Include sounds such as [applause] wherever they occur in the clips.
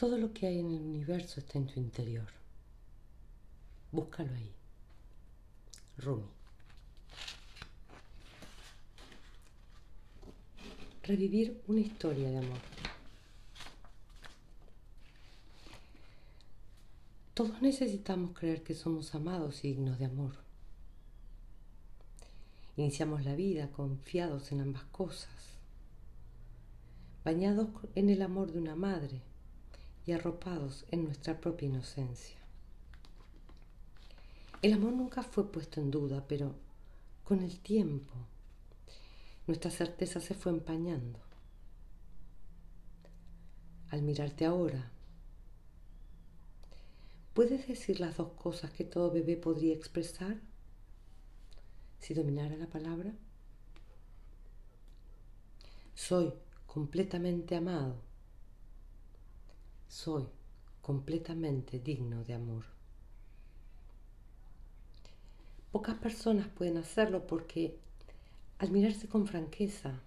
Todo lo que hay en el universo está en tu interior. Búscalo ahí. Rumi. Revivir una historia de amor. Todos necesitamos creer que somos amados y dignos de amor. Iniciamos la vida confiados en ambas cosas, bañados en el amor de una madre arropados en nuestra propia inocencia. El amor nunca fue puesto en duda, pero con el tiempo nuestra certeza se fue empañando. Al mirarte ahora, ¿puedes decir las dos cosas que todo bebé podría expresar si dominara la palabra? Soy completamente amado. Soy completamente digno de amor. Pocas personas pueden hacerlo porque al mirarse con franqueza,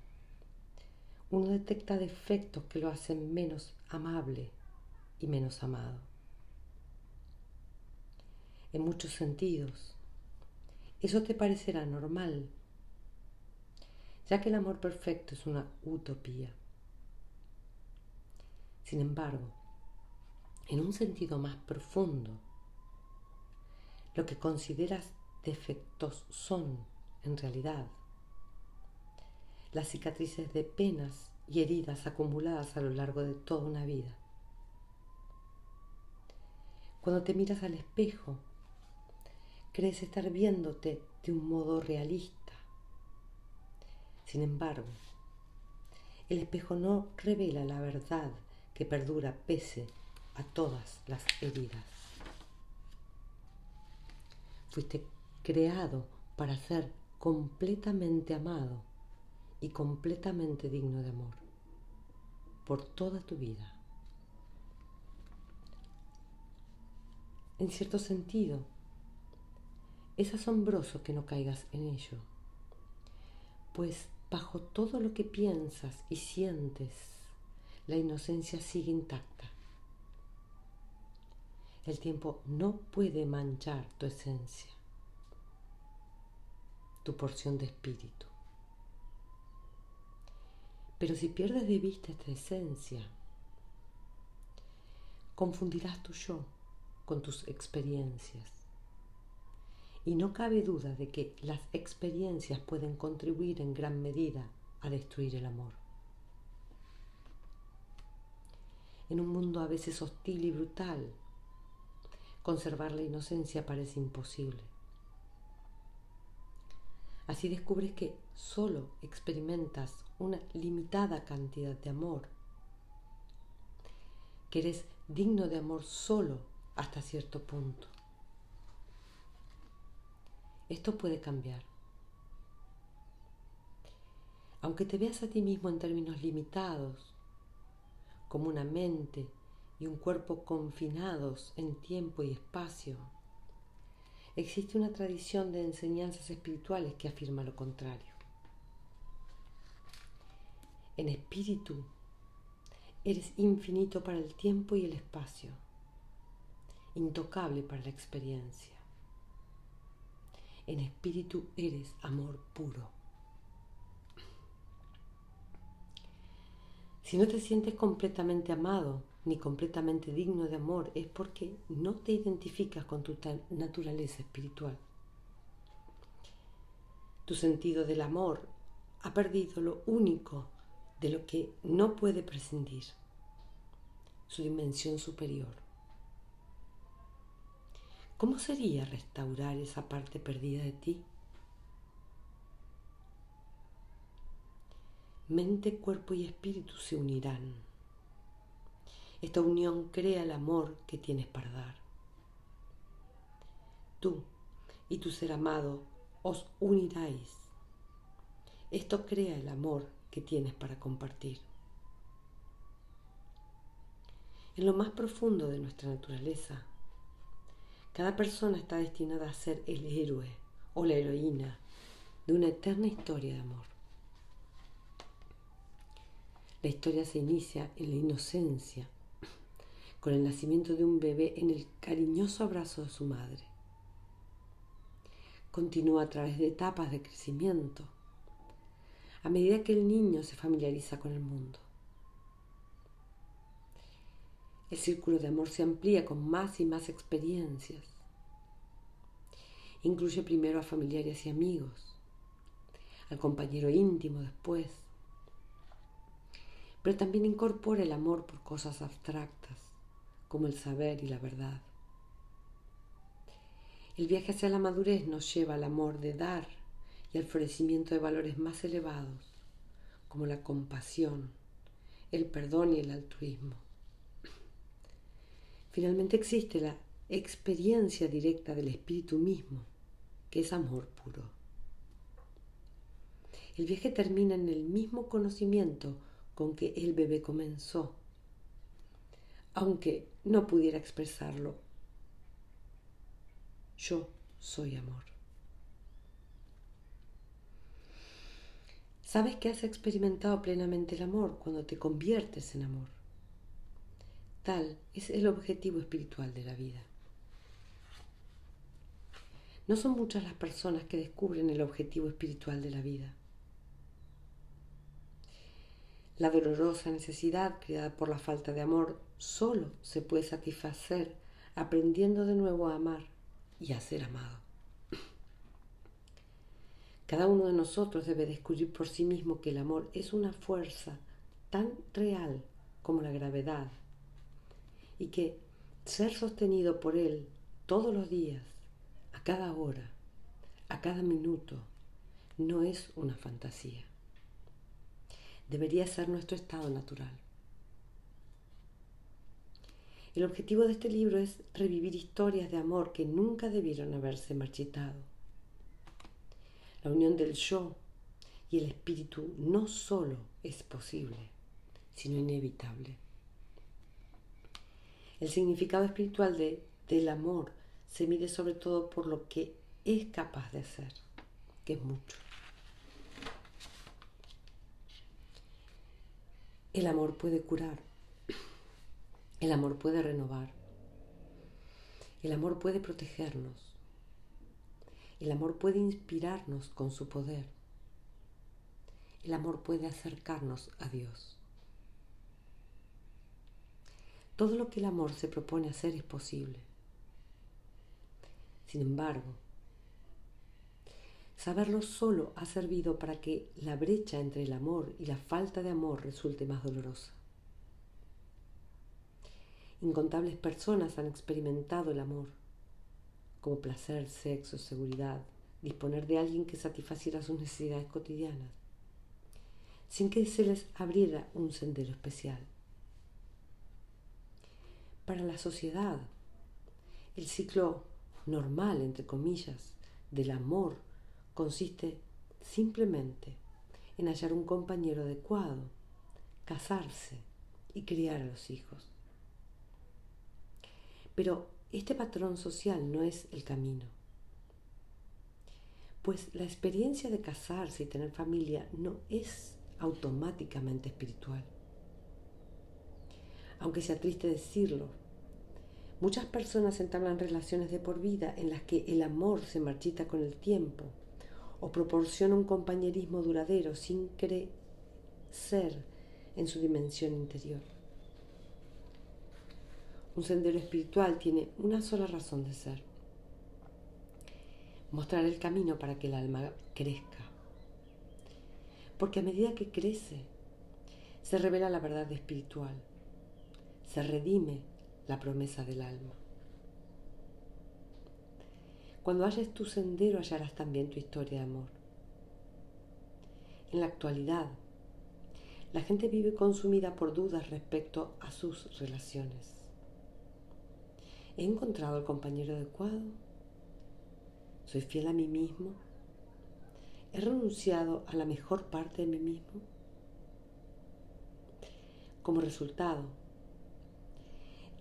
uno detecta defectos que lo hacen menos amable y menos amado. En muchos sentidos, eso te parecerá normal, ya que el amor perfecto es una utopía. Sin embargo, en un sentido más profundo, lo que consideras defectos son, en realidad, las cicatrices de penas y heridas acumuladas a lo largo de toda una vida. Cuando te miras al espejo, crees estar viéndote de un modo realista. Sin embargo, el espejo no revela la verdad que perdura pese a todas las heridas. Fuiste creado para ser completamente amado y completamente digno de amor por toda tu vida. En cierto sentido, es asombroso que no caigas en ello, pues bajo todo lo que piensas y sientes, la inocencia sigue intacta. El tiempo no puede manchar tu esencia tu porción de espíritu. Pero si pierdes de vista esta esencia, confundirás tu yo con tus experiencias. Y no cabe duda de que las experiencias pueden contribuir en gran medida a destruir el amor. En un mundo a veces hostil y brutal, conservar la inocencia parece imposible. Así descubres que solo experimentas una limitada cantidad de amor, que eres digno de amor solo hasta cierto punto. Esto puede cambiar. Aunque te veas a ti mismo en términos limitados, como una mente y un cuerpo confinados en tiempo y espacio, existe una tradición de enseñanzas espirituales que afirma lo contrario. En espíritu, eres infinito para el tiempo y el espacio, intocable para la experiencia. En espíritu eres amor puro. Si no te sientes completamente amado, ni completamente digno de amor es porque no te identificas con tu naturaleza espiritual. Tu sentido del amor ha perdido lo único de lo que no puede prescindir, su dimensión superior. ¿Cómo sería restaurar esa parte perdida de ti? Mente, cuerpo y espíritu se unirán esta unión crea el amor que tienes para dar. Tú y tu ser amado os uniráis. Esto crea el amor que tienes para compartir. En lo más profundo de nuestra naturaleza, cada persona está destinada a ser el héroe o la heroína de una eterna historia de amor. La historia se inicia en la inocencia con el nacimiento de un bebé en el cariñoso abrazo de su madre. Continúa a través de etapas de crecimiento, a medida que el niño se familiariza con el mundo. El círculo de amor se amplía con más y más experiencias. Incluye primero a familiares y amigos, al compañero íntimo después, pero también incorpora el amor por cosas abstractas, como el saber y la verdad. El viaje hacia la madurez nos lleva al amor de dar y al florecimiento de valores más elevados, como la compasión, el perdón y el altruismo. Finalmente existe la experiencia directa del espíritu mismo, que es amor puro. El viaje termina en el mismo conocimiento con que el bebé comenzó, aunque no pudiera expresarlo. Yo soy amor. Sabes que has experimentado plenamente el amor cuando te conviertes en amor. Tal es el objetivo espiritual de la vida. No son muchas las personas que descubren el objetivo espiritual de la vida. La dolorosa necesidad creada por la falta de amor solo se puede satisfacer aprendiendo de nuevo a amar y a ser amado. Cada uno de nosotros debe descubrir por sí mismo que el amor es una fuerza tan real como la gravedad y que ser sostenido por Él todos los días, a cada hora, a cada minuto, no es una fantasía. Debería ser nuestro estado natural. El objetivo de este libro es revivir historias de amor que nunca debieron haberse marchitado. La unión del yo y el espíritu no solo es posible, sino inevitable. El significado espiritual de, del amor se mide sobre todo por lo que es capaz de hacer, que es mucho. El amor puede curar, el amor puede renovar, el amor puede protegernos, el amor puede inspirarnos con su poder, el amor puede acercarnos a Dios. Todo lo que el amor se propone hacer es posible. Sin embargo, saberlo solo ha servido para que la brecha entre el amor y la falta de amor resulte más dolorosa. Incontables personas han experimentado el amor, como placer, sexo, seguridad, disponer de alguien que satisfaciera sus necesidades cotidianas, sin que se les abriera un sendero especial para la sociedad. El ciclo normal, entre comillas, del amor consiste simplemente en hallar un compañero adecuado, casarse y criar a los hijos. Pero este patrón social no es el camino, pues la experiencia de casarse y tener familia no es automáticamente espiritual aunque sea triste decirlo. Muchas personas entablan relaciones de por vida en las que el amor se marchita con el tiempo o proporciona un compañerismo duradero sin crecer en su dimensión interior. Un sendero espiritual tiene una sola razón de ser. Mostrar el camino para que el alma crezca. Porque a medida que crece, se revela la verdad espiritual se redime la promesa del alma. Cuando halles tu sendero hallarás también tu historia de amor. En la actualidad, la gente vive consumida por dudas respecto a sus relaciones. ¿He encontrado el compañero adecuado? ¿Soy fiel a mí mismo? ¿He renunciado a la mejor parte de mí mismo? Como resultado,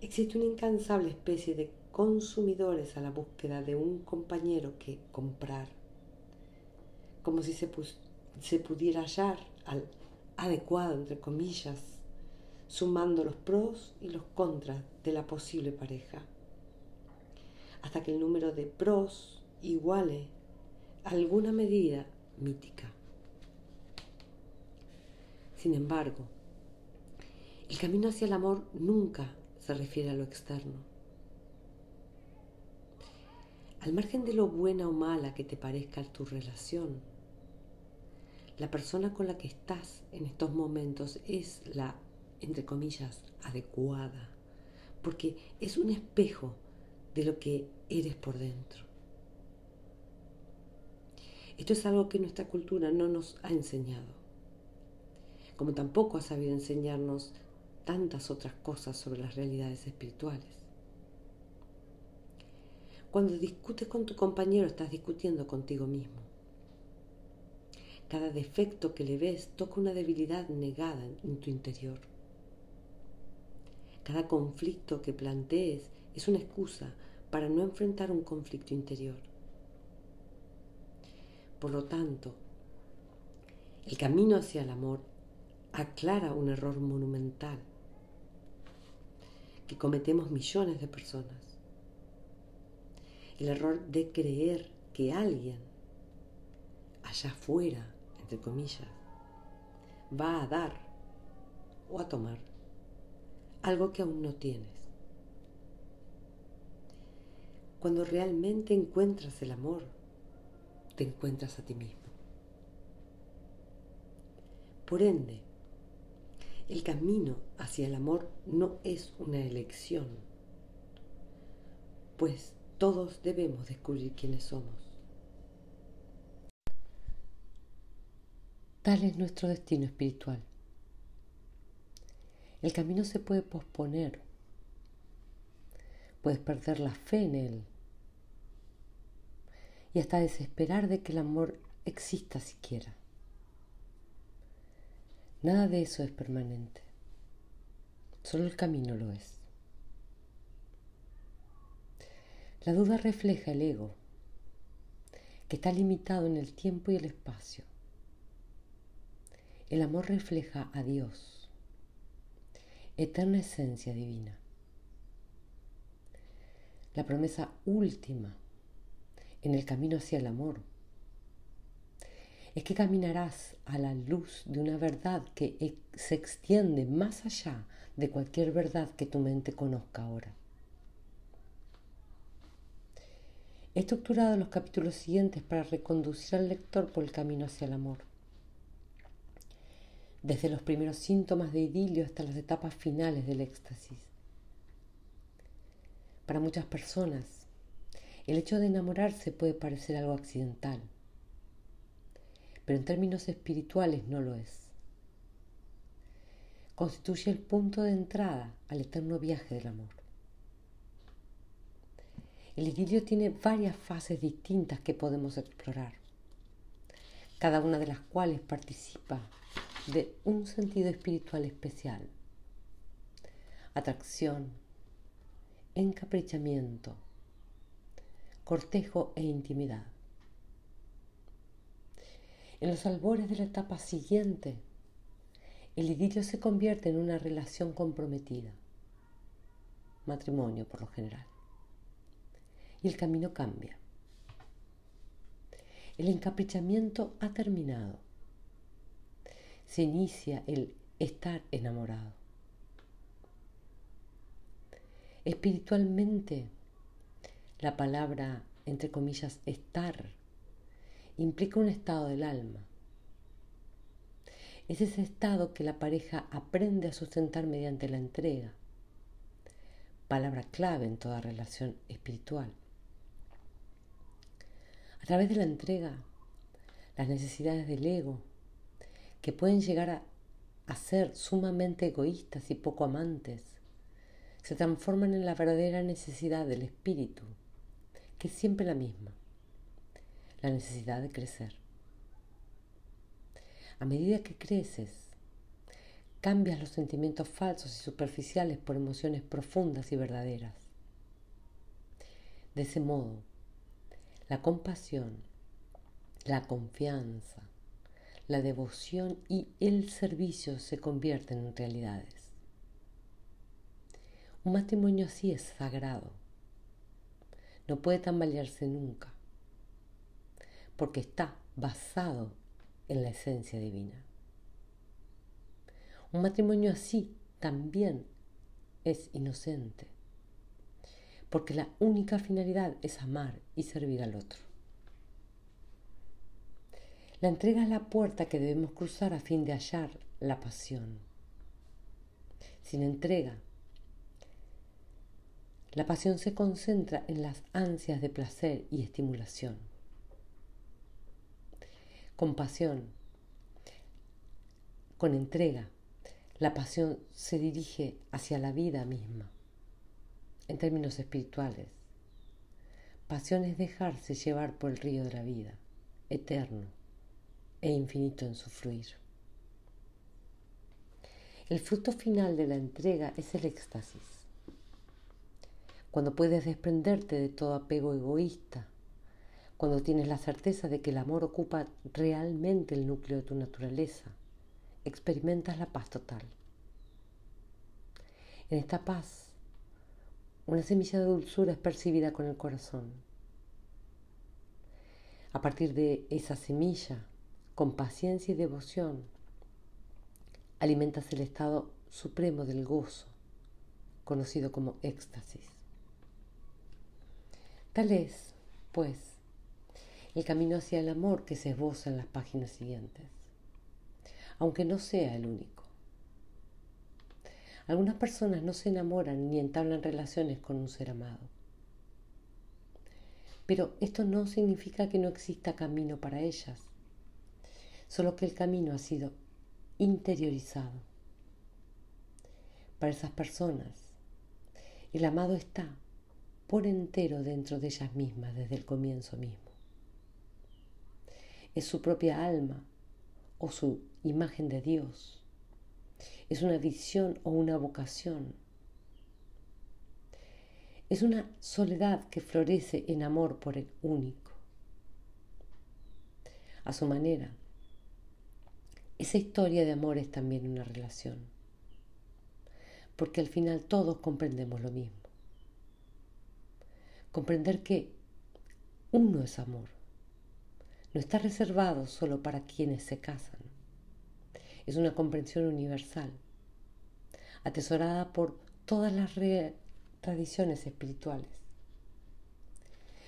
Existe una incansable especie de consumidores a la búsqueda de un compañero que comprar, como si se, se pudiera hallar al adecuado, entre comillas, sumando los pros y los contras de la posible pareja, hasta que el número de pros iguale alguna medida mítica. Sin embargo, el camino hacia el amor nunca se refiere a lo externo. Al margen de lo buena o mala que te parezca tu relación, la persona con la que estás en estos momentos es la, entre comillas, adecuada, porque es un espejo de lo que eres por dentro. Esto es algo que nuestra cultura no nos ha enseñado como tampoco ha sabido enseñarnos tantas otras cosas sobre las realidades espirituales. Cuando discutes con tu compañero estás discutiendo contigo mismo. Cada defecto que le ves toca una debilidad negada en tu interior. Cada conflicto que plantees es una excusa para no enfrentar un conflicto interior. Por lo tanto, el camino hacia el amor aclara un error monumental que cometemos millones de personas. El error de creer que alguien allá afuera, entre comillas, va a dar o a tomar algo que aún no tienes. Cuando realmente encuentras el amor, te encuentras a ti mismo. Por ende, el camino hacia el amor no es una elección, pues todos debemos descubrir quiénes somos. Tal es nuestro destino espiritual. El camino se puede posponer, puedes perder la fe en él y hasta desesperar de que el amor exista siquiera. Nada de eso es permanente. Solo el camino lo es. La duda refleja el ego, que está limitado en el tiempo y el espacio. El amor refleja a Dios, eterna esencia divina. La promesa última en el camino hacia el amor es que caminarás a la luz de una verdad que se extiende más allá de cualquier verdad que tu mente conozca ahora. He estructurado los capítulos siguientes para reconducir al lector por el camino hacia el amor. Desde los primeros síntomas de idilio hasta las etapas finales del éxtasis. Para muchas personas, el hecho de enamorarse puede parecer algo accidental pero en términos espirituales no lo es. Constituye el punto de entrada al eterno viaje del amor. El idilio tiene varias fases distintas que podemos explorar, cada una de las cuales participa de un sentido espiritual especial. Atracción, encaprichamiento, cortejo e intimidad. En los albores de la etapa siguiente, el idilio se convierte en una relación comprometida, matrimonio por lo general, y el camino cambia. El encaprichamiento ha terminado. Se inicia el estar enamorado. Espiritualmente, la palabra, entre comillas, estar implica un estado del alma. Es ese estado que la pareja aprende a sustentar mediante la entrega, palabra clave en toda relación espiritual. A través de la entrega, las necesidades del ego, que pueden llegar a, ser sumamente egoístas y poco amantes, se transforman en la verdadera necesidad del espíritu, que siempre la misma la necesidad de crecer. A medida que creces, cambias los sentimientos falsos y superficiales por emociones profundas y verdaderas. De ese modo, la compasión, la confianza, la devoción y el servicio se convierten en realidades. Un matrimonio así es sagrado. No puede tambalearse nunca, porque está basado en la esencia divina. Un matrimonio así también es inocente, porque la única finalidad es amar y servir al otro. La entrega es la puerta que debemos cruzar a fin de hallar la pasión. Sin entrega, la pasión se concentra en las ansias de placer y estimulación. Con pasión, con entrega, la pasión se dirige hacia la vida misma, en términos espirituales. Pasión es dejarse llevar por el río de la vida, eterno e infinito en su fluir. El fruto final de la entrega es el éxtasis, cuando puedes desprenderte de todo apego egoísta, cuando tienes la certeza de que el amor ocupa realmente el núcleo de tu naturaleza experimentas la paz total. En esta paz, una semilla de dulzura es percibida con el corazón. A partir de esa semilla, con paciencia y devoción, alimentas el estado supremo del gozo, conocido como éxtasis. Tal es, pues, el camino hacia el amor que se esboza en las páginas siguientes aunque no sea el único. Algunas personas no se enamoran ni entablan relaciones con un ser amado. Pero esto no significa que no exista camino para ellas, solo que el camino ha sido interiorizado. Para esas personas, el amado está por entero dentro de ellas mismas desde el comienzo mismo. Es su propia alma o su imagen de Dios. Es una visión o una vocación. Es una soledad que florece en amor por el único. A su manera, esa historia de amor es también una relación, porque al final todos comprendemos lo mismo. Comprender que uno es amor, no está reservado solo para quienes se casan es una comprensión universal, atesorada por todas las tradiciones espirituales.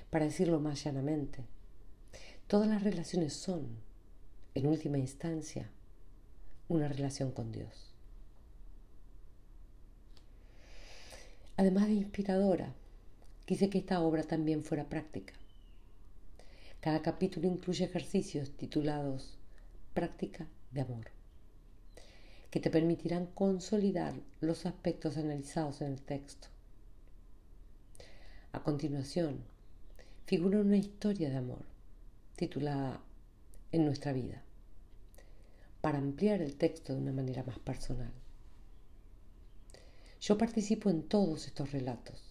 Para decirlo más llanamente, todas las relaciones son, en última instancia, una relación con Dios. Además de inspiradora, quise que esta obra también fuera práctica. Cada capítulo incluye ejercicios titulados Práctica de Amor que te permitirán consolidar los aspectos analizados en el texto. A continuación, figura una historia de amor titulada En nuestra vida, para ampliar el texto de una manera más personal. Yo participo en todos estos relatos,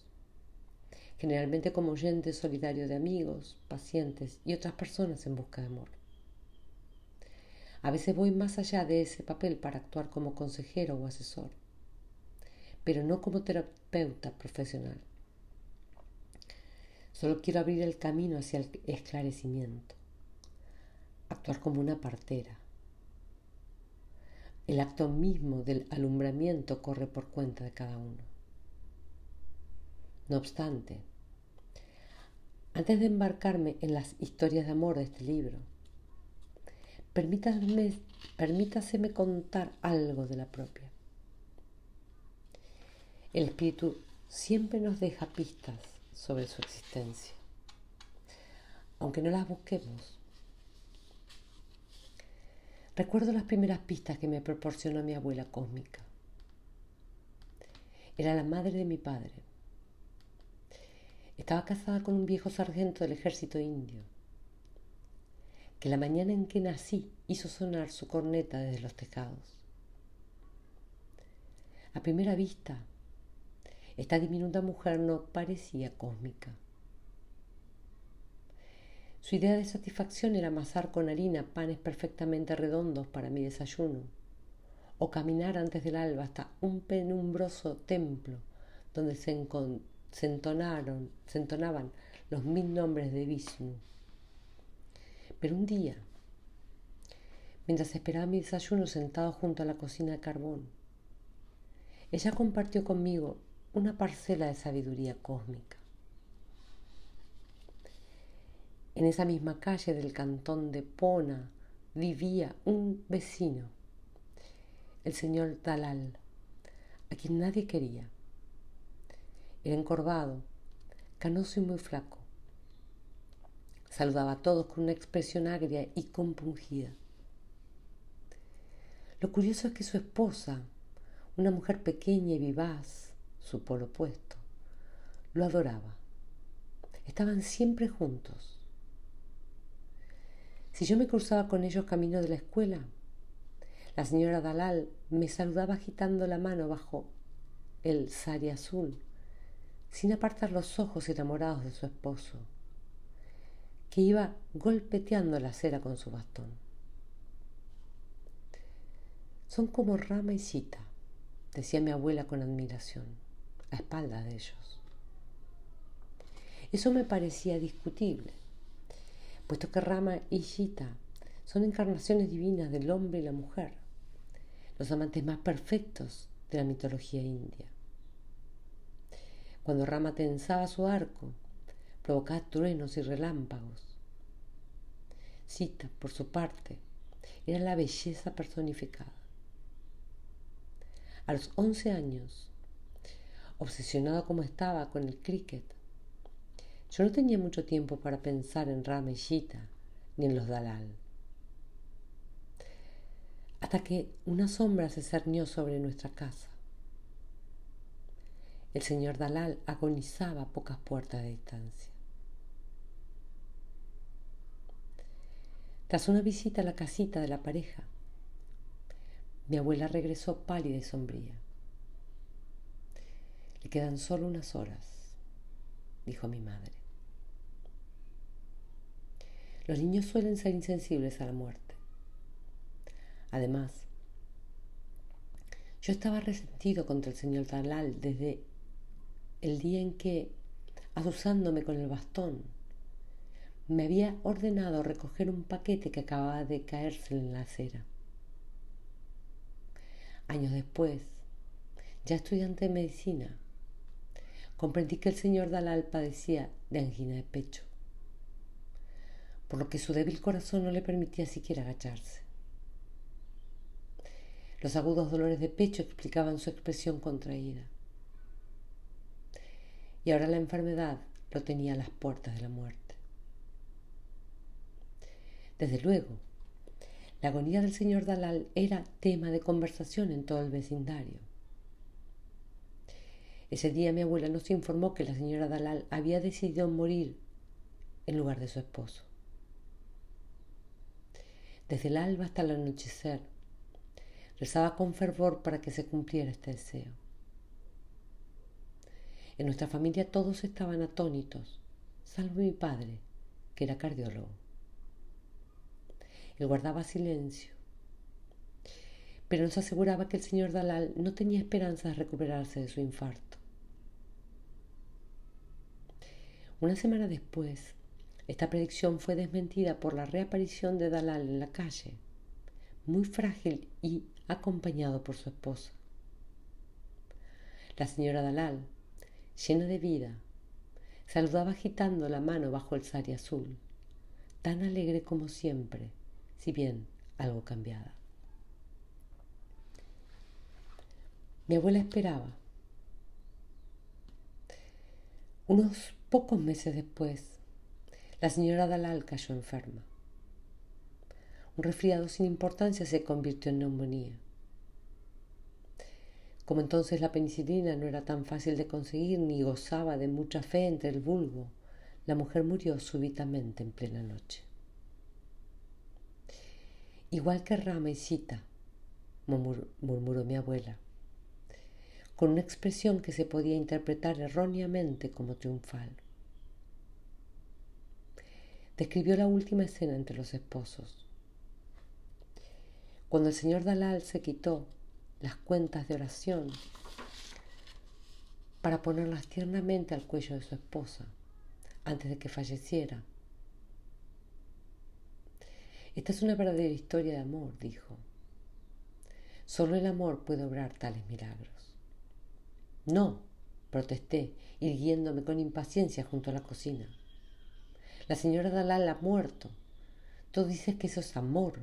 generalmente como oyente solidario de amigos, pacientes y otras personas en busca de amor. A veces voy más allá de ese papel para actuar como consejero o asesor, pero no como terapeuta profesional. Solo quiero abrir el camino hacia el esclarecimiento, actuar como una partera. El acto mismo del alumbramiento corre por cuenta de cada uno. No obstante, antes de embarcarme en las historias de amor de este libro, permítaseme, permítaseme contar algo de la propia. El espíritu siempre nos deja pistas sobre su existencia, aunque no las busquemos. Recuerdo las primeras pistas que me proporcionó mi abuela cósmica. Era la madre de mi padre. Estaba casada con un viejo sargento del ejército indio que la mañana en que nací hizo sonar su corneta desde los tejados. A primera vista, esta diminuta mujer no parecía cósmica. Su idea de satisfacción era amasar con harina panes perfectamente redondos para mi desayuno, o caminar antes del alba hasta un penumbroso templo donde se, entonaron, se entonaban los mil nombres de Vishnu. Pero un día, mientras esperaba mi desayuno sentado junto a la cocina de carbón, ella compartió conmigo una parcela de sabiduría cósmica. En esa misma calle del cantón de Pona vivía un vecino, el señor Dalal, a quien nadie quería. Era encorvado, canoso y muy flaco. Saludaba a todos con una expresión agria y compungida. Lo curioso es que su esposa, una mujer pequeña y vivaz, su polo opuesto, lo adoraba. Estaban siempre juntos. Si yo me cruzaba con ellos camino de la escuela, la señora Dalal me saludaba agitando la mano bajo el sari azul, sin apartar los ojos enamorados de su esposo, que iba golpeteando la acera con su bastón. Son como Rama y Sita, decía mi abuela con admiración, a espaldas de ellos. Eso me parecía discutible, puesto que Rama y Sita son encarnaciones divinas del hombre y la mujer, los amantes más perfectos de la mitología india. Cuando Rama tensaba su arco, provocaba truenos y relámpagos. Sita, por su parte, era la belleza personificada. A los once años, obsesionado como estaba con el cricket, yo no tenía mucho tiempo para pensar en Rama y Sita ni en los Dalal. Hasta que una sombra se cernió sobre nuestra casa. El señor Dalal agonizaba a pocas puertas de distancia. Tras una visita a la casita de la pareja, mi abuela regresó pálida y sombría. Le quedan solo unas horas, dijo mi madre. Los niños suelen ser insensibles a la muerte. Además, yo estaba resentido contra el señor Dalal desde el día en que, azuzándome con el bastón, me había ordenado recoger un paquete que acababa de caerse en la acera. Años después, ya estudiante de medicina, comprendí que el señor Dalal padecía de angina de pecho, por lo que su débil corazón no le permitía siquiera agacharse. Los agudos dolores de pecho explicaban su expresión contraída y ahora la enfermedad lo tenía a las puertas de la muerte. Desde luego, la agonía del señor Dalal era tema de conversación en todo el vecindario. Ese día mi abuela nos informó que la señora Dalal había decidido morir en lugar de su esposo. Desde el alba hasta el anochecer, rezaba con fervor para que se cumpliera este deseo. En nuestra familia todos estaban atónitos, salvo mi padre, que era cardiólogo. Él guardaba silencio, pero nos aseguraba que el señor Dalal no tenía esperanza de recuperarse de su infarto. Una semana después, esta predicción fue desmentida por la reaparición de Dalal en la calle, muy frágil y acompañado por su esposa. La señora Dalal, llena de vida, saludaba agitando la mano bajo el sari azul, tan alegre como siempre, si bien algo cambiada. Mi abuela esperaba. Unos pocos meses después, la señora Dalal cayó enferma. Un resfriado sin importancia se convirtió en neumonía. Como entonces la penicilina no era tan fácil de conseguir ni gozaba de mucha fe entre el vulgo, la mujer murió súbitamente en plena noche. Igual que Rama y Sita, murmuró mi abuela, con una expresión que se podía interpretar erróneamente como triunfal. Describió la última escena entre los esposos. Cuando el señor Dalal se quitó las cuentas de oración para ponerlas tiernamente al cuello de su esposa antes de que falleciera. Esta es una verdadera historia de amor, dijo. Solo el amor puede obrar tales milagros. No, protesté, irguiéndome con impaciencia junto a la cocina. La señora Dalal ha muerto. Tú dices que eso es amor,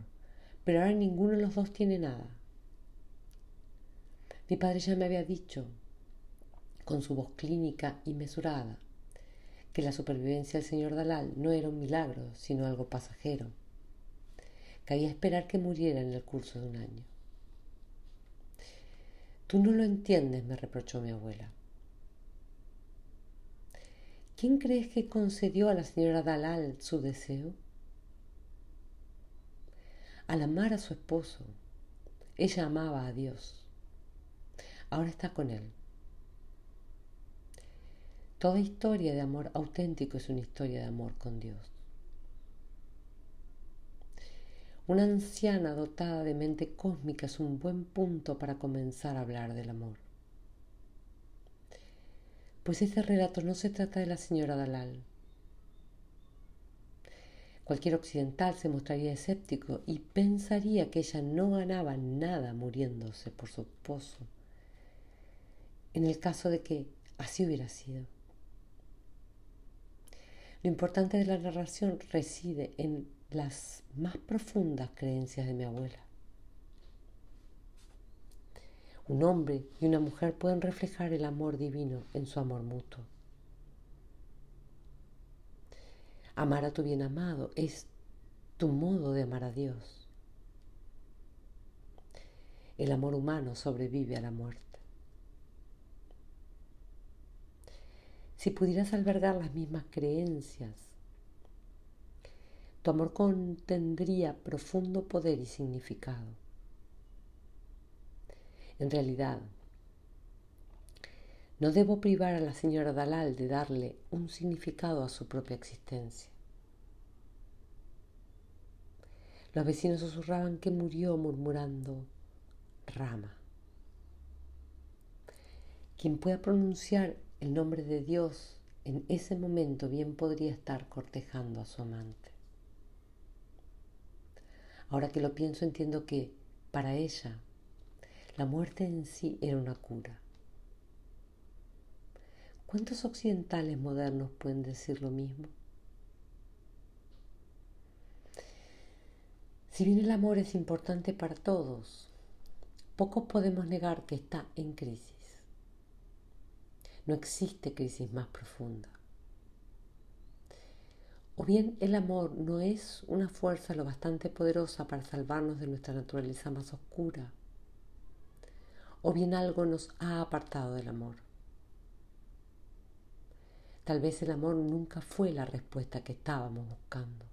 pero ahora ninguno de los dos tiene nada. Mi padre ya me había dicho, con su voz clínica y mesurada, que la supervivencia del señor Dalal no era un milagro, sino algo pasajero. Cabía esperar que muriera en el curso de un año. Tú no lo entiendes, me reprochó mi abuela. ¿Quién crees que concedió a la señora Dalal su deseo? Al amar a su esposo, ella amaba a Dios. Ahora está con él. Toda historia de amor auténtico es una historia de amor con Dios. Una anciana dotada de mente cósmica es un buen punto para comenzar a hablar del amor. Pues este relato no se trata de la señora Dalal. Cualquier occidental se mostraría escéptico y pensaría que ella no ganaba nada muriéndose por su esposo, en el caso de que así hubiera sido. Lo importante de la narración reside en las más profundas creencias de mi abuela. Un hombre y una mujer pueden reflejar el amor divino en su amor mutuo. Amar a tu bien amado es tu modo de amar a Dios. El amor humano sobrevive a la muerte. Si pudieras albergar las mismas creencias, tu amor contendría profundo poder y significado. En realidad, no debo privar a la señora Dalal de darle un significado a su propia existencia. Los vecinos susurraban que murió murmurando rama. Quien pueda pronunciar el nombre de Dios en ese momento bien podría estar cortejando a su amante. Ahora que lo pienso entiendo que para ella la muerte en sí era una cura. ¿Cuántos occidentales modernos pueden decir lo mismo? Si bien el amor es importante para todos, pocos podemos negar que está en crisis. No existe crisis más profunda. O bien el amor no es una fuerza lo bastante poderosa para salvarnos de nuestra naturaleza más oscura. O bien algo nos ha apartado del amor. Tal vez el amor nunca fue la respuesta que estábamos buscando.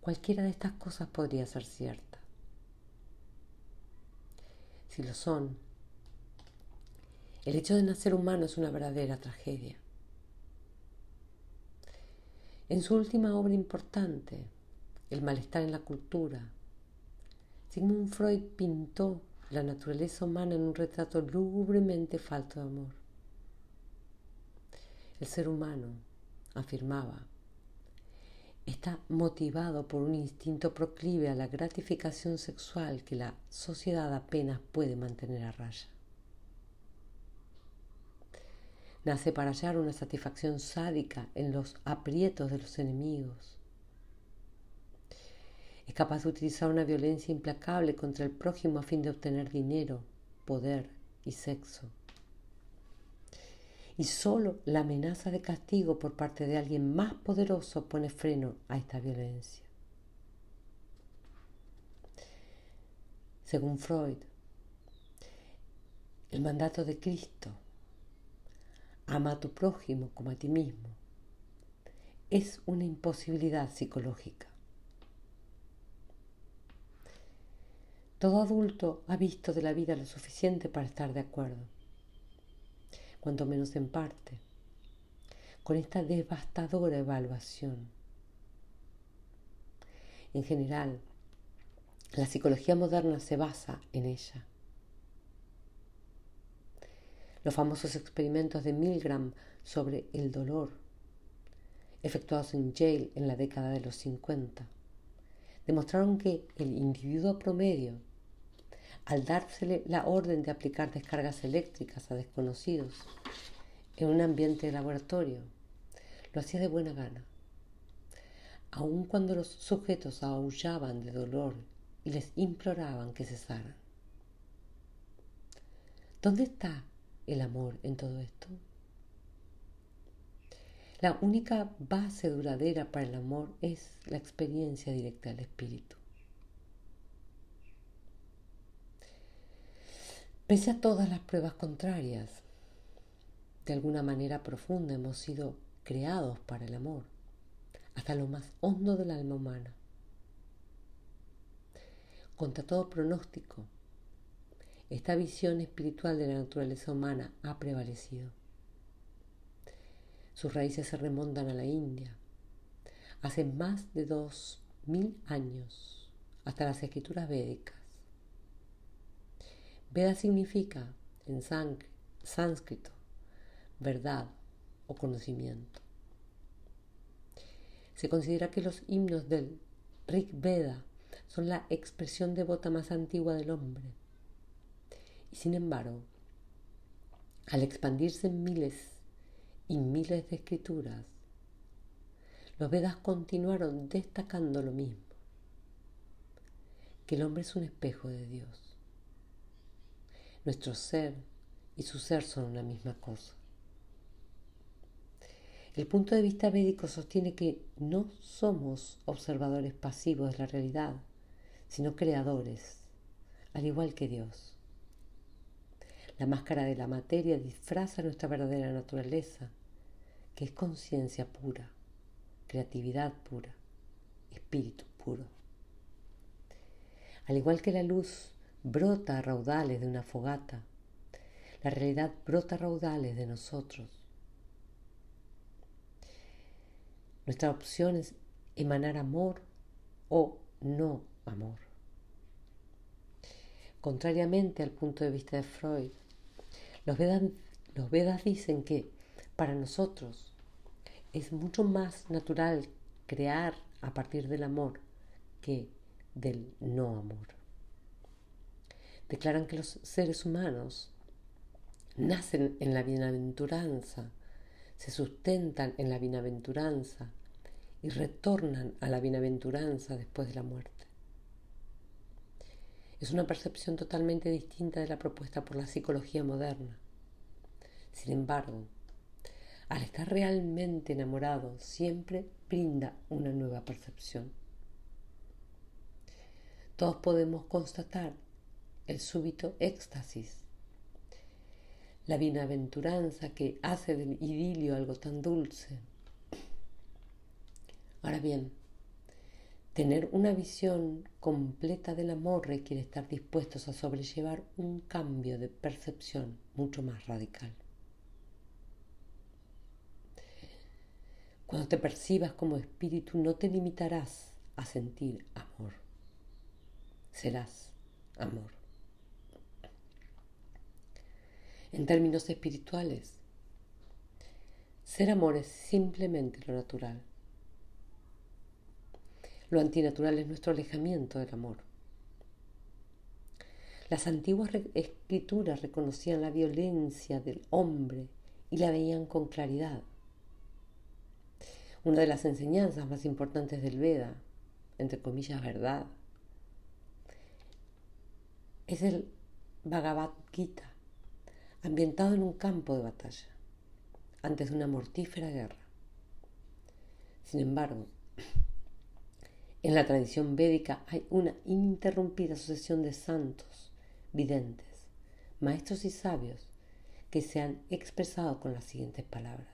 Cualquiera de estas cosas podría ser cierta. Si lo son, el hecho de nacer humano es una verdadera tragedia. En su última obra importante, El malestar en la cultura, Sigmund Freud pintó la naturaleza humana en un retrato lúgubremente falto de amor. El ser humano, afirmaba, está motivado por un instinto proclive a la gratificación sexual que la sociedad apenas puede mantener a raya. Nace para hallar una satisfacción sádica en los aprietos de los enemigos. Es capaz de utilizar una violencia implacable contra el prójimo a fin de obtener dinero, poder y sexo. Y solo la amenaza de castigo por parte de alguien más poderoso pone freno a esta violencia. Según Freud, el mandato de Cristo ama a tu prójimo como a ti mismo, es una imposibilidad psicológica. Todo adulto ha visto de la vida lo suficiente para estar de acuerdo, cuanto menos en parte, con esta devastadora evaluación. En general, la psicología moderna se basa en ella. Los famosos experimentos de Milgram sobre el dolor, efectuados en Yale en la década de los 50, demostraron que el individuo promedio, al dársele la orden de aplicar descargas eléctricas a desconocidos en un ambiente de laboratorio, lo hacía de buena gana, aun cuando los sujetos aullaban de dolor y les imploraban que cesaran. ¿Dónde está el amor en todo esto? La única base duradera para el amor es la experiencia directa del espíritu. Pese a todas las pruebas contrarias, de alguna manera profunda hemos sido creados para el amor, hasta lo más hondo del alma humana. Contra todo pronóstico, esta visión espiritual de la naturaleza humana ha prevalecido. Sus raíces se remontan a la India, hace más de dos mil años, hasta las escrituras védicas. Veda significa en sánscrito verdad o conocimiento. Se considera que los himnos del Rig Veda son la expresión devota más antigua del hombre sin embargo, al expandirse en miles y miles de escrituras, los Vedas continuaron destacando lo mismo, que el hombre es un espejo de Dios. Nuestro ser y su ser son la misma cosa. El punto de vista védico sostiene que no somos observadores pasivos de la realidad, sino creadores, al igual que Dios. La máscara de la materia disfraza nuestra verdadera naturaleza, que es conciencia pura, creatividad pura, espíritu puro. Al igual que la luz brota a raudales de una fogata, la realidad brota a raudales de nosotros. Nuestra opción es emanar amor o no amor. Contrariamente al punto de vista de Freud, los Vedas, dicen que para nosotros es mucho más natural crear a partir del amor que del no amor. Declaran que los seres humanos nacen en la bienaventuranza, se sustentan en la bienaventuranza y retornan a la bienaventuranza después de la muerte. Es una percepción totalmente distinta de la propuesta por la psicología moderna. Sin embargo, al estar realmente enamorado, siempre brinda una nueva percepción. Todos podemos constatar el súbito éxtasis, la bienaventuranza que hace del idilio algo tan dulce. Ahora bien, Tener una visión completa del amor requiere estar dispuestos a sobrellevar un cambio de percepción mucho más radical. Cuando te percibas como espíritu no te limitarás a sentir amor. Serás amor. En términos espirituales, ser amor es simplemente lo natural. Lo antinatural es nuestro alejamiento del amor. Las antiguas escrituras reconocían la violencia del hombre y la veían con claridad. Una de las enseñanzas más importantes del Veda, entre comillas verdad, es el Bhagavad Gita, ambientado en un campo de batalla, antes de una mortífera guerra. Sin embargo, en la tradición védica hay una ininterrumpida sucesión de santos, videntes, maestros y sabios que se han expresado con las siguientes palabras.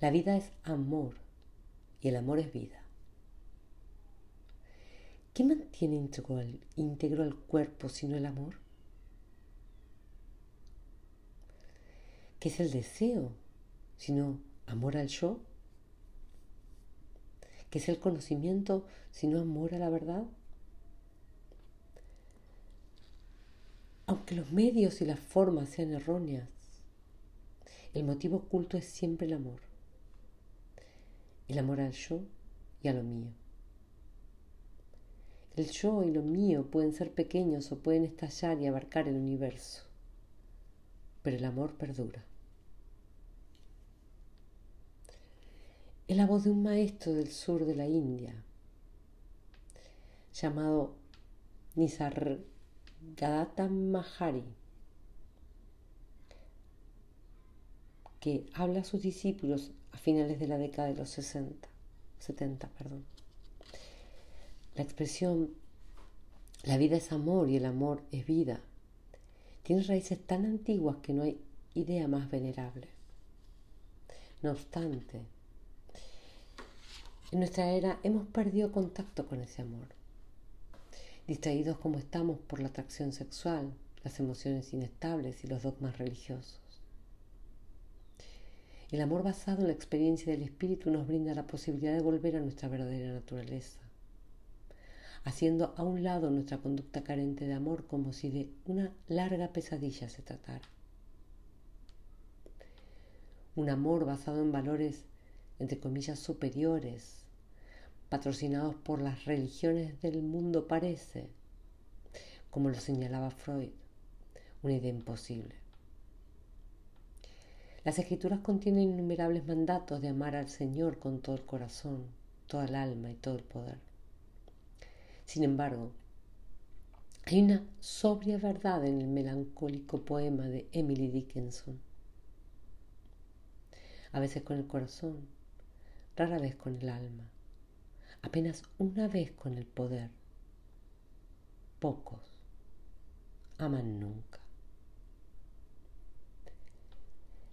La vida es amor y el amor es vida. ¿Qué mantiene íntegro al, al cuerpo sino el amor? ¿Qué es el deseo sino amor al yo? ¿Qué es el conocimiento sino amor a la verdad? Aunque los medios y las formas sean erróneas, el motivo oculto es siempre el amor. El amor al yo y a lo mío. El yo y lo mío pueden ser pequeños o pueden estallar y abarcar el universo, pero el amor perdura. Es la voz de un maestro del sur de la India, llamado Nisargadatta Mahari, que habla a sus discípulos a finales de la década de los 60, 70. Perdón. La expresión la vida es amor y el amor es vida tiene raíces tan antiguas que no hay idea más venerable. No obstante, en nuestra era hemos perdido contacto con ese amor distraídos como estamos por la atracción sexual, las emociones inestables y los dogmas religiosos. El amor basado en la experiencia del espíritu nos brinda la posibilidad de volver a nuestra verdadera naturaleza, haciendo a un lado nuestra conducta carente de amor como si de una larga pesadilla se tratara. Un amor basado en valores, entre comillas, superiores, patrocinados por las religiones del mundo parece, como lo señalaba Freud, una idea imposible. Las escrituras contienen innumerables mandatos de amar al Señor con todo el corazón, toda el alma y todo el poder. Sin embargo, hay una sobria verdad en el melancólico poema de Emily Dickinson. A veces con el corazón, rara vez con el alma apenas una vez con el poder. Pocos aman nunca.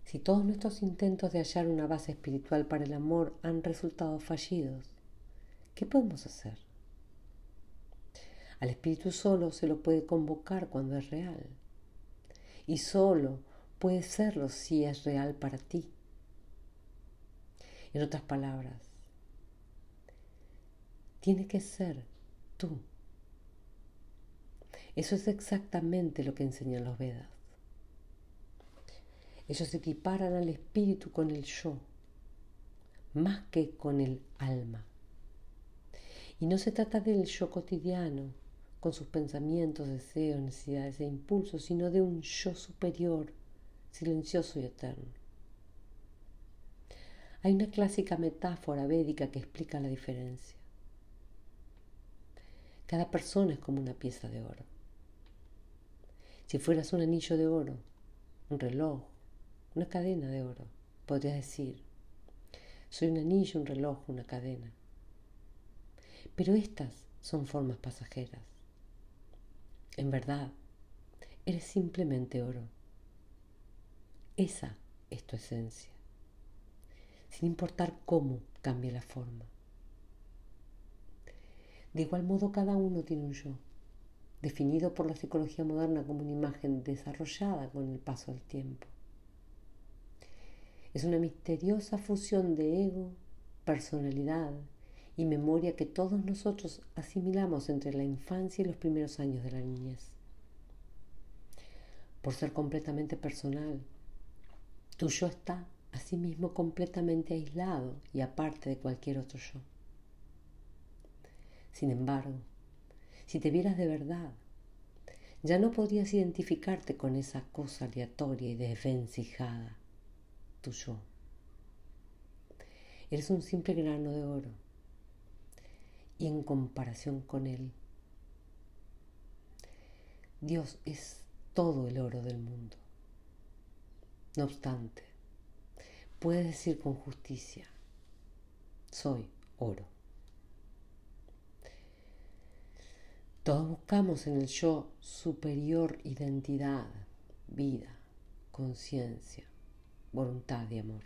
Si todos nuestros intentos de hallar una base espiritual para el amor han resultado fallidos, ¿qué podemos hacer? Al espíritu solo se lo puede convocar cuando es real. Y solo puede serlo si es real para ti. En otras palabras, tiene que ser tú. Eso es exactamente lo que enseñan los Vedas. Ellos equiparan al espíritu con el yo, más que con el alma. Y no se trata del yo cotidiano, con sus pensamientos, deseos, necesidades e impulsos, sino de un yo superior, silencioso y eterno. Hay una clásica metáfora védica que explica la diferencia. Cada persona es como una pieza de oro. Si fueras un anillo de oro, un reloj, una cadena de oro, podrías decir, soy un anillo, un reloj, una cadena. Pero estas son formas pasajeras. En verdad, eres simplemente oro. Esa es tu esencia, sin importar cómo cambie la forma. De igual modo, cada uno tiene un yo, definido por la psicología moderna como una imagen desarrollada con el paso del tiempo. Es una misteriosa fusión de ego, personalidad y memoria que todos nosotros asimilamos entre la infancia y los primeros años de la niñez. Por ser completamente personal, tu yo está asimismo completamente aislado y aparte de cualquier otro yo. Sin embargo, si te vieras de verdad, ya no podrías identificarte con esa cosa aleatoria y desvencijada, tu yo. Eres un simple grano de oro y en comparación con él, Dios es todo el oro del mundo. No obstante, puedes decir con justicia, soy oro. Todos buscamos en el yo superior identidad, vida, conciencia, voluntad y amor.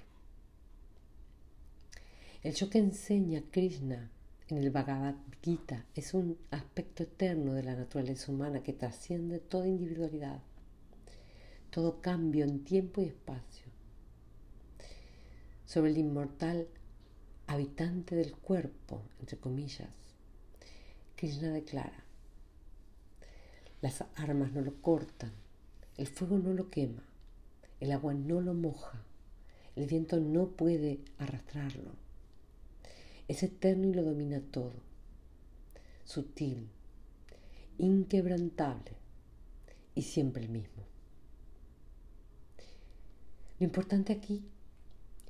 El yo que enseña Krishna en el Bhagavad Gita es un aspecto eterno de la naturaleza humana que trasciende toda individualidad, todo cambio en tiempo y espacio. Sobre el inmortal habitante del cuerpo, entre comillas, Krishna declara, las armas no lo cortan, El fuego no lo quema, el agua no lo moja, el viento no puede arrastrarlo. Es eterno y lo domina todo, sutil, inquebrantable y siempre el mismo. Lo importante aquí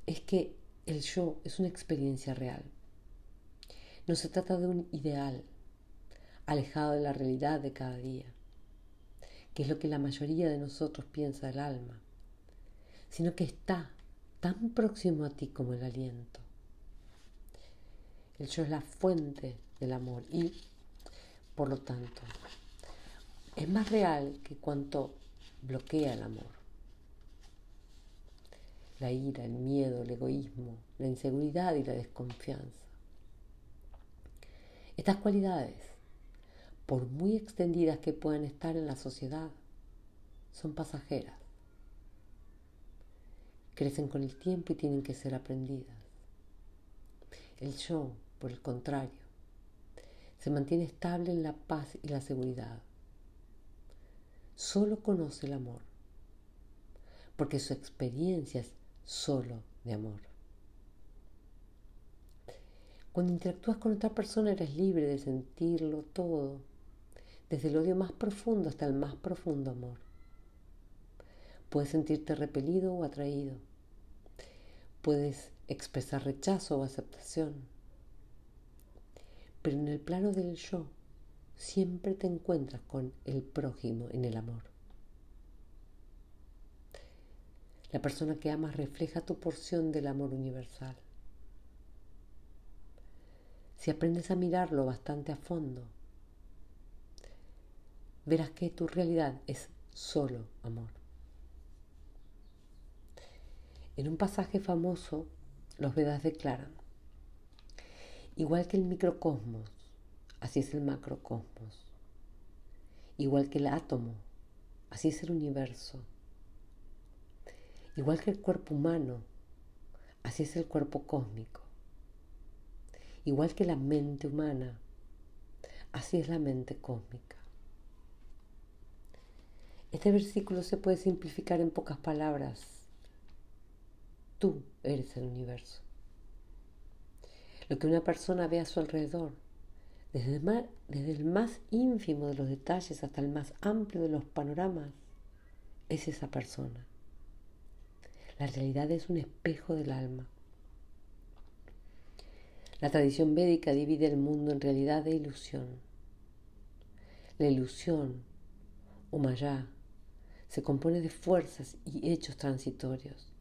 es que el yo es una experiencia real. No se trata de un ideal alejado de la realidad de cada día, que es lo que la mayoría de nosotros piensa del alma, sino que está tan próximo a ti como el aliento. El yo es la fuente del amor y, por lo tanto, es más real que cuanto bloquea el amor. La ira, el miedo, el egoísmo, la inseguridad y la desconfianza. Estas cualidades, por muy extendidas que puedan estar en la sociedad, son pasajeras. Crecen con el tiempo y tienen que ser aprendidas. El yo, por el contrario, se mantiene estable en la paz y la seguridad. Solo conoce el amor, porque su experiencia es solo de amor. Cuando interactúas con otra persona eres libre de sentirlo todo, desde el odio más profundo hasta el más profundo amor. Puedes sentirte repelido o atraído. Puedes expresar rechazo o aceptación. Pero en el plano del yo, siempre te encuentras con el prójimo en el amor. La persona que amas refleja tu porción del amor universal. Si aprendes a mirarlo bastante a fondo, verás que tu realidad es solo amor. En un pasaje famoso, los Vedas declaran, igual que el microcosmos, así es el macrocosmos. Igual que el átomo, así es el universo. Igual que el cuerpo humano, así es el cuerpo cósmico. Igual que la mente humana, así es la mente cósmica. Este versículo se puede simplificar en pocas palabras. Tú eres el universo. Lo que una persona ve a su alrededor, desde el, más, ínfimo de los detalles hasta el más amplio de los panoramas, es esa persona. La realidad es un espejo del alma. La tradición védica divide el mundo en realidad e ilusión. La ilusión, o maya, se compone de fuerzas y hechos transitorios.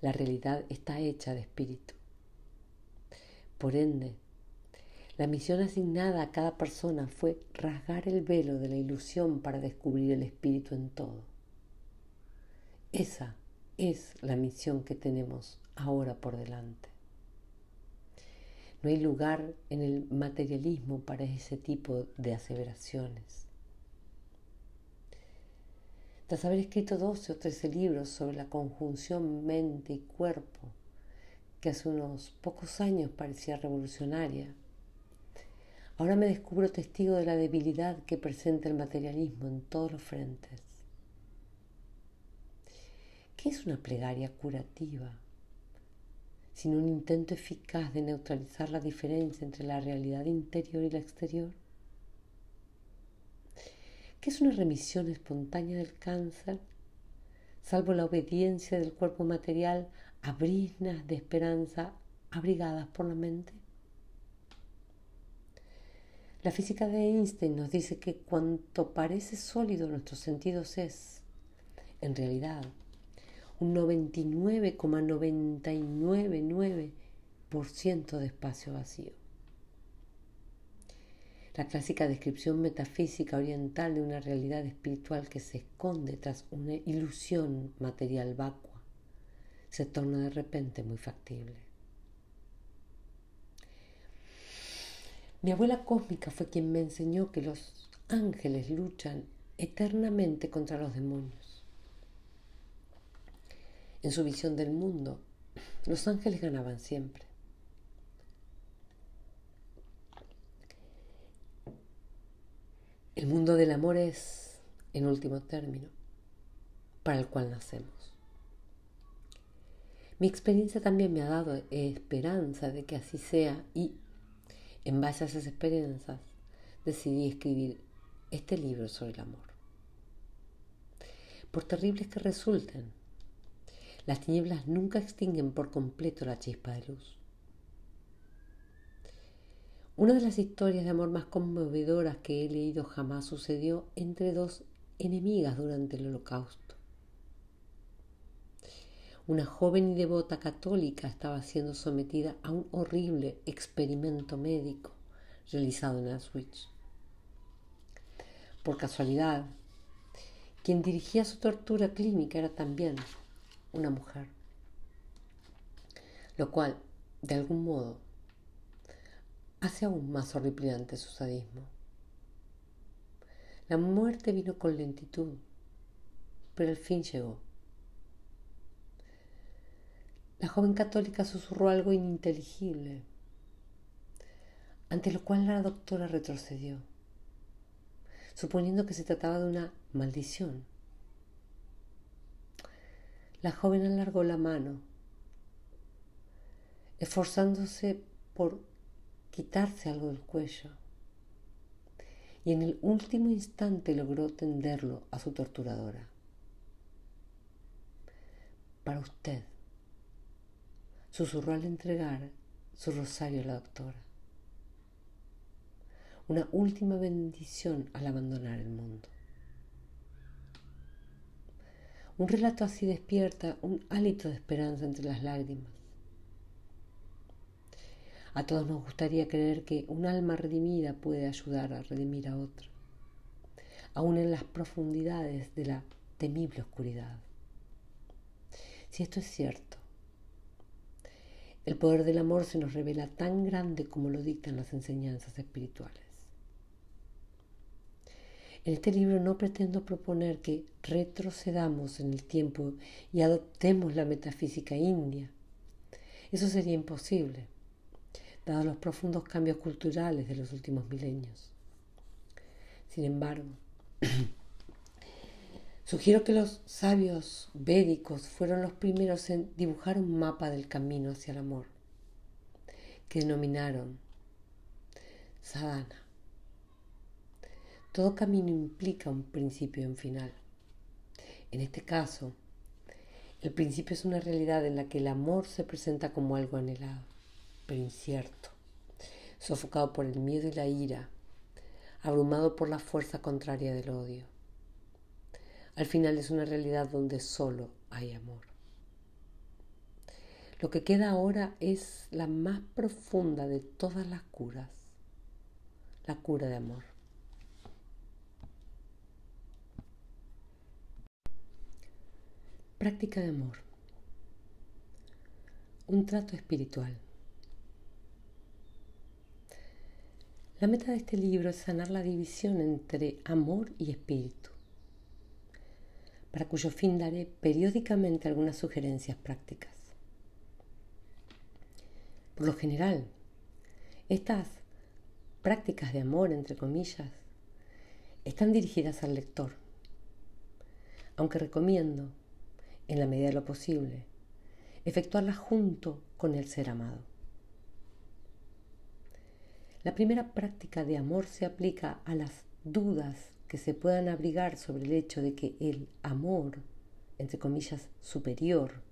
La realidad está hecha de espíritu. Por ende, la misión asignada a cada persona fue rasgar el velo de la ilusión para descubrir el espíritu en todo. Esa es la misión que tenemos ahora por delante. No hay lugar en el materialismo para ese tipo de aseveraciones. Tras haber escrito 12 o 13 libros sobre la conjunción mente y cuerpo, que hace unos pocos años parecía revolucionaria, ahora me descubro testigo de la debilidad que presenta el materialismo en todos los frentes. ¿Qué es una plegaria curativa? Sino un intento eficaz de neutralizar la diferencia entre la realidad interior y la exterior. ¿Qué es una remisión espontánea del cáncer? Salvo la obediencia del cuerpo material a brisnas de esperanza abrigadas por la mente. La física de Einstein nos dice que cuanto parece sólido nuestros sentidos es, en realidad, un 99,999% de espacio vacío. La clásica descripción metafísica oriental de una realidad espiritual que se esconde tras una ilusión material vacua se torna de repente muy factible. Mi abuela cósmica fue quien me enseñó que los ángeles luchan eternamente contra los demonios en su visión del mundo, los ángeles ganaban siempre. El mundo del amor es en último término, para el cual nacemos. Mi experiencia también me ha dado esperanza de que así sea y, en base a esas experiencias, decidí escribir este libro sobre el amor. Por terribles que resulten, las tinieblas nunca extinguen por completo la chispa de luz. Una de las historias de amor más conmovedoras que he leído jamás sucedió entre dos enemigas durante el holocausto. Una joven y devota católica estaba siendo sometida a un horrible experimento médico realizado en Auschwitz. Por casualidad, quien dirigía su tortura clínica era también una mujer, lo cual, de algún modo, hace aún más horripilante su sadismo. La muerte vino con lentitud, pero al fin llegó. La joven católica susurró algo ininteligible, ante lo cual la doctora retrocedió, suponiendo que se trataba de una maldición. La joven alargó la mano, esforzándose por quitarse algo del cuello y en el último instante logró tenderlo a su torturadora. Para usted, susurró al entregar su rosario a la doctora. Una última bendición al abandonar el mundo. Un relato así despierta un hálito de esperanza entre las lágrimas a todos nos gustaría creer que un alma redimida puede ayudar a redimir a otra, aún en las profundidades de la temible oscuridad. Si esto es cierto, el poder del amor se nos revela tan grande como lo dictan las enseñanzas espirituales. En este libro no pretendo proponer que retrocedamos en el tiempo y adoptemos la metafísica india. Eso sería imposible dados los profundos cambios culturales de los últimos milenios. Sin embargo, [clears throat] sugiero que los sabios védicos fueron los primeros en dibujar un mapa del camino hacia el amor, que denominaron sadhana. Todo camino implica un principio y un final. En este caso, el principio es una realidad en la que el amor se presenta como algo anhelado pero incierto, sofocado por el miedo y la ira, abrumado por la fuerza contraria del odio. Al final es una realidad donde solo hay amor. Lo que queda ahora es la más profunda de todas las curas, la cura de amor. Práctica de amor. Un trato espiritual. La meta de este libro es sanar la división entre amor y espíritu, para cuyo fin daré periódicamente algunas sugerencias prácticas. Por lo general, estas prácticas de amor, entre comillas, están dirigidas al lector, aunque recomiendo, en la medida de lo posible, efectuarlas junto con el ser amado. La primera práctica de amor se aplica a las dudas que se puedan abrigar sobre el hecho de que el amor, entre comillas, superior,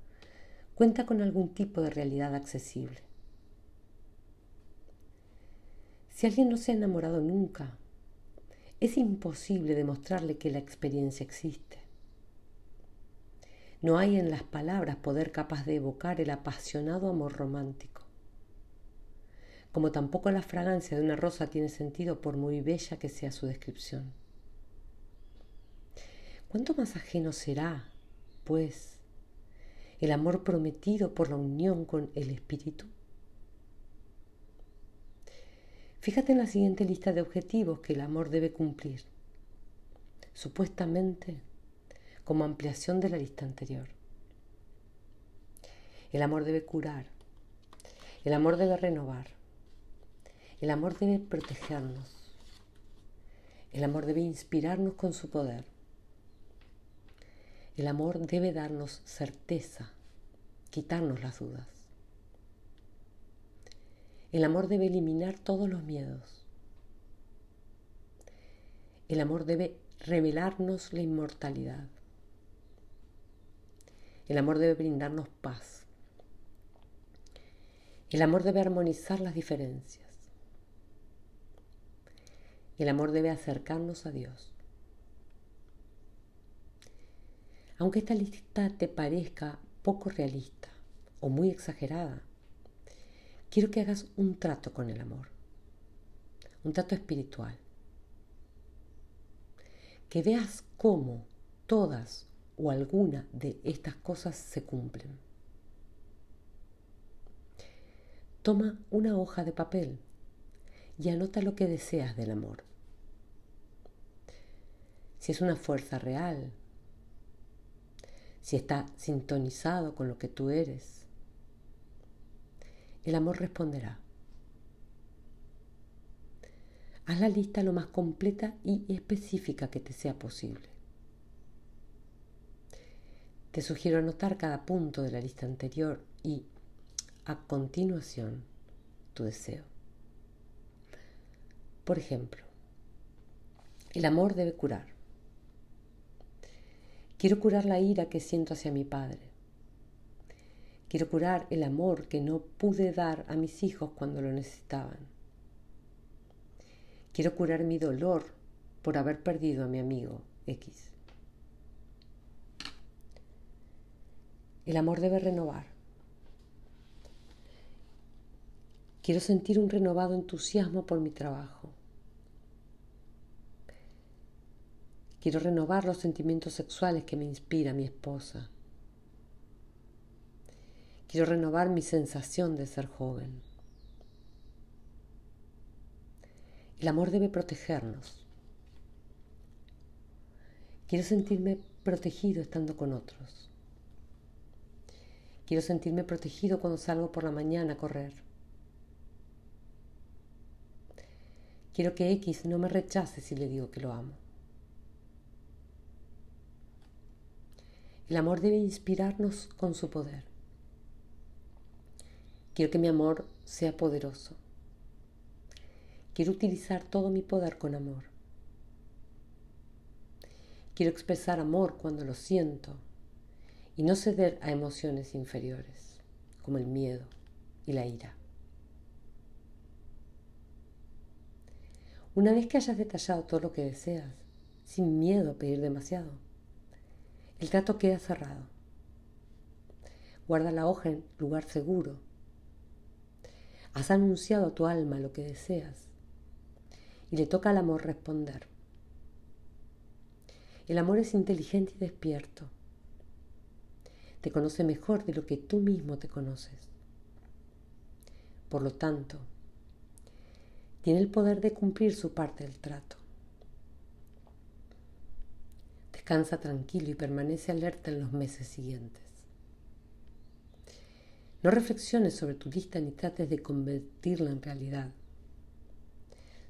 cuenta con algún tipo de realidad accesible. Si alguien no se ha enamorado nunca, es imposible demostrarle que la experiencia existe. No hay en las palabras poder capaz de evocar el apasionado amor romántico como tampoco la fragancia de una rosa tiene sentido por muy bella que sea su descripción. ¿Cuánto más ajeno será, pues, el amor prometido por la unión con el Espíritu? Fíjate en la siguiente lista de objetivos que el amor debe cumplir, supuestamente como ampliación de la lista anterior. El amor debe curar, el amor debe renovar, el amor debe protegernos. El amor debe inspirarnos con su poder. El amor debe darnos certeza, quitarnos las dudas. El amor debe eliminar todos los miedos. El amor debe revelarnos la inmortalidad. El amor debe brindarnos paz. El amor debe armonizar las diferencias. El amor debe acercarnos a Dios. Aunque esta lista te parezca poco realista o muy exagerada, quiero que hagas un trato con el amor, un trato espiritual. Que veas cómo todas o alguna de estas cosas se cumplen. Toma una hoja de papel y anota lo que deseas del amor. Si es una fuerza real, si está sintonizado con lo que tú eres, el amor responderá. Haz la lista lo más completa y específica que te sea posible. Te sugiero anotar cada punto de la lista anterior y, a continuación, tu deseo. Por ejemplo, el amor debe curar. Quiero curar la ira que siento hacia mi padre. Quiero curar el amor que no pude dar a mis hijos cuando lo necesitaban. Quiero curar mi dolor por haber perdido a mi amigo X. El amor debe renovar. Quiero sentir un renovado entusiasmo por mi trabajo. Quiero renovar los sentimientos sexuales que me inspira mi esposa. Quiero renovar mi sensación de ser joven. El amor debe protegernos. Quiero sentirme protegido estando con otros. Quiero sentirme protegido cuando salgo por la mañana a correr. Quiero que X no me rechace si le digo que lo amo. El amor debe inspirarnos con su poder. Quiero que mi amor sea poderoso. Quiero utilizar todo mi poder con amor. Quiero expresar amor cuando lo siento y no ceder a emociones inferiores como el miedo y la ira. Una vez que hayas detallado todo lo que deseas, sin miedo a pedir demasiado, el trato queda cerrado. Guarda la hoja en lugar seguro. Has anunciado a tu alma lo que deseas y le toca al amor responder. El amor es inteligente y despierto. Te conoce mejor de lo que tú mismo te conoces. Por lo tanto, tiene el poder de cumplir su parte del trato. Descansa tranquilo y permanece alerta en los meses siguientes. No reflexiones sobre tu lista ni trates de convertirla en realidad.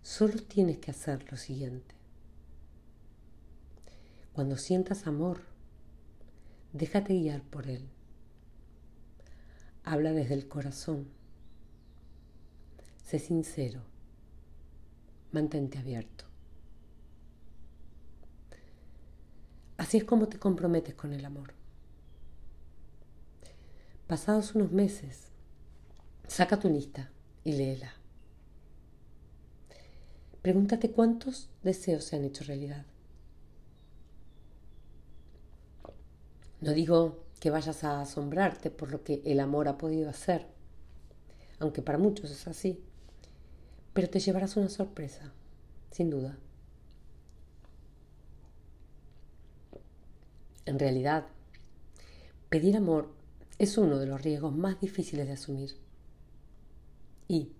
Solo tienes que hacer lo siguiente. Cuando sientas amor, déjate guiar por él. Habla desde el corazón. Sé sincero. Mantente abierto. Así es como te comprometes con el amor. Pasados unos meses, saca tu lista y léela. Pregúntate cuántos deseos se han hecho realidad. No digo que vayas a asombrarte por lo que el amor ha podido hacer, aunque para muchos es así, pero te llevarás una sorpresa, sin duda. En realidad, pedir amor es uno de los riesgos más difíciles de asumir. Y,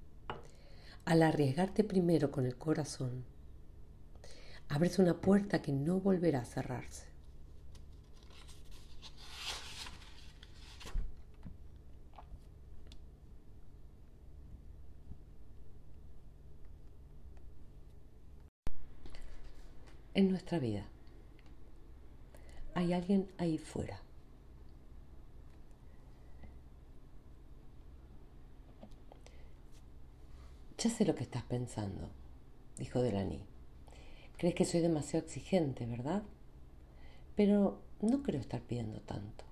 al arriesgarte primero con el corazón, abres una puerta que no volverá a cerrarse. En nuestra vida hay alguien ahí fuera. Ya sé lo que estás pensando, dijo Delany. Crees que soy demasiado exigente, ¿verdad? Pero no creo estar pidiendo tanto.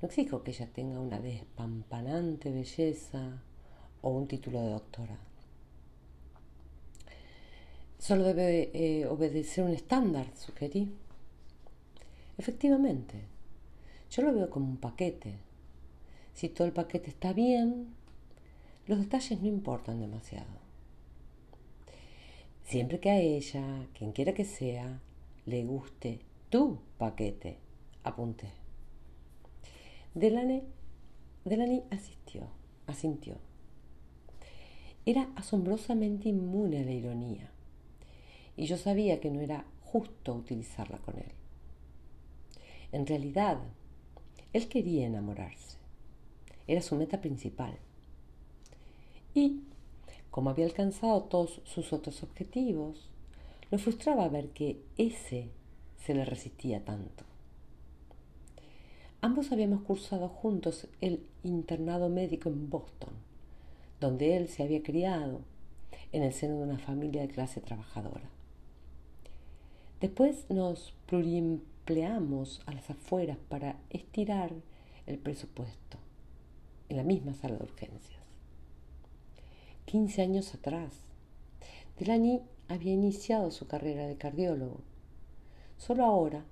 No exijo que ella tenga una despampanante belleza o un título de doctora. Solo debe eh, obedecer un estándar, sugerí. Efectivamente, yo lo veo como un paquete. Si todo el paquete está bien, los detalles no importan demasiado. Siempre que a ella, quien quiera que sea, le guste tu paquete, apunté. Delany, Delany asistió, asintió. Era asombrosamente inmune a la ironía, y yo sabía que no era justo utilizarla con él. En realidad, él quería enamorarse. Era su meta principal. Y, como había alcanzado todos sus otros objetivos, lo frustraba ver que ese se le resistía tanto. Ambos habíamos cursado juntos el internado médico en Boston, donde él se había criado en el seno de una familia de clase trabajadora. Después nos pluriempleamos a las afueras para estirar el presupuesto en la misma sala de urgencias. Quince años atrás, Delany había iniciado su carrera de cardiólogo. Solo ahora,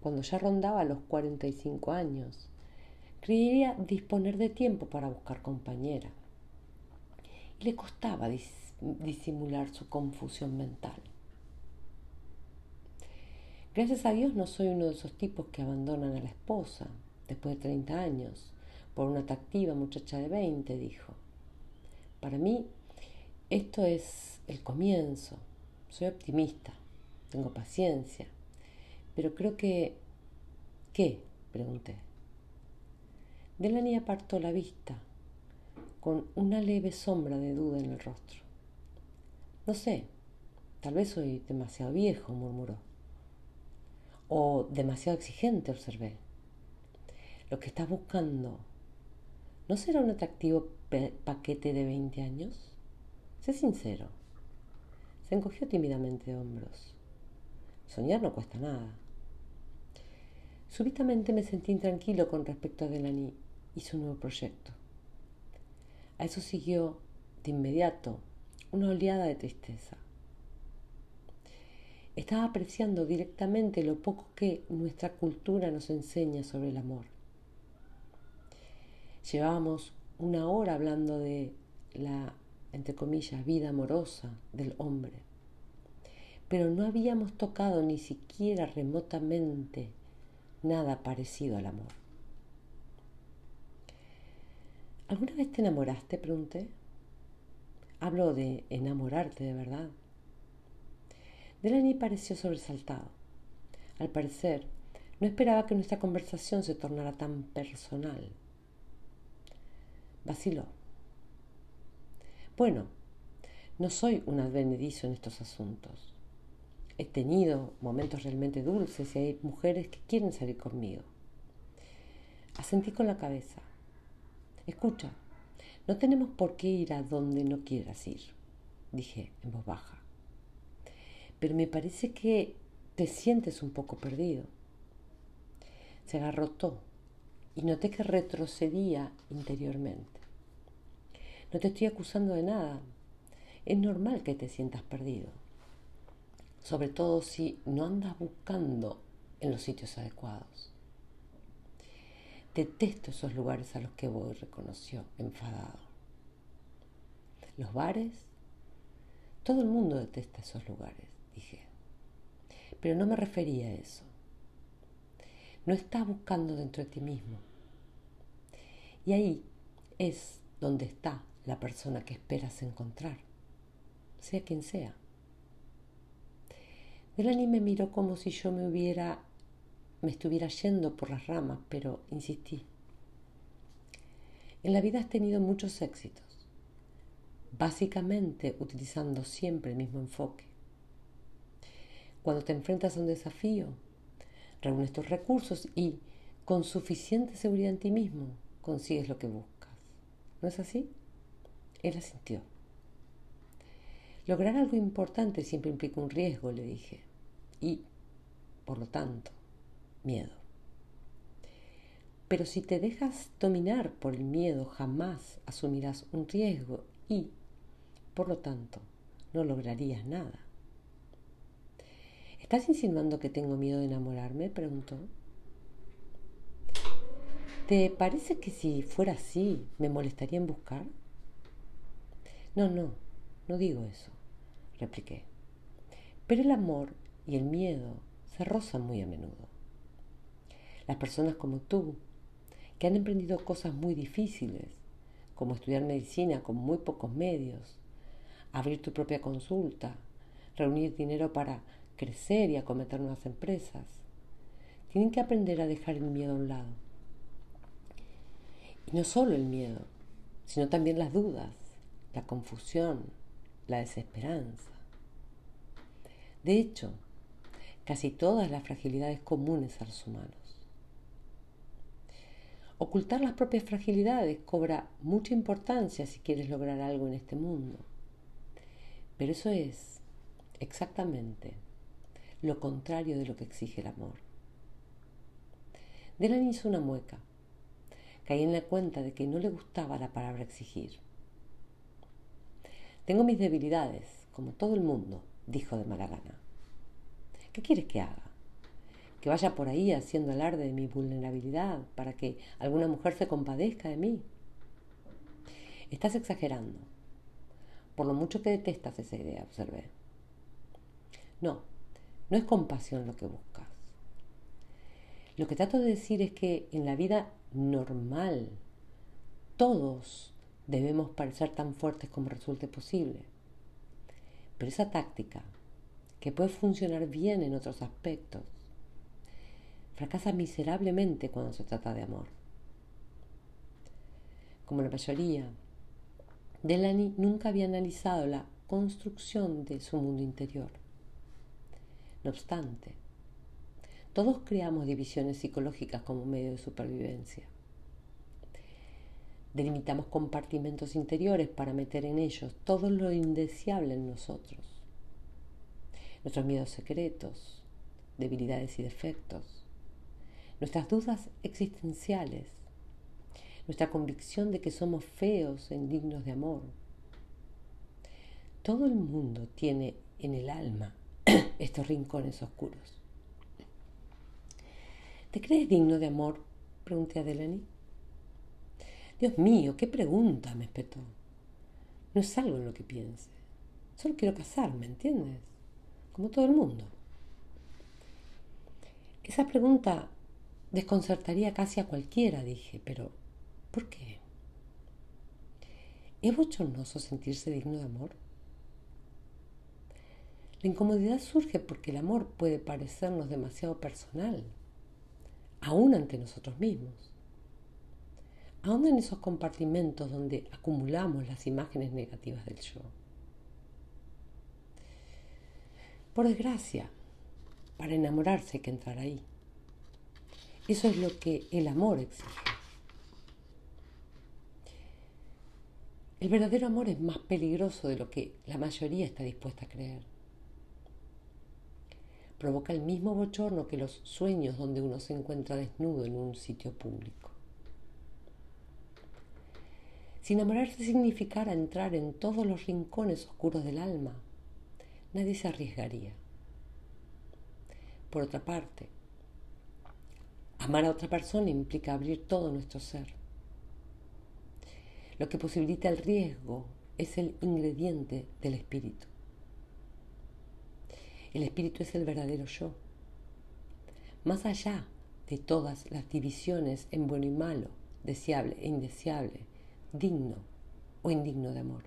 cuando ya rondaba los 45 años, creía disponer de tiempo para buscar compañera. Y le costaba disimular su confusión mental. Gracias a Dios no soy uno de esos tipos que abandonan a la esposa después de 30 años por una atractiva muchacha de 20, dijo. Para mí, esto es el comienzo. Soy optimista, tengo paciencia, pero creo que... ¿Qué? pregunté. Delany apartó la vista, con una leve sombra de duda en el rostro. No sé, tal vez soy demasiado viejo, murmuró o demasiado exigente, observé. Lo que estás buscando, ¿no será un atractivo paquete de 20 años? Sé sincero. Se encogió tímidamente de hombros. Soñar no cuesta nada. Súbitamente me sentí intranquilo con respecto a Delany y su nuevo proyecto. A eso siguió, de inmediato, una oleada de tristeza. Estaba apreciando directamente lo poco que nuestra cultura nos enseña sobre el amor. Llevábamos una hora hablando de la, entre comillas, vida amorosa del hombre, pero no habíamos tocado ni siquiera remotamente nada parecido al amor. ¿Alguna vez te enamoraste? pregunté. Hablo de enamorarte de verdad. Delany pareció sobresaltado. Al parecer, no esperaba que nuestra conversación se tornara tan personal. Vaciló. Bueno, no soy un advenedizo en estos asuntos. He tenido momentos realmente dulces y hay mujeres que quieren salir conmigo. Asentí con la cabeza. Escucha, no tenemos por qué ir a donde no quieras ir, dije en voz baja pero me parece que te sientes un poco perdido. Se agarrotó y noté que retrocedía interiormente. No te estoy acusando de nada. Es normal que te sientas perdido, sobre todo si no andas buscando en los sitios adecuados. Detesto esos lugares a los que voy, reconoció, enfadado. Los bares, todo el mundo detesta esos lugares dije. Pero no me refería a eso. No estás buscando dentro de ti mismo. Y ahí es donde está la persona que esperas encontrar, sea quien sea. Delany me miró como si yo me hubiera me estuviera yendo por las ramas, pero insistí. En la vida has tenido muchos éxitos, básicamente utilizando siempre el mismo enfoque. Cuando te enfrentas a un desafío, reúnes tus recursos y con suficiente seguridad en ti mismo consigues lo que buscas. ¿No es así? Él asintió. Lograr algo importante siempre implica un riesgo, le dije. Y, por lo tanto, miedo. Pero si te dejas dominar por el miedo, jamás asumirás un riesgo y, por lo tanto, no lograrías nada. ¿Estás insinuando que tengo miedo de enamorarme? preguntó. ¿Te parece que si fuera así me molestaría en buscar? No, no, no digo eso, repliqué. Pero el amor y el miedo se rozan muy a menudo. Las personas como tú, que han emprendido cosas muy difíciles, como estudiar medicina con muy pocos medios, abrir tu propia consulta, reunir dinero para crecer y acometer nuevas empresas, tienen que aprender a dejar el miedo a un lado y no solo el miedo, sino también las dudas, la confusión, la desesperanza. De hecho, casi todas las fragilidades comunes a los humanos. Ocultar las propias fragilidades cobra mucha importancia si quieres lograr algo en este mundo. Pero eso es exactamente lo contrario de lo que exige el amor. Delan hizo una mueca caí en la cuenta de que no le gustaba la palabra exigir. Tengo mis debilidades, como todo el mundo, dijo de mala gana. ¿Qué quieres que haga? ¿Que vaya por ahí haciendo alarde de mi vulnerabilidad para que alguna mujer se compadezca de mí? Estás exagerando. Por lo mucho que detestas esa idea, observé. No, no es compasión lo que buscas. Lo que trato de decir es que en la vida normal. Todos debemos parecer tan fuertes como resulte posible. Pero esa táctica, que puede funcionar bien en otros aspectos, fracasa miserablemente cuando se trata de amor. Como la mayoría, Delany nunca había analizado la construcción de su mundo interior. No obstante, todos creamos divisiones psicológicas como medio de supervivencia. Delimitamos compartimentos interiores para meter en ellos todo lo indeseable en nosotros. Nuestros miedos secretos, debilidades y defectos, nuestras dudas existenciales, nuestra convicción de que somos feos e indignos de amor. Todo el mundo tiene en el alma estos rincones oscuros. ¿Te crees digno de amor? pregunté a Delany. Dios mío, qué pregunta, me espetó. No es algo en lo que piense. Solo quiero casarme, ¿entiendes? Como todo el mundo. Esa pregunta desconcertaría casi a cualquiera, dije, pero ¿por qué? ¿Es bochornoso sentirse digno de amor? La incomodidad surge porque el amor puede parecernos demasiado personal aún ante nosotros mismos. Aún en esos compartimentos donde acumulamos las imágenes negativas del yo. Por desgracia, para enamorarse hay que entrar ahí. Eso es lo que el amor exige. El verdadero amor es más peligroso de lo que la mayoría está dispuesta a creer provoca el mismo bochorno que los sueños donde uno se encuentra desnudo en un sitio público. Si enamorarse significara entrar en todos los rincones oscuros del alma, nadie se arriesgaría. Por otra parte, amar a otra persona implica abrir todo nuestro ser. Lo que posibilita el riesgo es el ingrediente del espíritu. El espíritu es el verdadero yo. Más allá de todas las divisiones en bueno y malo, deseable e indeseable, digno o indigno de amor.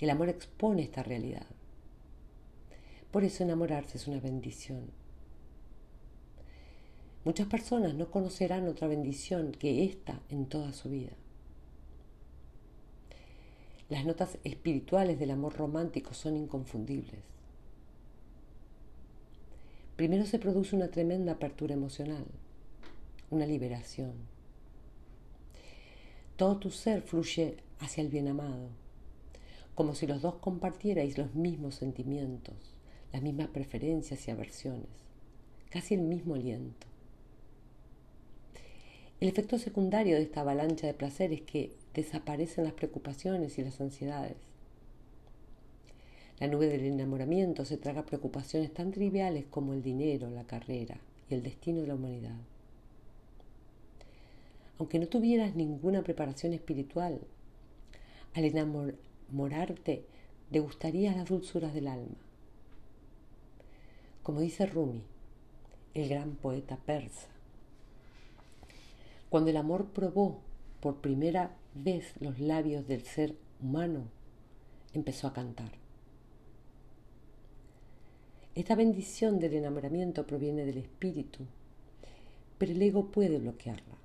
El amor expone esta realidad. Por eso enamorarse es una bendición. Muchas personas no conocerán otra bendición que esta en toda su vida. Las notas espirituales del amor romántico son inconfundibles. Primero se produce una tremenda apertura emocional, una liberación. Todo tu ser fluye hacia el bien amado, como si los dos compartierais los mismos sentimientos, las mismas preferencias y aversiones, casi el mismo aliento. El efecto secundario de esta avalancha de placer es que desaparecen las preocupaciones y las ansiedades. La nube del enamoramiento se traga preocupaciones tan triviales como el dinero, la carrera y el destino de la humanidad. Aunque no tuvieras ninguna preparación espiritual, al enamorarte degustarías las dulzuras del alma. Como dice Rumi, el gran poeta persa, cuando el amor probó por primera vez los labios del ser humano, empezó a cantar. Esta bendición del enamoramiento proviene del espíritu, pero el ego puede bloquearla.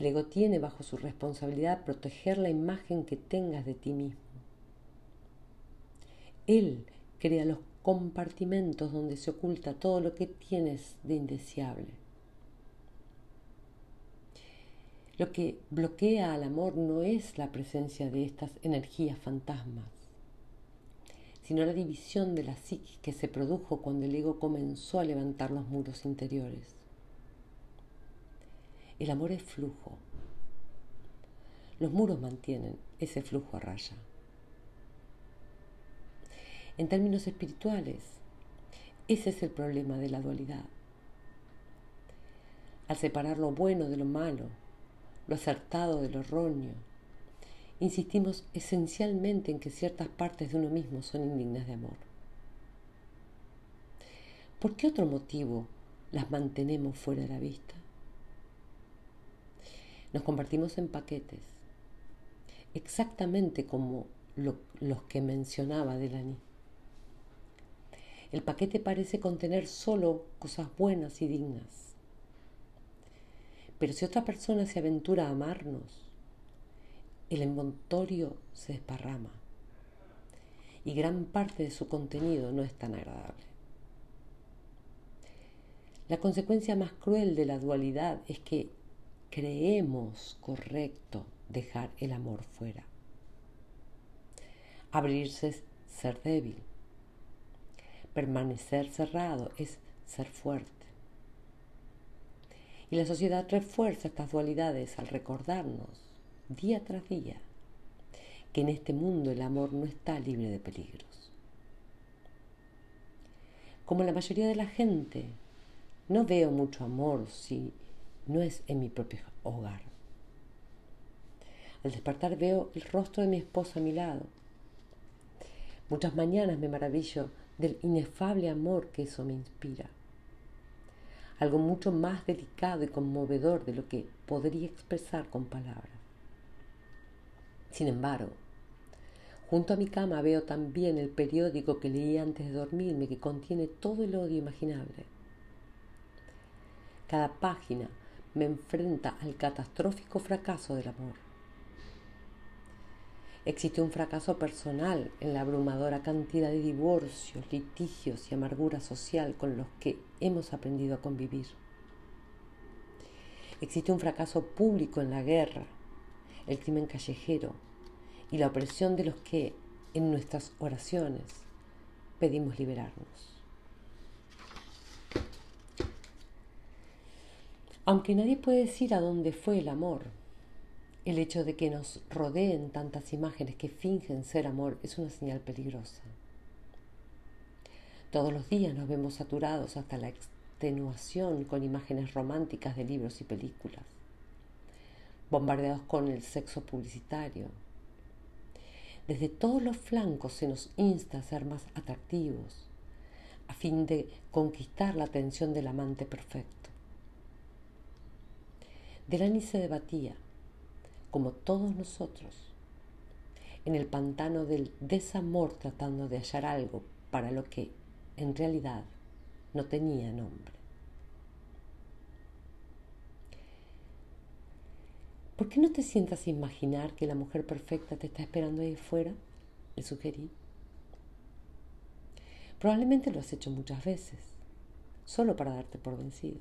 El ego tiene bajo su responsabilidad proteger la imagen que tengas de ti mismo. Él crea los compartimentos donde se oculta todo lo que tienes de indeseable. Lo que bloquea al amor no es la presencia de estas energías fantasmas, sino la división de la psique que se produjo cuando el ego comenzó a levantar los muros interiores. El amor es flujo. Los muros mantienen ese flujo a raya. En términos espirituales, ese es el problema de la dualidad. Al separar lo bueno de lo malo, lo acertado de lo erróneo. Insistimos esencialmente en que ciertas partes de uno mismo son indignas de amor. ¿Por qué otro motivo las mantenemos fuera de la vista? Nos convertimos en paquetes, exactamente como los que mencionaba Delany. El paquete parece contener solo cosas buenas y dignas pero si otra persona se aventura a amarnos, el envoltorio se desparrama y gran parte de su contenido no es tan agradable. La consecuencia más cruel de la dualidad es que creemos correcto dejar el amor fuera. Abrirse es ser débil. Permanecer cerrado es ser fuerte. Y la sociedad refuerza estas dualidades al recordarnos día tras día que en este mundo el amor no está libre de peligros. Como la mayoría de la gente, no veo mucho amor si no es en mi propio hogar. Al despertar veo el rostro de mi esposa a mi lado. Muchas mañanas me maravillo del inefable amor que eso me inspira algo mucho más delicado y conmovedor de lo que podría expresar con palabras. Sin embargo, junto a mi cama veo también el periódico que leí antes de dormirme que contiene todo el odio imaginable. Cada página me enfrenta al catastrófico fracaso del amor. Existe un fracaso personal en la abrumadora cantidad de divorcios, litigios y amargura social con los que hemos aprendido a convivir. Existe un fracaso público en la guerra, el crimen callejero y la opresión de los que en nuestras oraciones pedimos liberarnos. Aunque nadie puede decir a dónde fue el amor, el hecho de que nos rodeen tantas imágenes que fingen ser amor es una señal peligrosa. Todos los días nos vemos saturados hasta la extenuación con imágenes románticas de libros y películas, bombardeados con el sexo publicitario. Desde todos los flancos se nos insta a ser más atractivos, a fin de conquistar la atención del amante perfecto. Delany se debatía como todos nosotros, en el pantano del desamor tratando de hallar algo para lo que en realidad no tenía nombre. ¿Por qué no te sientas a imaginar que la mujer perfecta te está esperando ahí fuera? Le sugerí. Probablemente lo has hecho muchas veces, solo para darte por vencido.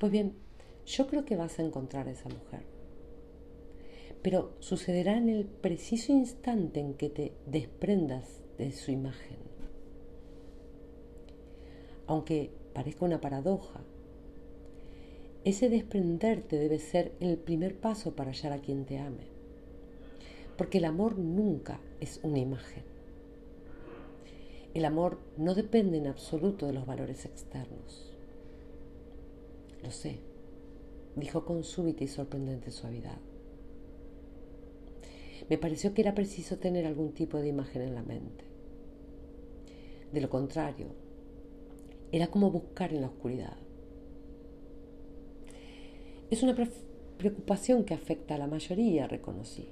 Pues bien, yo creo que vas a encontrar a esa mujer. Pero sucederá en el preciso instante en que te desprendas de su imagen. Aunque parezca una paradoja, ese desprenderte debe ser el primer paso para hallar a quien te ame. Porque el amor nunca es una imagen. El amor no depende en absoluto de los valores externos. Lo sé, dijo con súbita y sorprendente suavidad. Me pareció que era preciso tener algún tipo de imagen en la mente. De lo contrario, era como buscar en la oscuridad. Es una preocupación que afecta a la mayoría, reconocí.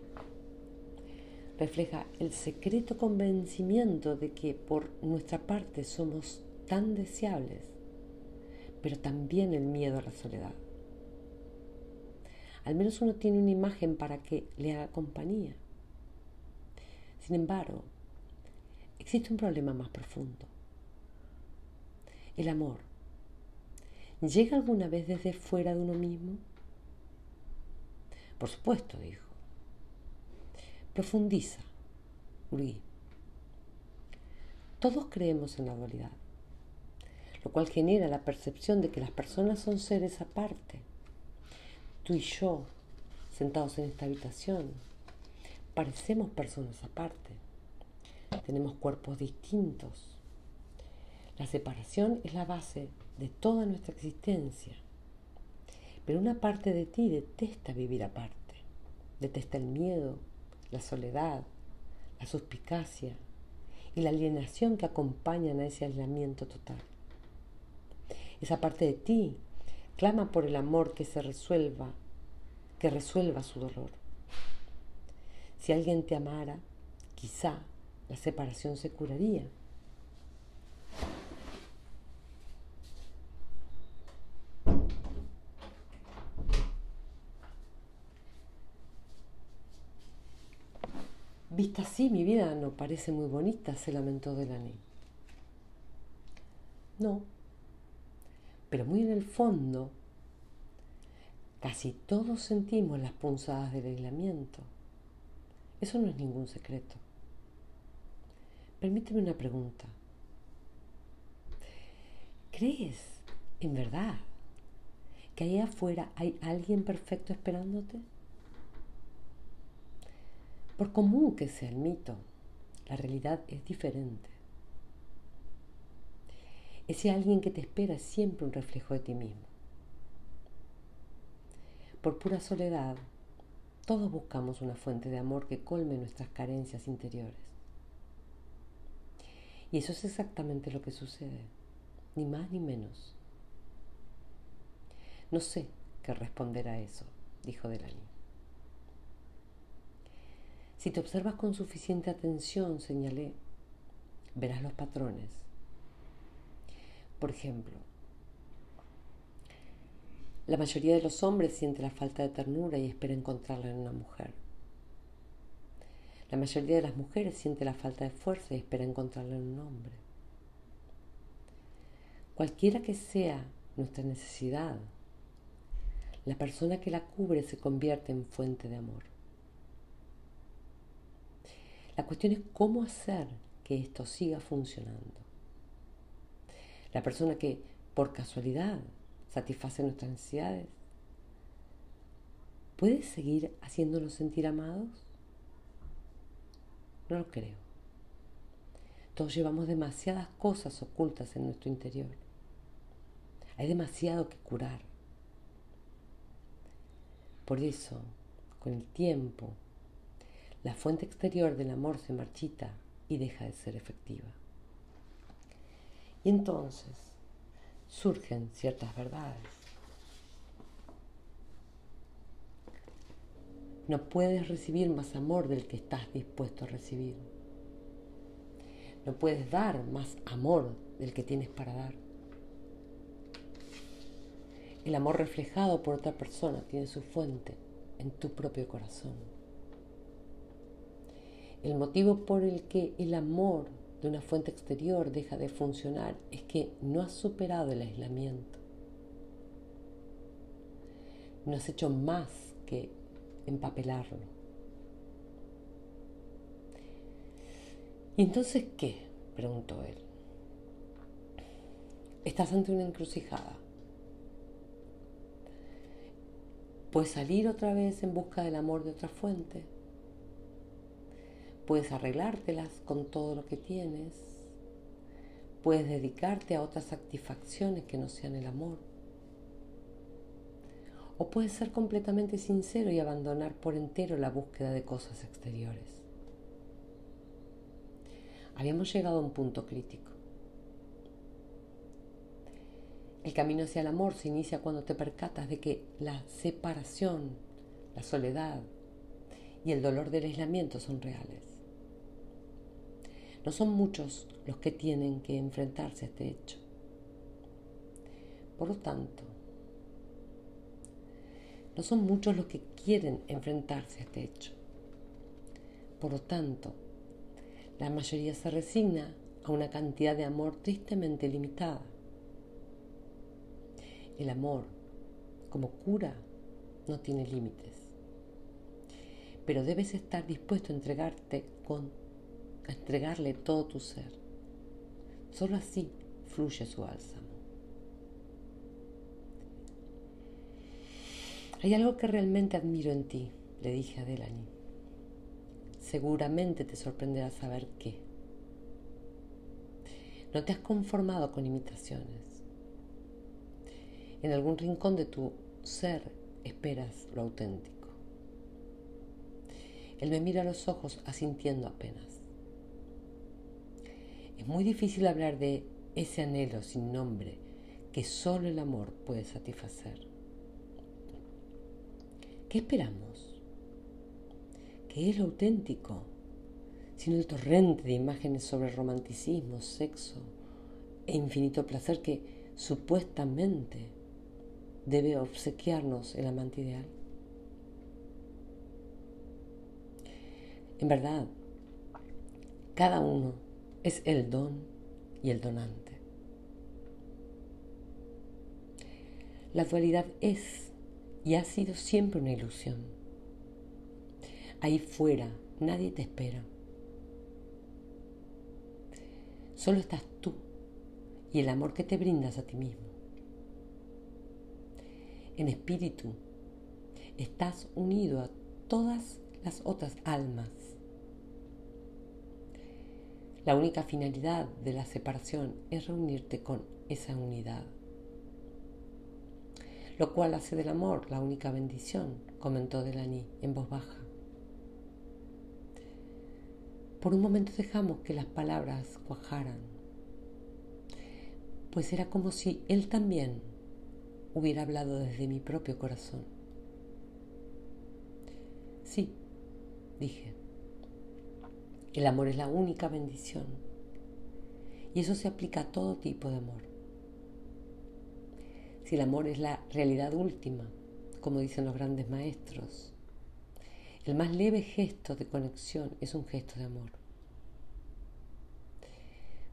Refleja el secreto convencimiento de que por nuestra parte somos tan deseables pero también el miedo a la soledad. Al menos uno tiene una imagen para que le haga compañía. Sin embargo, existe un problema más profundo. El amor. ¿Llega alguna vez desde fuera de uno mismo? Por supuesto, dijo. Profundiza, Luis. Todos creemos en la dualidad lo cual genera la percepción de que las personas son seres aparte. Tú y yo, sentados en esta habitación, parecemos personas aparte. Tenemos cuerpos distintos. La separación es la base de toda nuestra existencia. Pero una parte de ti detesta vivir aparte. Detesta el miedo, la soledad, la suspicacia y la alienación que acompañan a ese aislamiento total esa parte de ti clama por el amor que se resuelva, que resuelva su dolor. Si alguien te amara, quizá la separación se curaría. Vista así, mi vida no parece muy bonita, se lamentó Delany. No, pero muy en el fondo, casi todos sentimos las punzadas del aislamiento. Eso no es ningún secreto. Permíteme una pregunta. ¿Crees en verdad que ahí afuera hay alguien perfecto esperándote? Por común que sea el mito, la realidad es diferente. Ese alguien que te espera es siempre un reflejo de ti mismo. Por pura soledad, todos buscamos una fuente de amor que colme nuestras carencias interiores. Y eso es exactamente lo que sucede, ni más ni menos. No sé qué responder a eso, dijo Delany. Si te observas con suficiente atención, señalé, verás los patrones por ejemplo, la mayoría de los hombres siente la falta de ternura y espera encontrarla en una mujer. La mayoría de las mujeres siente la falta de fuerza y espera encontrarla en un hombre. Cualquiera que sea nuestra necesidad, la persona que la cubre se convierte en fuente de amor. La cuestión es cómo hacer que esto siga funcionando. La persona que por casualidad satisface nuestras necesidades, ¿puede seguir haciéndonos sentir amados? No lo creo. Todos llevamos demasiadas cosas ocultas en nuestro interior. Hay demasiado que curar. Por eso, con el tiempo, la fuente exterior del amor se marchita y deja de ser efectiva. Y entonces surgen ciertas verdades. No puedes recibir más amor del que estás dispuesto a recibir. No puedes dar más amor del que tienes para dar. El amor reflejado por otra persona tiene su fuente en tu propio corazón. El motivo por el que el amor de una fuente exterior deja de funcionar es que no has superado el aislamiento. No has hecho más que empapelarlo. ¿Y entonces qué? preguntó él. Estás ante una encrucijada. Puedes salir otra vez en busca del amor de otra fuente Puedes arreglártelas con todo lo que tienes. Puedes dedicarte a otras satisfacciones que no sean el amor. O puedes ser completamente sincero y abandonar por entero la búsqueda de cosas exteriores. Habíamos llegado a un punto crítico. El camino hacia el amor se inicia cuando te percatas de que la separación, la soledad y el dolor del aislamiento son reales. No son muchos los que tienen que enfrentarse a este hecho. Por lo tanto, no son muchos los que quieren enfrentarse a este hecho. Por lo tanto, la mayoría se resigna a una cantidad de amor tristemente limitada. El amor, como cura, no tiene límites. Pero debes estar dispuesto a entregarte con a entregarle todo tu ser. Solo así fluye su bálsamo. Hay algo que realmente admiro en ti, le dije a Delany. Seguramente te sorprenderá saber qué. No te has conformado con imitaciones. En algún rincón de tu ser esperas lo auténtico. Él me mira a los ojos asintiendo apenas. Es muy difícil hablar de ese anhelo sin nombre que solo el amor puede satisfacer. ¿Qué esperamos? ¿Qué es lo auténtico? Sino el torrente de imágenes sobre romanticismo, sexo e infinito placer que supuestamente debe obsequiarnos el amante ideal. En verdad, cada uno es el don y el donante. La dualidad es y ha sido siempre una ilusión. Ahí fuera nadie te espera. Solo estás tú y el amor que te brindas a ti mismo. En espíritu estás unido a todas las otras almas la única finalidad de la separación es reunirte con esa unidad, lo cual hace del amor la única bendición, comentó Delany en voz baja. Por un momento dejamos que las palabras cuajaran, pues era como si él también hubiera hablado desde mi propio corazón. Sí, dije. El amor es la única bendición. Y eso se aplica a todo tipo de amor. Si el amor es la realidad última, como dicen los grandes maestros, el más leve gesto de conexión es un gesto de amor.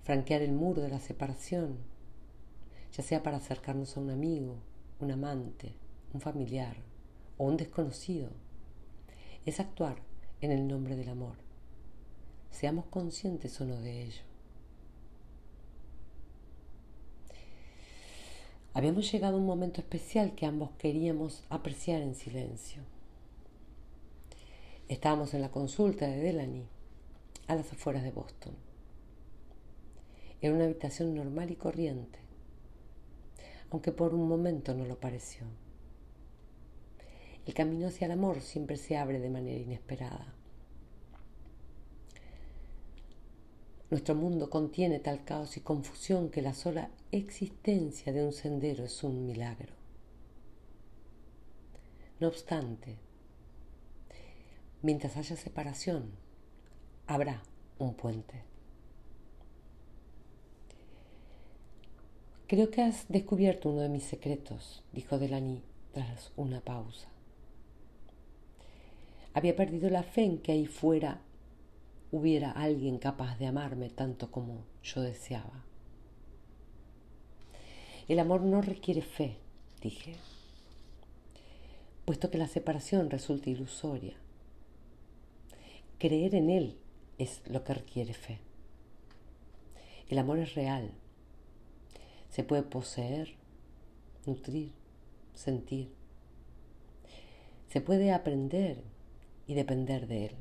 Franquear el muro de la separación, ya sea para acercarnos a un amigo, un amante, un familiar o un desconocido, es actuar en el nombre del amor seamos conscientes o no de ello. Habíamos llegado a un momento especial que ambos queríamos apreciar en silencio. Estábamos en la consulta de Delany, a las afueras de Boston. Era una habitación normal y corriente, aunque por un momento no lo pareció. El camino hacia el amor siempre se abre de manera inesperada. Nuestro mundo contiene tal caos y confusión que la sola existencia de un sendero es un milagro. No obstante, mientras haya separación, habrá un puente. Creo que has descubierto uno de mis secretos, dijo Delany tras una pausa. Había perdido la fe en que ahí fuera hubiera alguien capaz de amarme tanto como yo deseaba. El amor no requiere fe, dije, puesto que la separación resulta ilusoria. Creer en él es lo que requiere fe. El amor es real. Se puede poseer, nutrir, sentir. Se puede aprender y depender de él.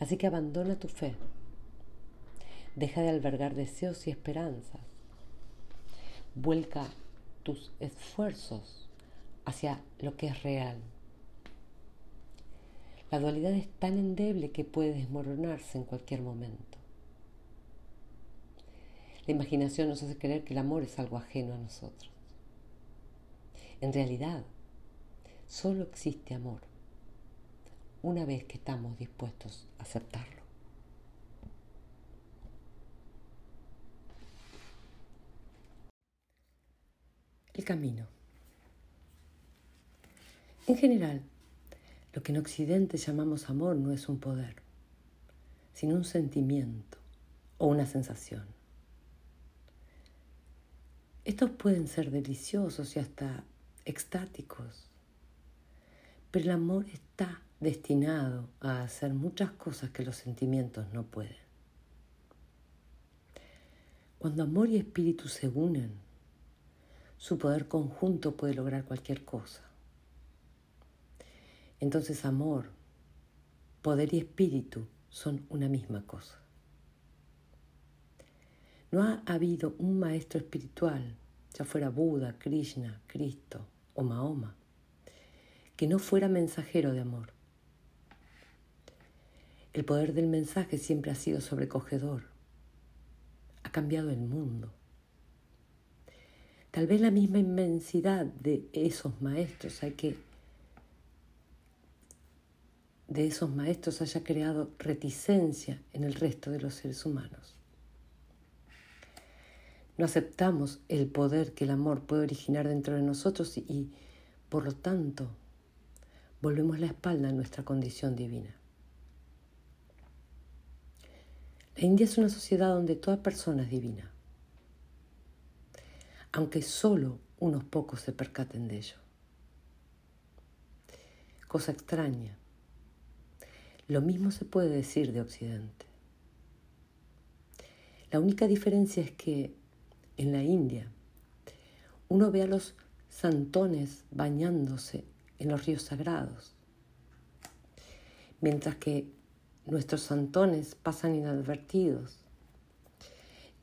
Así que abandona tu fe. Deja de albergar deseos y esperanzas. Vuelca tus esfuerzos hacia lo que es real. La dualidad es tan endeble que puede desmoronarse en cualquier momento. La imaginación nos hace creer que el amor es algo ajeno a nosotros. En realidad, solo existe amor una vez que estamos dispuestos a aceptarlo. El camino. En general, lo que en Occidente llamamos amor no es un poder, sino un sentimiento o una sensación. Estos pueden ser deliciosos y hasta extáticos, pero el amor está destinado a hacer muchas cosas que los sentimientos no pueden. Cuando amor y espíritu se unen, su poder conjunto puede lograr cualquier cosa. Entonces amor, poder y espíritu son una misma cosa. No ha habido un maestro espiritual, ya fuera Buda, Krishna, Cristo o Mahoma, que no fuera mensajero de amor. El poder del mensaje siempre ha sido sobrecogedor. Ha cambiado el mundo. Tal vez la misma inmensidad de esos maestros hay que de esos maestros haya creado reticencia en el resto de los seres humanos. No aceptamos el poder que el amor puede originar dentro de nosotros y, por lo tanto, volvemos la espalda a nuestra condición divina. La India es una sociedad donde toda persona es divina, aunque solo unos pocos se percaten de ello. Cosa extraña. Lo mismo se puede decir de Occidente. La única diferencia es que en la India, uno ve a los santones bañándose en los ríos sagrados, mientras que nuestros santones pasan inadvertidos,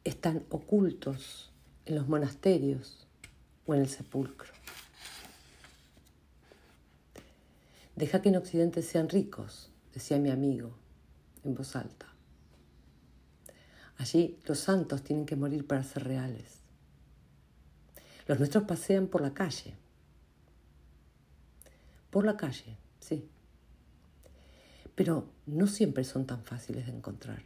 están ocultos en los monasterios o en el sepulcro. Deja que en Occidente sean ricos, decía mi amigo en voz alta. Allí los santos tienen que morir para ser reales. Los nuestros pasean por la calle. Por la calle, sí. Pero no siempre son tan fáciles de encontrar.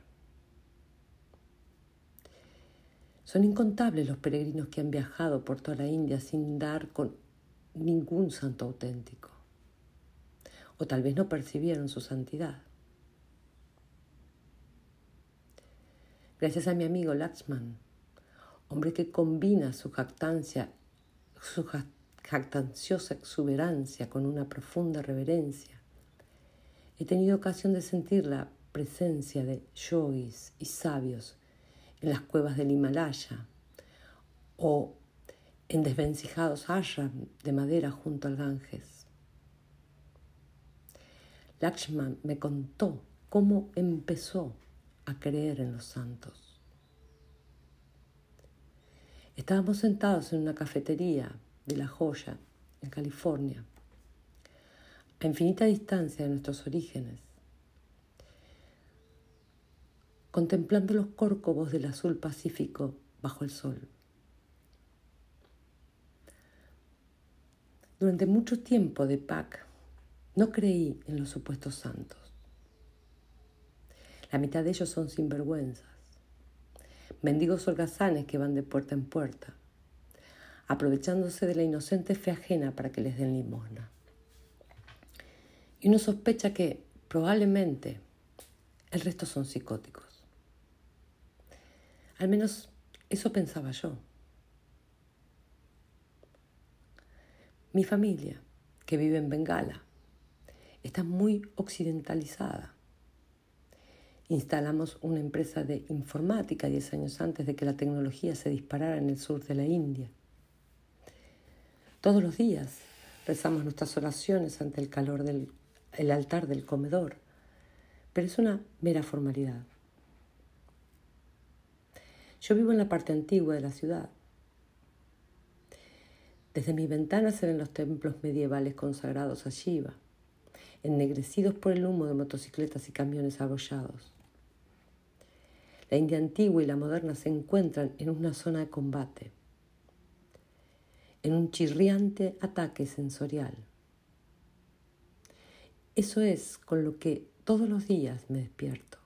Son incontables los peregrinos que han viajado por toda la India sin dar con ningún santo auténtico. O tal vez no percibieron su santidad. gracias a mi amigo Laxman, hombre que combina su jactancia, su jactanciosa exuberancia con una profunda reverencia. He tenido ocasión de sentir la presencia de yogis y sabios en las cuevas del Himalaya o en desvencijados ashram de madera junto al Ganges. Lakshman me contó cómo empezó a creer en los santos. Estábamos sentados en una cafetería de La Joya, en California, a infinita distancia de nuestros orígenes, contemplando los córcovos del azul pacífico bajo el sol. Durante mucho tiempo de Pac no creí en los supuestos santos. La mitad de ellos son sinvergüenzas, mendigos holgazanes que van de puerta en puerta, aprovechándose de la inocente fe ajena para que les den limosna. Y uno sospecha que probablemente el resto son psicóticos. Al menos eso pensaba yo. Mi familia, que vive en Bengala, está muy occidentalizada. Instalamos una empresa de informática diez años antes de que la tecnología se disparara en el sur de la India. Todos los días rezamos nuestras oraciones ante el calor del el altar del comedor, pero es una mera formalidad. Yo vivo en la parte antigua de la ciudad. Desde mi ventana se ven los templos medievales consagrados a Shiva, ennegrecidos por el humo de motocicletas y camiones abollados. La India antigua y la moderna se encuentran en una zona de combate, en un chirriante ataque sensorial. Eso es con lo que todos los días me despierto.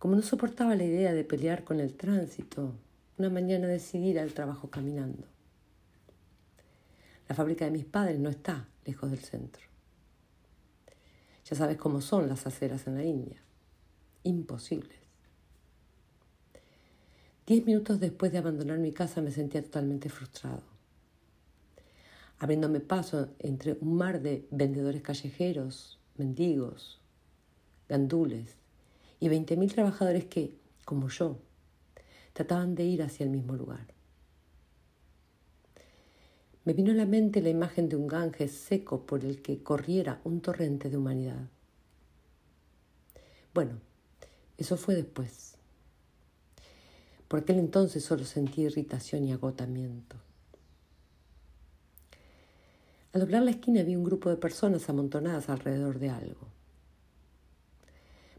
Como no soportaba la idea de pelear con el tránsito, una mañana decidí ir al trabajo caminando. La fábrica de mis padres no está lejos del centro. Ya sabes cómo son las aceras en la India. Imposibles. Diez minutos después de abandonar mi casa me sentía totalmente frustrado. Abriéndome paso entre un mar de vendedores callejeros, mendigos, gandules y 20.000 trabajadores que, como yo, trataban de ir hacia el mismo lugar. Me vino a la mente la imagen de un Ganges seco por el que corriera un torrente de humanidad. Bueno, eso fue después. Por aquel entonces solo sentí irritación y agotamiento. Al doblar la esquina vi un grupo de personas amontonadas alrededor de algo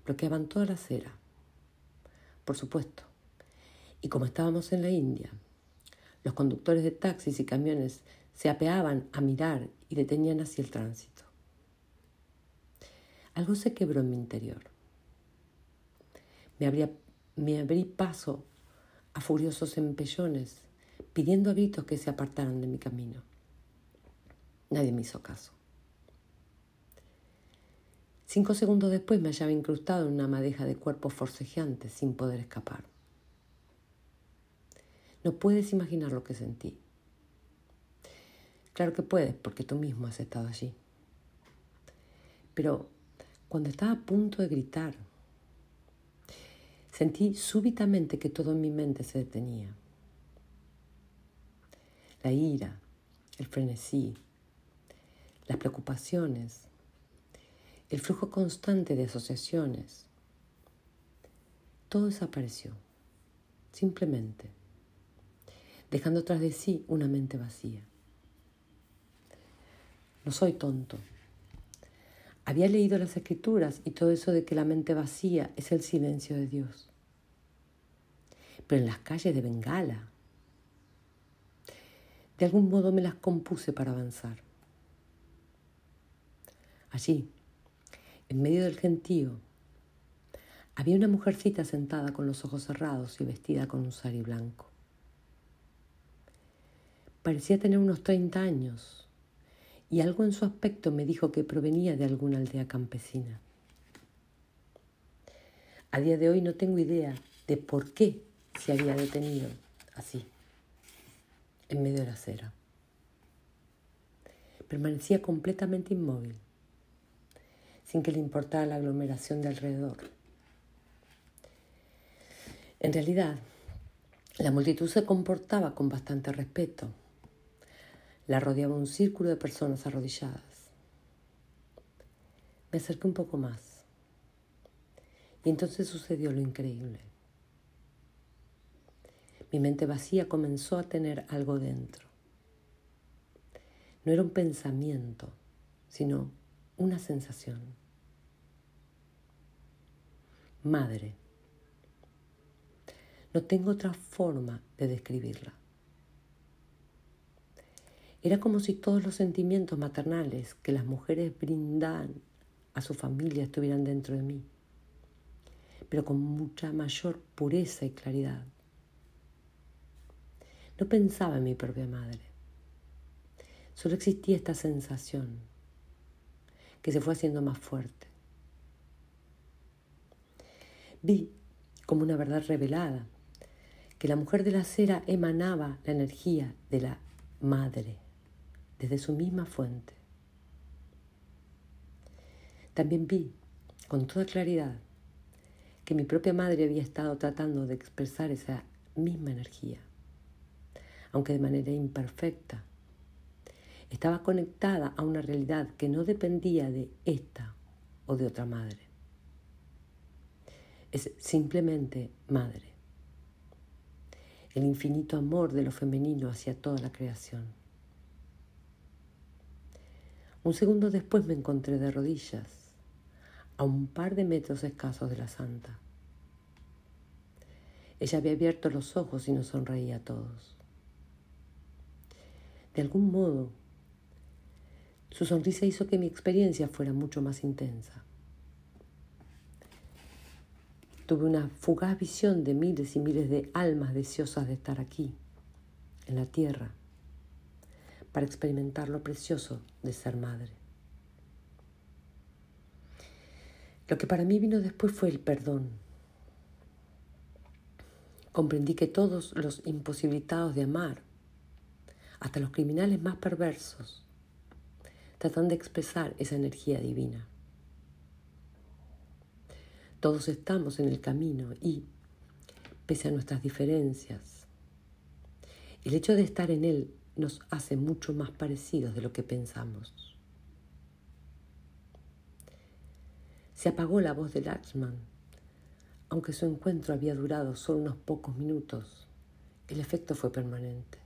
bloqueaban toda la acera, por supuesto. Y como estábamos en la India, los conductores de taxis y camiones se apeaban a mirar y detenían así el tránsito. Algo se quebró en mi interior. Me, me abrí paso a furiosos empellones, pidiendo a gritos que se apartaran de mi camino. Nadie me hizo caso. Cinco segundos después me hallaba incrustado en una madeja de cuerpos forcejeantes sin poder escapar. No puedes imaginar lo que sentí. Claro que puedes, porque tú mismo has estado allí. Pero cuando estaba a punto de gritar, sentí súbitamente que todo en mi mente se detenía. La ira, el frenesí, las preocupaciones, el flujo constante de asociaciones, todo desapareció, simplemente, dejando tras de sí una mente vacía. No soy tonto. Había leído las escrituras y todo eso de que la mente vacía es el silencio de Dios. Pero en las calles de Bengala, de algún modo me las compuse para avanzar. Allí, en medio del gentío, había una mujercita sentada con los ojos cerrados y vestida con un sari blanco. Parecía tener unos 30 años y algo en su aspecto me dijo que provenía de alguna aldea campesina. A día de hoy no tengo idea de por qué se había detenido así, en medio de la acera. Permanecía completamente inmóvil sin que le importara la aglomeración de alrededor. En realidad, la multitud se comportaba con bastante respeto. La rodeaba un círculo de personas arrodilladas. Me acerqué un poco más. Y entonces sucedió lo increíble. Mi mente vacía comenzó a tener algo dentro. No era un pensamiento, sino una sensación madre. No tengo otra forma de describirla. Era como si todos los sentimientos maternales que las mujeres brindan a su familia estuvieran dentro de mí, pero con mucha mayor pureza y claridad. No pensaba en mi propia madre. Solo existía esta sensación que se fue haciendo más fuerte, Vi como una verdad revelada que la mujer de la cera emanaba la energía de la madre desde su misma fuente. También vi con toda claridad que mi propia madre había estado tratando de expresar esa misma energía, aunque de manera imperfecta. Estaba conectada a una realidad que no dependía de esta o de otra madre. Es simplemente madre. El infinito amor de lo femenino hacia toda la creación. Un segundo después me encontré de rodillas a un par de metros escasos de la santa. Ella había abierto los ojos y nos sonreía a todos. De algún modo, su sonrisa hizo que mi experiencia fuera mucho más intensa. Tuve una fugaz visión de miles y miles de almas deseosas de estar aquí, en la tierra, para experimentar lo precioso de ser madre. Lo que para mí vino después fue el perdón. Comprendí que todos los imposibilitados de amar, hasta los criminales más perversos, tratan de expresar esa energía divina. Todos estamos en el camino y, pese a nuestras diferencias, el hecho de estar en él nos hace mucho más parecidos de lo que pensamos. Se apagó la voz de Lachman. Aunque su encuentro había durado solo unos pocos minutos, el efecto fue permanente.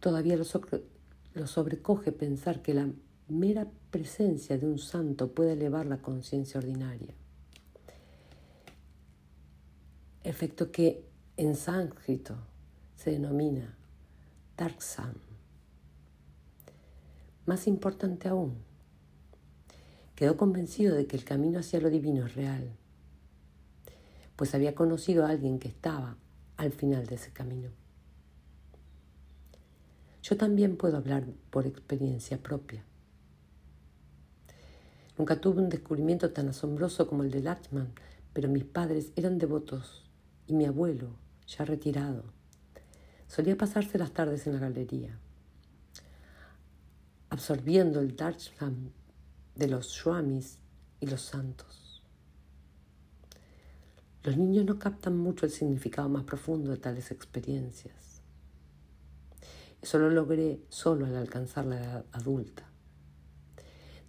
Todavía lo, sobrecoge pensar que la mera presencia de un santo puede elevar la conciencia ordinaria. Efecto que en sánscrito se denomina Darksam. Más importante aún, Quedó convencido de que el camino hacia lo divino es real, pues había conocido a alguien que estaba al final de ese camino. Yo también puedo hablar por experiencia propia. Nunca tuve un descubrimiento tan asombroso como el de Lachman, pero mis padres eran devotos y mi abuelo, ya retirado, solía pasarse las tardes en la galería, absorbiendo el Darsham de los swamis y los santos. Los niños no captan mucho el significado más profundo de tales experiencias. Eso lo logré solo al alcanzar la edad adulta,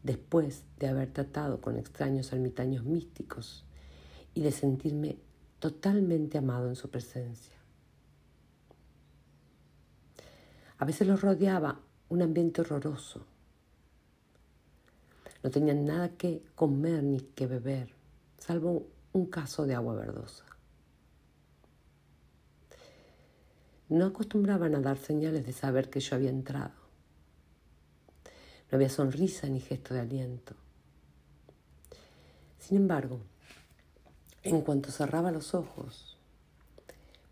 después de haber tratado con extraños ermitaños místicos y de sentirme totalmente amado en su presencia. A veces los rodeaba un ambiente horroroso, no tenían nada que comer ni que beber, salvo un caso de agua verdosa. No acostumbraban a dar señales de saber que yo había entrado. No había sonrisa ni gesto de aliento. Sin embargo, en cuanto cerraba los ojos,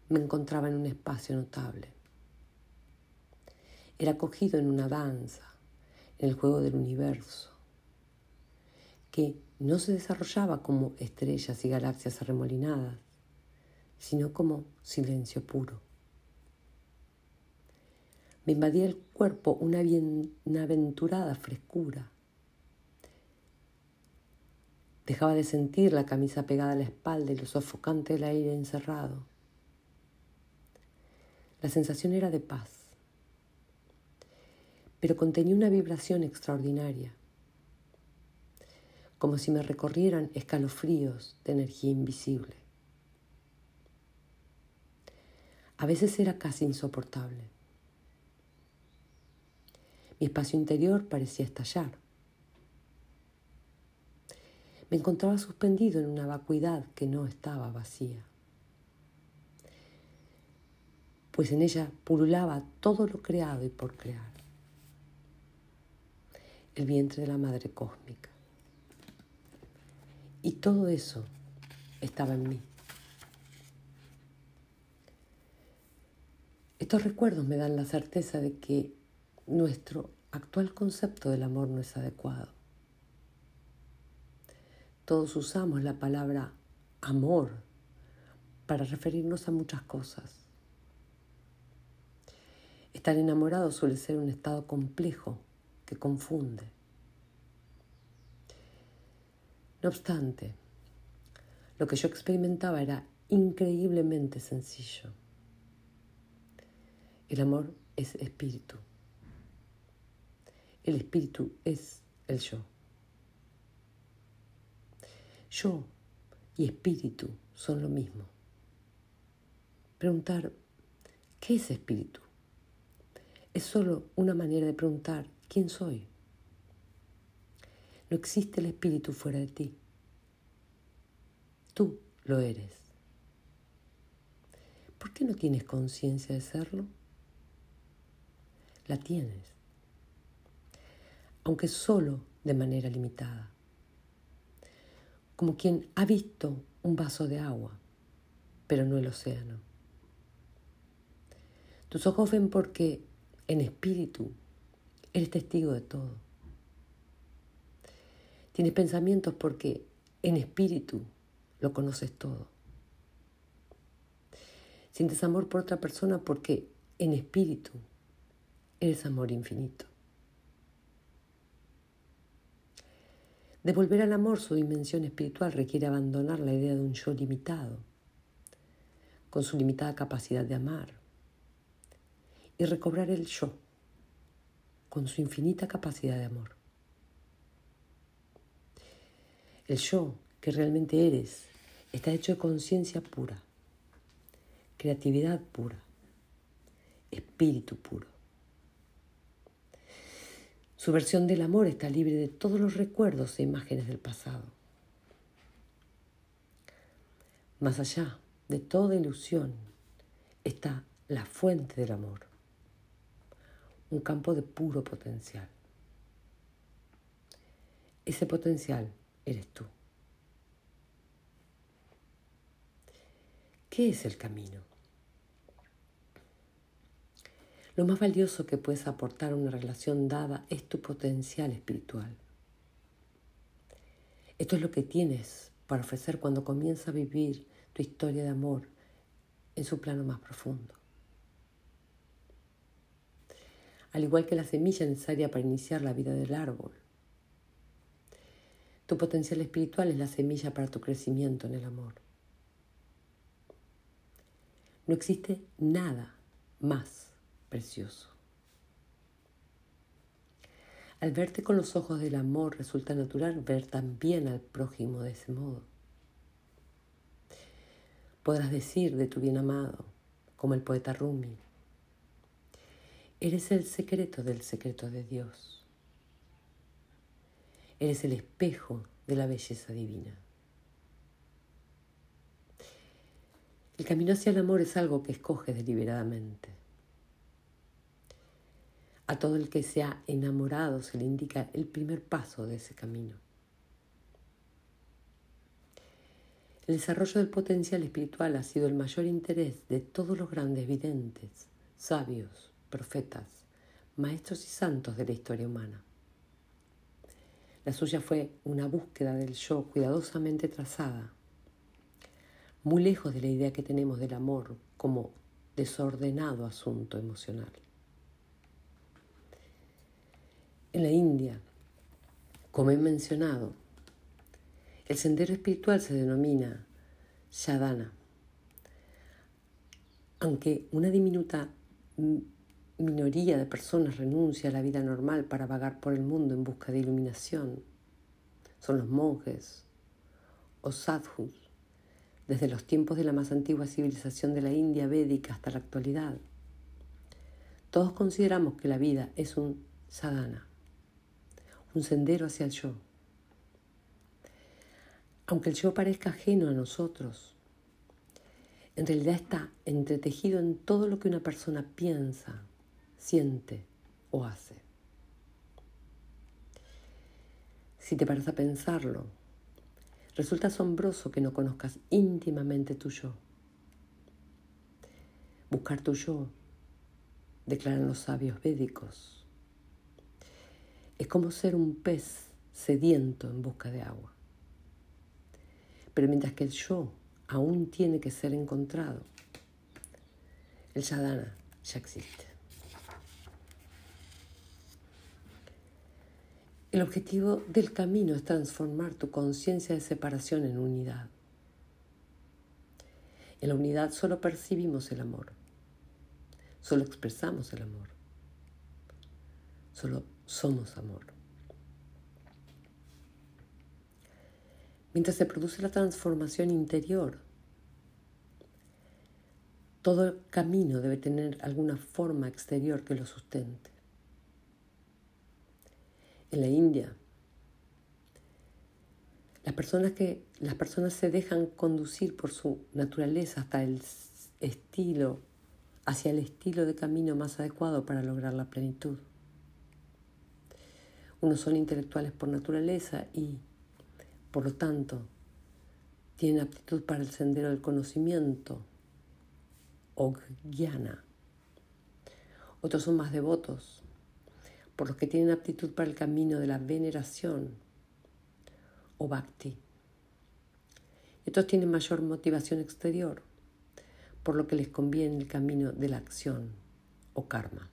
me encontraba en un espacio notable. Era cogido en una danza, en el juego del universo, que no se desarrollaba como estrellas y galaxias arremolinadas, sino como silencio puro. Me invadía el cuerpo una bienaventurada frescura. Dejaba de sentir la camisa pegada a la espalda y lo sofocante del aire encerrado. La sensación era de paz, pero contenía una vibración extraordinaria como si me recorrieran escalofríos de energía invisible. A veces era casi insoportable. Mi espacio interior parecía estallar. Me encontraba suspendido en una vacuidad que no estaba vacía, pues en ella pululaba todo lo creado y por crear. El vientre de la Madre Cósmica. Y todo eso estaba en mí. Estos recuerdos me dan la certeza de que nuestro actual concepto del amor no es adecuado. todos usamos la palabra amor para referirnos a muchas cosas. Estar enamorado suele ser un estado complejo que confunde. No obstante, lo que yo experimentaba era increíblemente sencillo. El amor es espíritu. El espíritu es el yo. Yo y espíritu son lo mismo. Preguntar, ¿qué es espíritu? Es solo una manera de preguntar, ¿quién soy? No existe el espíritu fuera de ti. Tú lo eres. ¿Por qué no tienes conciencia de serlo? La tienes, aunque solo de manera limitada, como quien ha visto un vaso de agua, pero no el océano. Tus ojos ven porque en espíritu eres testigo de todo. Tienes pensamientos porque en espíritu lo conoces todo. Sientes amor por otra persona porque en espíritu eres amor infinito. Devolver al amor su dimensión espiritual requiere abandonar la idea de un yo limitado, con su limitada capacidad de amar, y recobrar el yo con su infinita capacidad de amor. El yo que realmente eres está hecho de conciencia pura, creatividad pura, espíritu puro. Su versión del amor está libre de todos los recuerdos e imágenes del pasado. Más allá de toda ilusión está la fuente del amor un campo de puro potencial. Ese potencial eres tú. ¿Qué es el camino? Lo más valioso que puedes aportar a una relación dada es tu potencial espiritual. Esto es lo que tienes para ofrecer cuando comienzas a vivir tu historia de amor en su plano más profundo al igual que la semilla necesaria para iniciar la vida del árbol. Tu potencial espiritual es la semilla para tu crecimiento en el amor. No existe nada más precioso. Al verte con los ojos del amor resulta natural ver también al prójimo de ese modo. Podrás decir de tu bien amado, como el poeta Rumi, Eres el secreto del secreto de Dios. Eres el espejo de la belleza divina. El camino hacia el amor es algo que escoges deliberadamente. A todo el que se ha enamorado se le indica el primer paso de ese camino. El desarrollo del potencial espiritual ha sido el mayor interés de todos los grandes videntes, sabios, profetas, maestros y santos de la historia humana. La suya fue una búsqueda del yo cuidadosamente trazada, muy lejos de la idea que tenemos del amor como desordenado asunto emocional. En la India, como he mencionado, el sendero espiritual se denomina Shadana, aunque una diminuta minoría de personas renuncia a la vida normal para vagar por el mundo en busca de iluminación. Son los monjes o sadhus, desde los tiempos de la más antigua civilización de la India védica hasta la actualidad. Todos consideramos que la vida es un sadhana, un sendero hacia el yo. Aunque el yo parezca ajeno a nosotros, en realidad está entretejido en todo lo que una persona piensa, siente o hace. Si te paras a pensarlo, resulta asombroso que no conozcas íntimamente tu yo. Buscar tu yo, declaran los sabios védicos, es como ser un pez sediento en busca de agua. Pero mientras que el yo aún tiene que ser encontrado, el sadhana ya existe. El objetivo del camino es transformar tu conciencia de separación en unidad. En la unidad solo percibimos el amor, solo expresamos el amor, solo somos amor. Mientras se produce la transformación interior, todo el camino debe tener alguna forma exterior que lo sustente. En la India, las personas, que, las personas se dejan conducir por su naturaleza hasta el estilo, hacia el estilo de camino más adecuado para lograr la plenitud. Unos son intelectuales por naturaleza y, por lo tanto, tienen aptitud para el sendero del conocimiento o jnana. Otros son más devotos, por los que tienen aptitud para el camino de la veneración o bhakti. Estos tienen mayor motivación exterior, por lo que les conviene el camino de la acción o karma.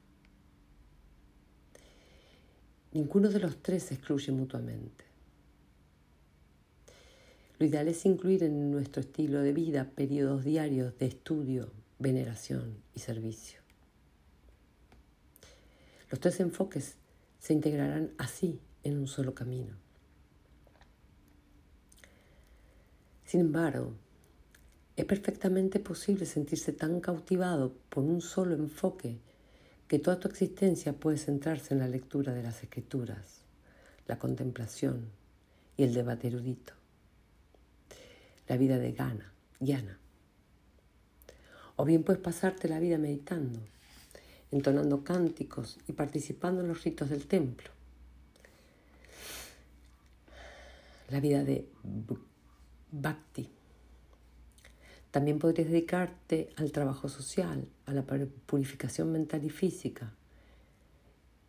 Ninguno de los tres se excluye mutuamente. Lo ideal es incluir en nuestro estilo de vida periodos diarios de estudio, veneración y servicio. Los tres enfoques se integrarán así en un solo camino. Sin embargo, es perfectamente posible sentirse tan cautivado por un solo enfoque que toda tu existencia puede centrarse en la lectura de las escrituras, la contemplación y el debate erudito. La vida de Gana, Yana. O bien puedes pasarte la vida meditando, entonando cánticos y participando en los ritos del templo. La vida de bhakti. También podrías dedicarte al trabajo social, a la purificación mental y física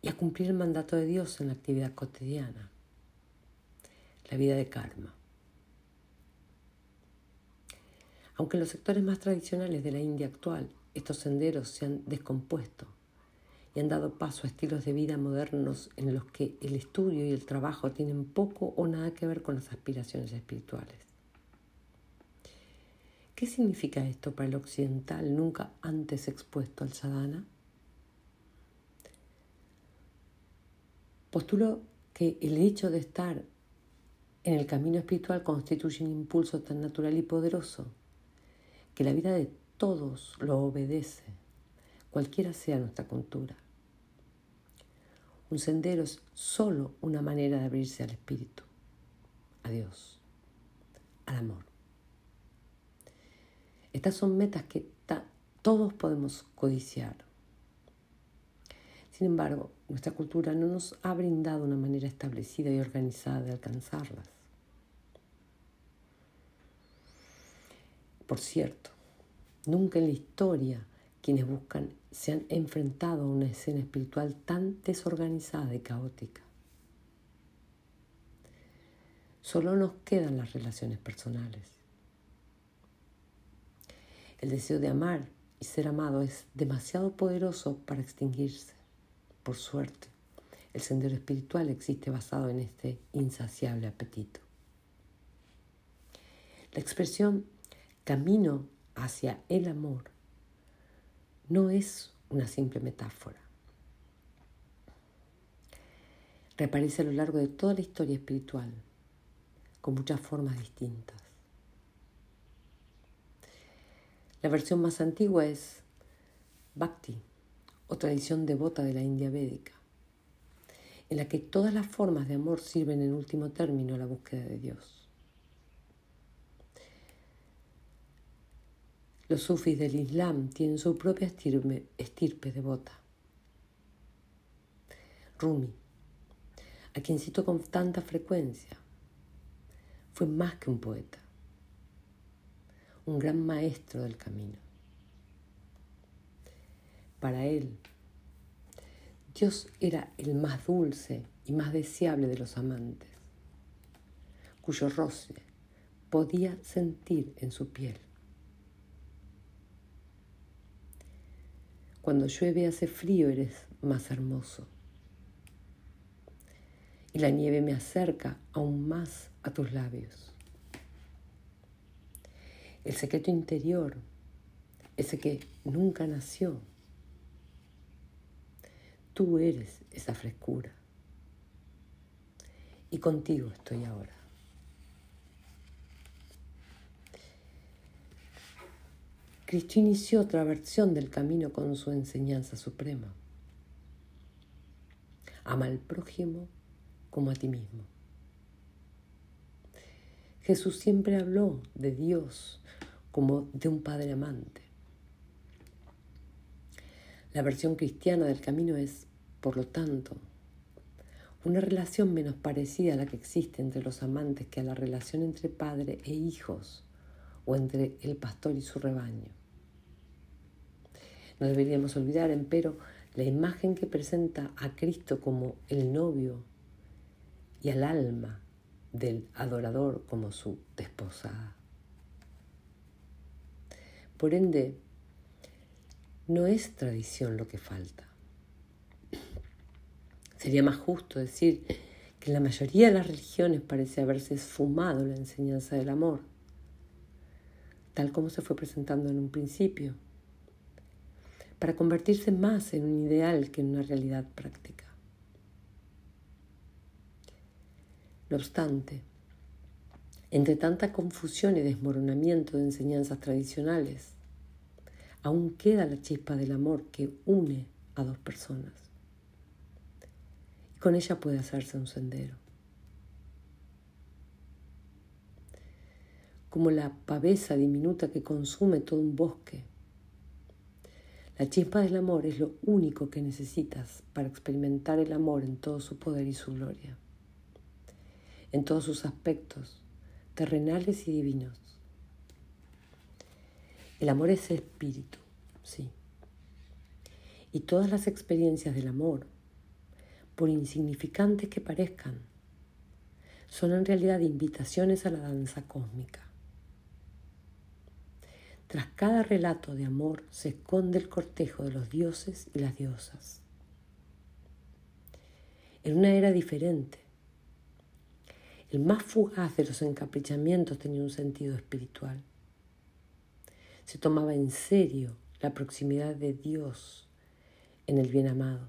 y a cumplir el mandato de Dios en la actividad cotidiana, la vida de karma. Aunque en los sectores más tradicionales de la India actual estos senderos se han descompuesto y han dado paso a estilos de vida modernos en los que el estudio y el trabajo tienen poco o nada que ver con las aspiraciones espirituales. ¿Qué significa esto para el occidental nunca antes expuesto al sadhana? Postulo que el hecho de estar en el camino espiritual constituye un impulso tan natural y poderoso que la vida de todos lo obedece, cualquiera sea nuestra cultura. Un sendero es solo una manera de abrirse al espíritu, a Dios, al amor. Estas son metas que todos podemos codiciar. Sin embargo, nuestra cultura no nos ha brindado una manera establecida y organizada de alcanzarlas. Por cierto, nunca en la historia quienes buscan se han enfrentado a una escena espiritual tan desorganizada y caótica. Solo nos quedan las relaciones personales. El deseo de amar y ser amado es demasiado poderoso para extinguirse. Por suerte, el sendero espiritual existe basado en este insaciable apetito. La expresión camino hacia el amor no es una simple metáfora. Reaparece a lo largo de toda la historia espiritual, con muchas formas distintas. La versión más antigua es Bhakti, o tradición devota de la India védica, en la que todas las formas de amor sirven en último término a la búsqueda de Dios. Los sufis del Islam tienen su propia estirpe, estirpe devota. Rumi, a quien cito con tanta frecuencia, fue más que un poeta un gran maestro del camino. Para él, Dios era el más dulce y más deseable de los amantes, cuyo roce podía sentir en su piel. Cuando llueve hace frío eres más hermoso. Y la nieve me acerca aún más a tus labios. El secreto interior, ese que nunca nació, tú eres esa frescura. Y contigo estoy ahora. Cristo inició otra versión del camino con su enseñanza suprema. Ama al prójimo como a ti mismo. Jesús siempre habló de Dios como de un Padre amante. La versión cristiana del camino es, por lo tanto, una relación menos parecida a la que existe entre los amantes que a la relación entre padre e hijos o entre el pastor y su rebaño. No deberíamos olvidar, empero, la imagen que presenta a Cristo como el novio y al alma del adorador como su desposada. Por ende, no es tradición lo que falta. Sería más justo decir que la mayoría de las religiones parece haberse esfumado la enseñanza del amor, tal como se fue presentando en un principio para convertirse más en un ideal que en una realidad práctica. No obstante, entre tanta confusión y desmoronamiento de enseñanzas tradicionales, aún queda la chispa del amor que une a dos personas. Y con ella puede hacerse un sendero. Como la pavesa diminuta que consume todo un bosque la chispa del amor es lo único que necesitas para experimentar el amor en todo su poder y su gloria, en todos sus aspectos, terrenales y divinos. El amor es espíritu, sí. Y todas las experiencias del amor, por insignificantes que parezcan, son en realidad invitaciones a la danza cósmica. Tras cada relato de amor se esconde el cortejo de los dioses y las diosas. En una era diferente, el más fugaz de los encaprichamientos tenía un sentido espiritual. Se tomaba en serio la proximidad de Dios en el bien amado.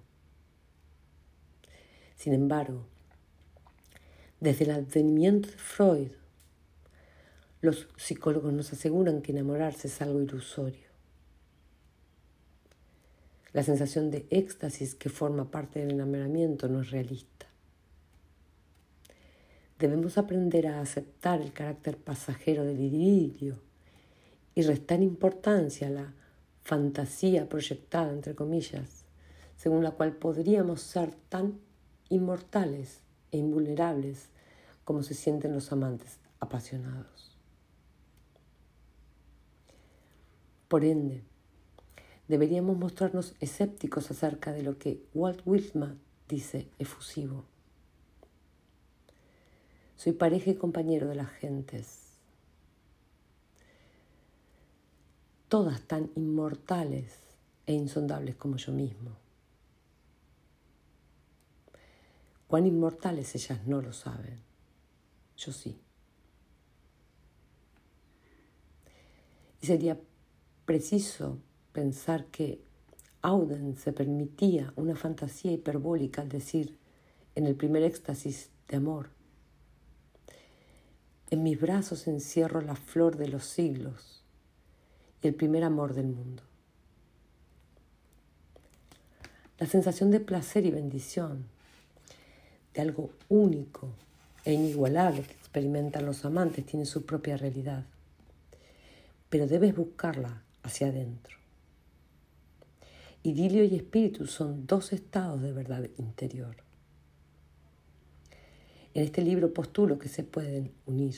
Sin embargo, desde el advenimiento de Freud, los psicólogos nos aseguran que enamorarse es algo ilusorio. La sensación de éxtasis que forma parte del enamoramiento no es realista. Debemos aprender a aceptar el carácter pasajero del idilio y restar importancia a la fantasía proyectada, entre comillas, según la cual podríamos ser tan inmortales e invulnerables como se sienten los amantes apasionados. Por ende, deberíamos mostrarnos escépticos acerca de lo que Walt Whitman dice efusivo. Soy pareja y compañero de las gentes, todas tan inmortales e insondables como yo mismo. Cuán inmortales ellas no lo saben, yo sí. Y sería preciso pensar que Auden se permitía una fantasía hiperbólica al decir, en el primer éxtasis de amor, en mis brazos encierro la flor de los siglos y el primer amor del mundo. La sensación de placer y bendición, de algo único e inigualable que experimentan los amantes, tiene su propia realidad, pero debes buscarla hacia adentro. Idilio y espíritu son dos estados de verdad interior. En este libro postulo que se pueden unir.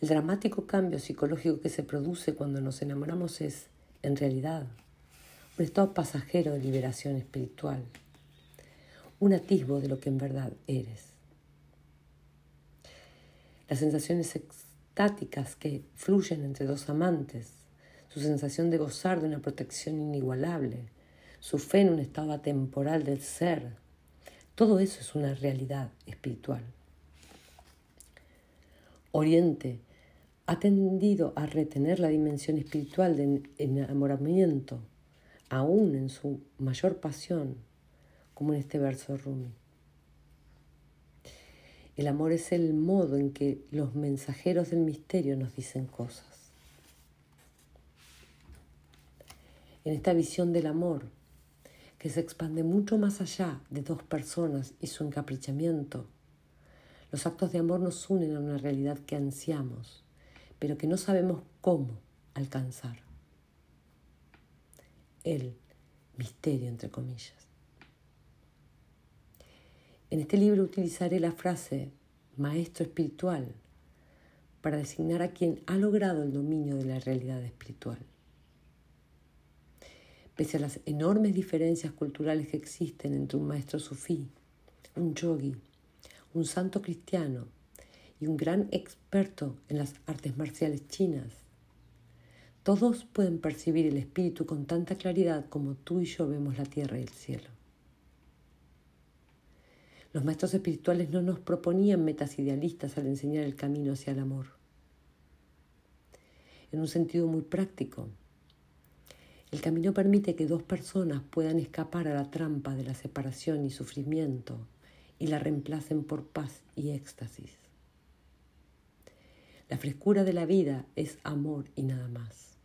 El dramático cambio psicológico que se produce cuando nos enamoramos es, en realidad, un estado pasajero de liberación espiritual, un atisbo de lo que en verdad eres. las sensaciones extáticas que fluyen entre dos amantes, su sensación de gozar de una protección inigualable, su fe en un estado atemporal del ser. Todo eso es una realidad espiritual. Oriente ha tendido a retener la dimensión espiritual del enamoramiento, aún en su mayor pasión, como en este verso de Rumi. El amor es el modo en que los mensajeros del misterio nos dicen cosas. En esta visión del amor, que se expande mucho más allá de dos personas y su encaprichamiento, los actos de amor nos unen a una realidad que ansiamos, pero que no sabemos cómo alcanzar. El misterio, entre comillas. En este libro utilizaré la frase maestro espiritual para designar a quien ha logrado el dominio de la realidad espiritual. Pese a las enormes diferencias culturales que existen entre un maestro sufí, un yogi, un santo cristiano y un gran experto en las artes marciales chinas, todos pueden percibir el espíritu con tanta claridad como tú y yo vemos la tierra y el cielo. Los maestros espirituales no nos proponían metas idealistas al enseñar el camino hacia el amor. En un sentido muy práctico, el camino permite que dos personas puedan escapar a la trampa de la separación y sufrimiento y la reemplacen por paz y éxtasis. La frescura de la vida es amor y nada más.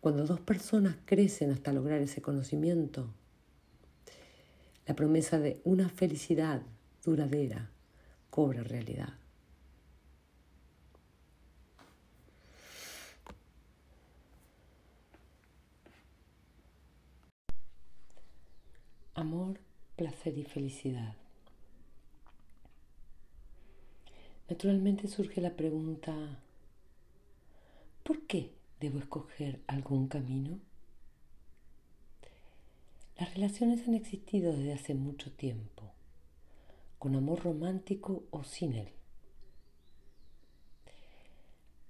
Cuando dos personas crecen hasta lograr ese conocimiento, la promesa de una felicidad duradera cobra realidad. Amor, placer y felicidad. Naturalmente surge la pregunta, ¿por qué debo escoger algún camino? Las relaciones han existido desde hace mucho tiempo, con amor romántico o sin él.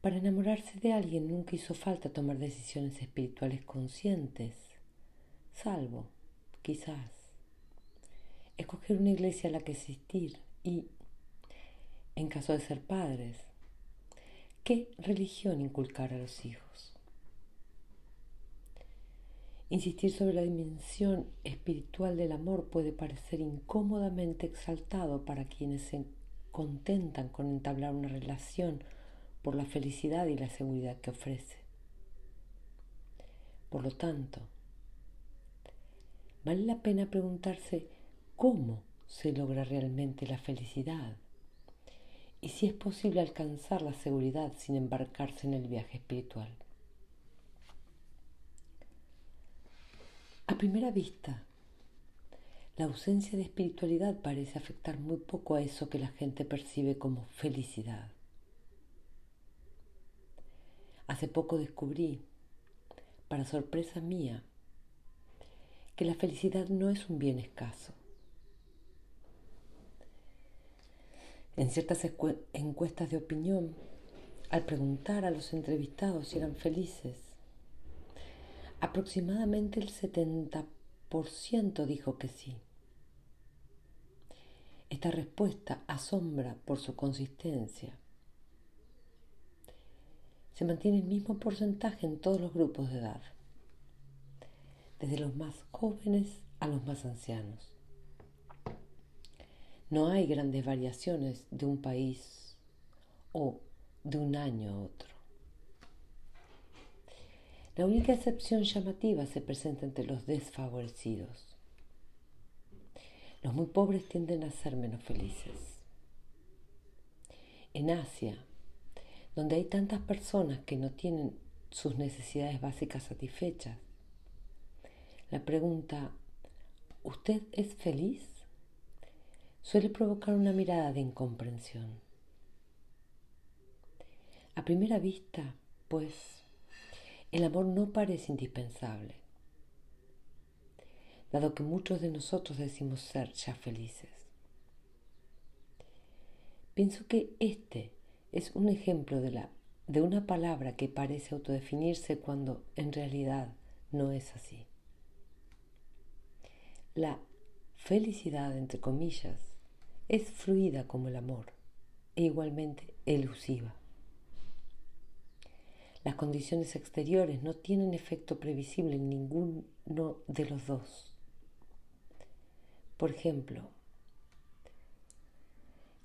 Para enamorarse de alguien nunca hizo falta tomar decisiones espirituales conscientes, salvo, quizás, escoger una iglesia a la que asistir y, en caso de ser padres, qué religión inculcar a los hijos. Insistir sobre la dimensión espiritual del amor puede parecer incómodamente exaltado para quienes se contentan con entablar una relación por la felicidad y la seguridad que ofrece. Por lo tanto, vale la pena preguntarse cómo se logra realmente la felicidad y si es posible alcanzar la seguridad sin embarcarse en el viaje espiritual. A primera vista, la ausencia de espiritualidad parece afectar muy poco a eso que la gente percibe como felicidad. Hace poco descubrí, para sorpresa mía, que la felicidad no es un bien escaso. En ciertas encuestas de opinión, al preguntar a los entrevistados si eran felices, Aproximadamente el 70% dijo que sí. Esta respuesta asombra por su consistencia. Se mantiene el mismo porcentaje en todos los grupos de edad, desde los más jóvenes a los más ancianos. No hay grandes variaciones de un país o de un año a otro. La única excepción llamativa se presenta entre los desfavorecidos. Los muy pobres tienden a ser menos felices. En Asia, donde hay tantas personas que no tienen sus necesidades básicas satisfechas, la pregunta ¿Usted es feliz? Suele provocar una mirada de incomprensión. A primera vista, pues, el amor no parece indispensable, dado que muchos de nosotros decimos ser ya felices. Pienso que este es un ejemplo de, la, de una palabra que parece autodefinirse cuando en realidad no es así. La felicidad, entre comillas, es fluida como el amor e igualmente elusiva. Las condiciones exteriores no tienen efecto previsible en ninguno de los dos. Por ejemplo,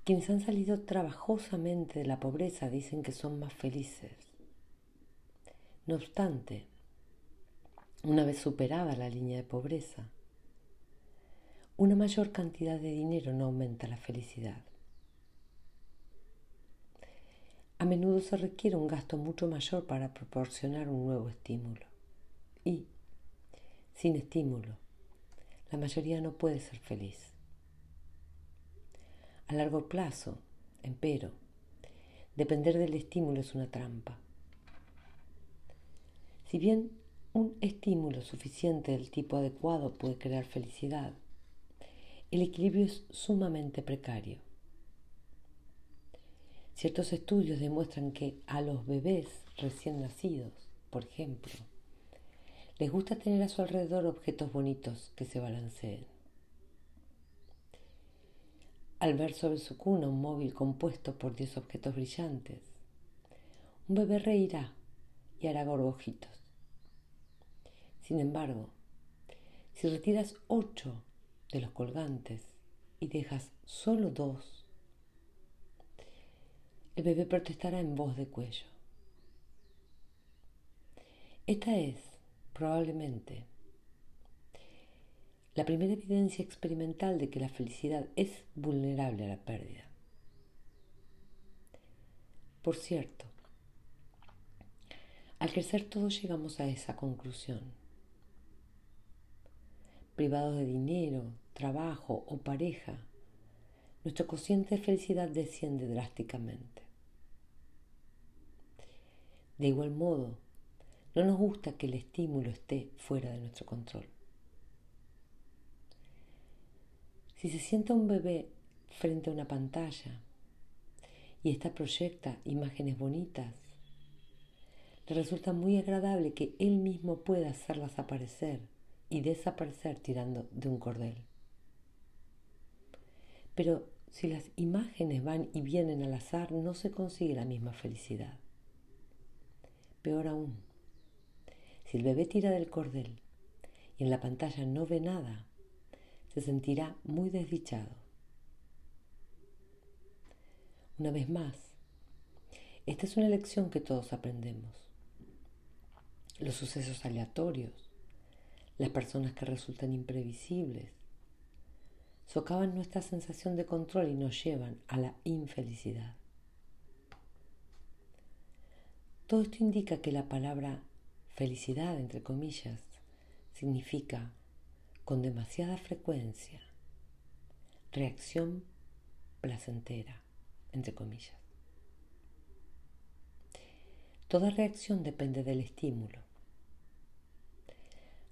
quienes han salido trabajosamente de la pobreza dicen que son más felices. No obstante, una vez superada la línea de pobreza, una mayor cantidad de dinero no aumenta la felicidad. A menudo se requiere un gasto mucho mayor para proporcionar un nuevo estímulo. Y, sin estímulo, la mayoría no puede ser feliz. A largo plazo, empero, depender del estímulo es una trampa. Si bien un estímulo suficiente del tipo adecuado puede crear felicidad, el equilibrio es sumamente precario. Ciertos estudios demuestran que a los bebés recién nacidos, por ejemplo, les gusta tener a su alrededor objetos bonitos que se balanceen. Al ver sobre su cuna un móvil compuesto por 10 objetos brillantes, un bebé reirá y hará gorgojitos. Sin embargo, si retiras ocho de los colgantes y dejas solo dos, el bebé protestará en voz de cuello. Esta es, probablemente, la primera evidencia experimental de que la felicidad es vulnerable a la pérdida. Por cierto, al crecer todos llegamos a esa conclusión. Privados de dinero, trabajo o pareja, nuestro cociente de felicidad desciende drásticamente. De igual modo, no nos gusta que el estímulo esté fuera de nuestro control. Si se sienta un bebé frente a una pantalla y ésta proyecta imágenes bonitas, le resulta muy agradable que él mismo pueda hacerlas aparecer y desaparecer tirando de un cordel. Pero si las imágenes van y vienen al azar, no se consigue la misma felicidad. Peor aún, si el bebé tira del cordel y en la pantalla no ve nada, se sentirá muy desdichado. Una vez más, esta es una lección que todos aprendemos. Los sucesos aleatorios, las personas que resultan imprevisibles, socavan nuestra sensación de control y nos llevan a la infelicidad. Todo esto indica que la palabra felicidad, entre comillas, significa con demasiada frecuencia, reacción placentera, entre comillas. Toda reacción depende del estímulo,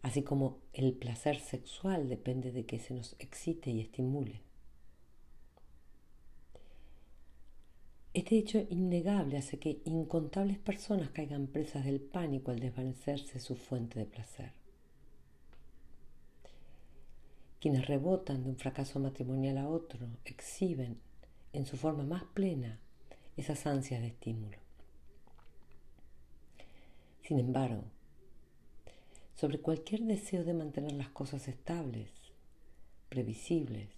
así como el placer sexual depende de que se nos excite y estimule. Este hecho innegable hace que incontables personas caigan presas del pánico al desvanecerse su fuente de placer quienes rebotan de un fracaso matrimonial a otro exhiben en su forma más plena esas ansias de estímulo. Sin embargo, sobre cualquier deseo de mantener las cosas estables, previsibles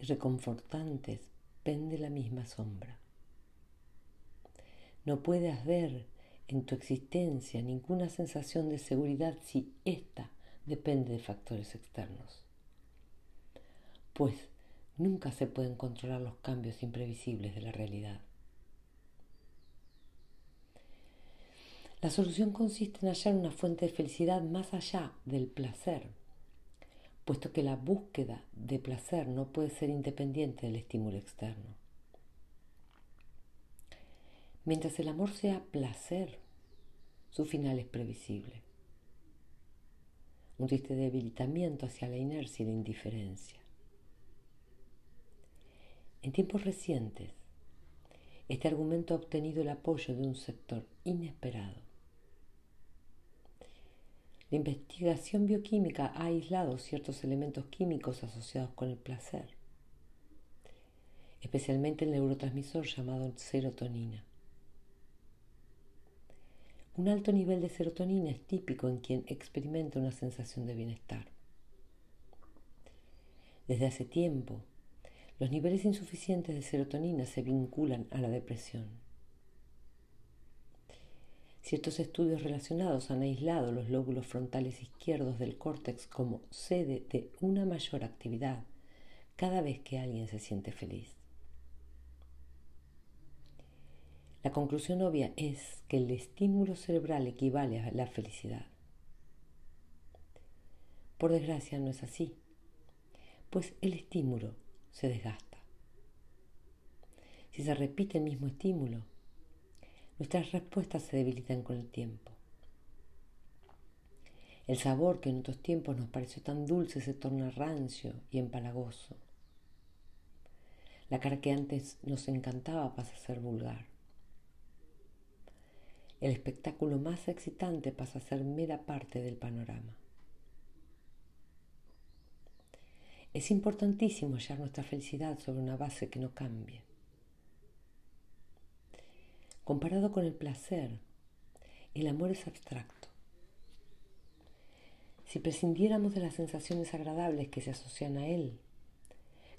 y reconfortantes pende la misma sombra. No puedes haber en tu existencia ninguna sensación de seguridad si ésta depende de factores externos pues nunca se pueden controlar los cambios imprevisibles de la realidad. La solución consiste en hallar una fuente de felicidad más allá del placer, puesto que la búsqueda de placer no puede ser independiente del estímulo externo. Mientras el amor sea placer, su final es previsible. Un triste debilitamiento hacia la inercia y la indiferencia. En tiempos recientes, este argumento ha obtenido el apoyo de un sector inesperado. La investigación bioquímica ha aislado ciertos elementos químicos asociados con el placer, especialmente el neurotransmisor llamado serotonina. Un alto nivel de serotonina es típico en quien experimenta una sensación de bienestar. Desde hace tiempo, los niveles insuficientes de serotonina se vinculan a la depresión. Ciertos estudios relacionados han aislado los lóbulos frontales izquierdos del córtex como sede de una mayor actividad cada vez que alguien se siente feliz. La conclusión obvia es que el estímulo cerebral equivale a la felicidad. Por desgracia no es así, pues el estímulo se desgasta. Si se repite el mismo estímulo, nuestras respuestas se debilitan con el tiempo. El sabor que en otros tiempos nos pareció tan dulce se torna rancio y empalagoso. La cara que antes nos encantaba pasa a ser vulgar. El espectáculo más excitante pasa a ser mera parte del panorama. Es importantísimo hallar nuestra felicidad sobre una base que no cambie. Comparado con el placer, el amor es abstracto. Si prescindiéramos de las sensaciones agradables que se asocian a él,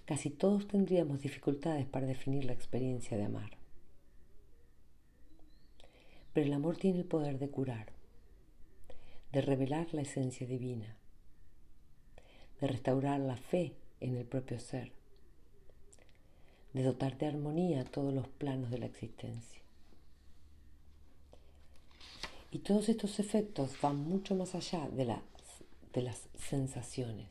casi todos tendríamos dificultades para definir la experiencia de amar. Pero el amor tiene el poder de curar, de revelar la esencia divina de restaurar la fe en el propio ser, de dotar de armonía todos los planos de la existencia. Y todos estos efectos van mucho más allá de las, de las sensaciones.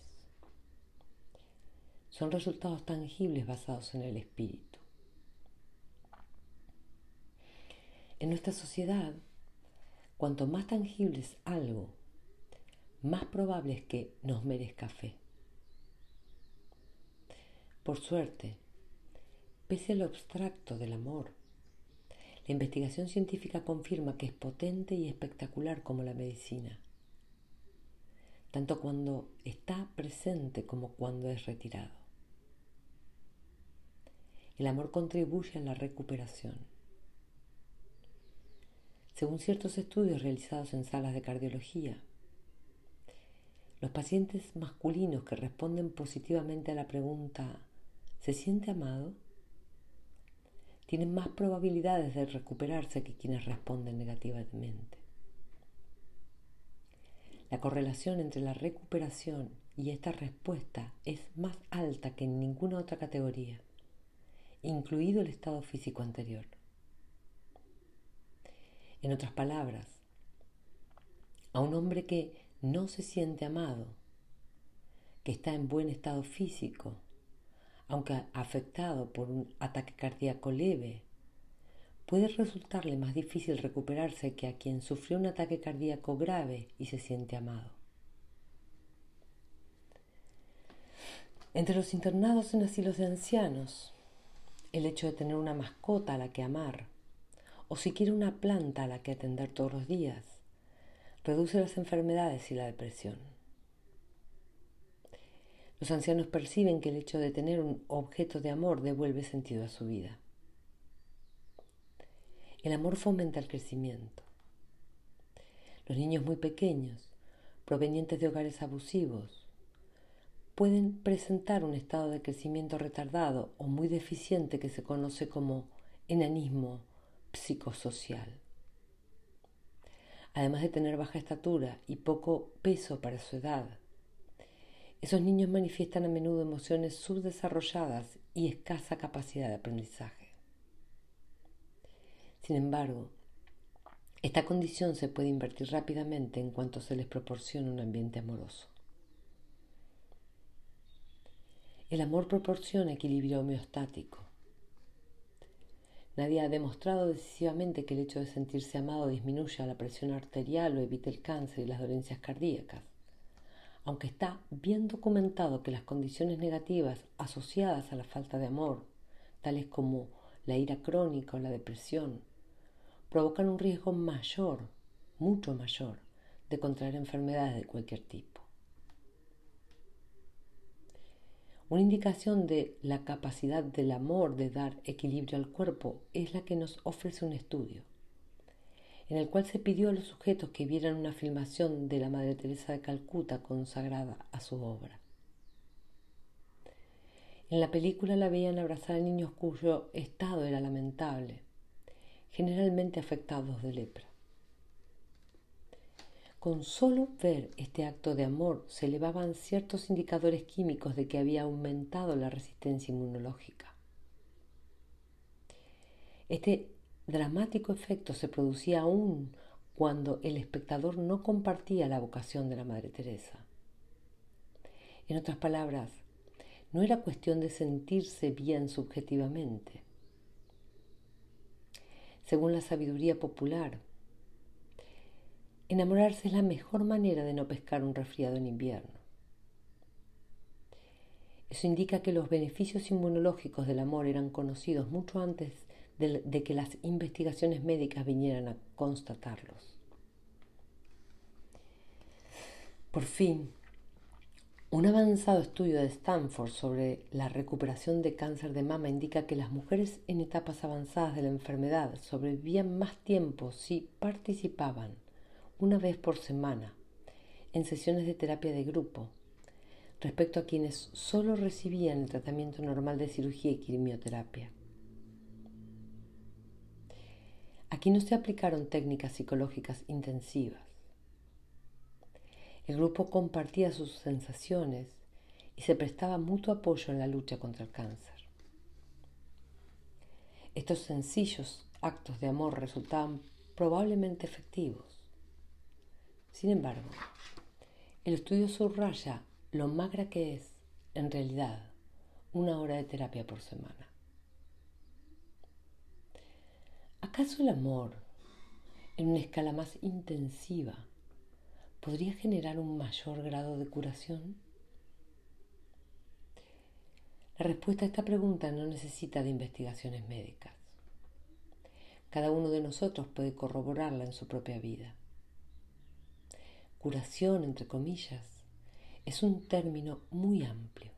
Son resultados tangibles basados en el espíritu. En nuestra sociedad, cuanto más tangible es algo, más probable es que nos merezca fe. Por suerte, pese a lo abstracto del amor, la investigación científica confirma que es potente y espectacular como la medicina, tanto cuando está presente como cuando es retirado. El amor contribuye a la recuperación. Según ciertos estudios realizados en salas de cardiología, los pacientes masculinos que responden positivamente a la pregunta ¿se siente amado? Tienen más probabilidades de recuperarse que quienes responden negativamente. La correlación entre la recuperación y esta respuesta es más alta que en ninguna otra categoría, incluido el estado físico anterior. En otras palabras, a un hombre que no se siente amado, que está en buen estado físico, aunque afectado por un ataque cardíaco leve, puede resultarle más difícil recuperarse que a quien sufrió un ataque cardíaco grave y se siente amado. Entre los internados en asilos de ancianos, el hecho de tener una mascota a la que amar, o siquiera una planta a la que atender todos los días, reduce las enfermedades y la depresión. Los ancianos perciben que el hecho de tener un objeto de amor devuelve sentido a su vida. El amor fomenta el crecimiento. Los niños muy pequeños, provenientes de hogares abusivos, pueden presentar un estado de crecimiento retardado o muy deficiente que se conoce como enanismo psicosocial además de tener baja estatura y poco peso para su edad. Esos niños manifiestan a menudo emociones subdesarrolladas y escasa capacidad de aprendizaje. Sin embargo, esta condición se puede invertir rápidamente en cuanto se les proporciona un ambiente amoroso. El amor proporciona equilibrio homeostático. Nadie ha demostrado decisivamente que el hecho de sentirse amado disminuya la presión arterial o evite el cáncer y las dolencias cardíacas, aunque está bien documentado que las condiciones negativas asociadas a la falta de amor, tales como la ira crónica o la depresión provocan un riesgo mayor, mucho mayor, de contraer enfermedades de cualquier tipo. Una indicación de la capacidad del amor de dar equilibrio al cuerpo es la que nos ofrece un estudio, en el cual se pidió a los sujetos que vieran una filmación de la Madre Teresa de Calcuta consagrada a su obra. En la película la veían abrazar a niños cuyo estado era lamentable, generalmente afectados de lepra. Con solo ver este acto de amor se elevaban ciertos indicadores químicos de que había aumentado la resistencia inmunológica. Este dramático efecto se producía aún cuando el espectador no compartía la vocación de la Madre Teresa. En otras palabras, no era cuestión de sentirse bien subjetivamente. Según la sabiduría popular, Enamorarse es la mejor manera de no pescar un resfriado en invierno. Eso indica que los beneficios inmunológicos del amor eran conocidos mucho antes de, que las investigaciones médicas vinieran a constatarlos. Por fin, un avanzado estudio de Stanford sobre la recuperación de cáncer de mama indica que las mujeres en etapas avanzadas de la enfermedad sobrevivían más tiempo si participaban una vez por semana en sesiones de terapia de grupo respecto a quienes solo recibían el tratamiento normal de cirugía y quimioterapia. Aquí no se aplicaron técnicas psicológicas intensivas. El grupo compartía sus sensaciones y se prestaba mutuo apoyo en la lucha contra el cáncer. Estos sencillos actos de amor resultaban probablemente efectivos. Sin embargo, el estudio subraya lo magra que es, en realidad, una hora de terapia por semana. ¿Acaso el amor, en una escala más intensiva, podría generar un mayor grado de curación? La respuesta a esta pregunta no necesita de investigaciones médicas. Cada uno de nosotros puede corroborarla en su propia vida curación, entre comillas, es un término muy amplio.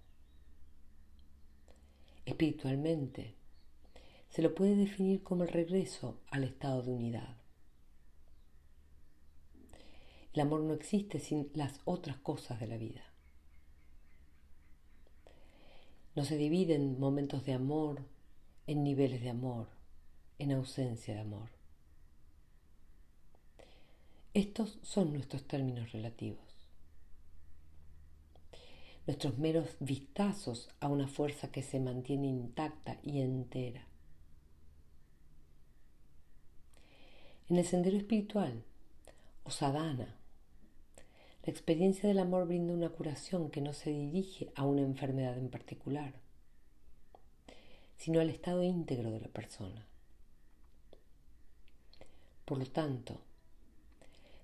Espiritualmente, se lo puede definir como el regreso al estado de unidad. El amor no existe sin las otras cosas de la vida. No se divide en momentos de amor, en niveles de amor, en ausencia de amor. Estos son nuestros términos relativos. Nuestros meros vistazos a una fuerza que se mantiene intacta y entera. En el sendero espiritual, o sadhana, la experiencia del amor brinda una curación que no se dirige a una enfermedad en particular, sino al estado íntegro de la persona. Por lo tanto,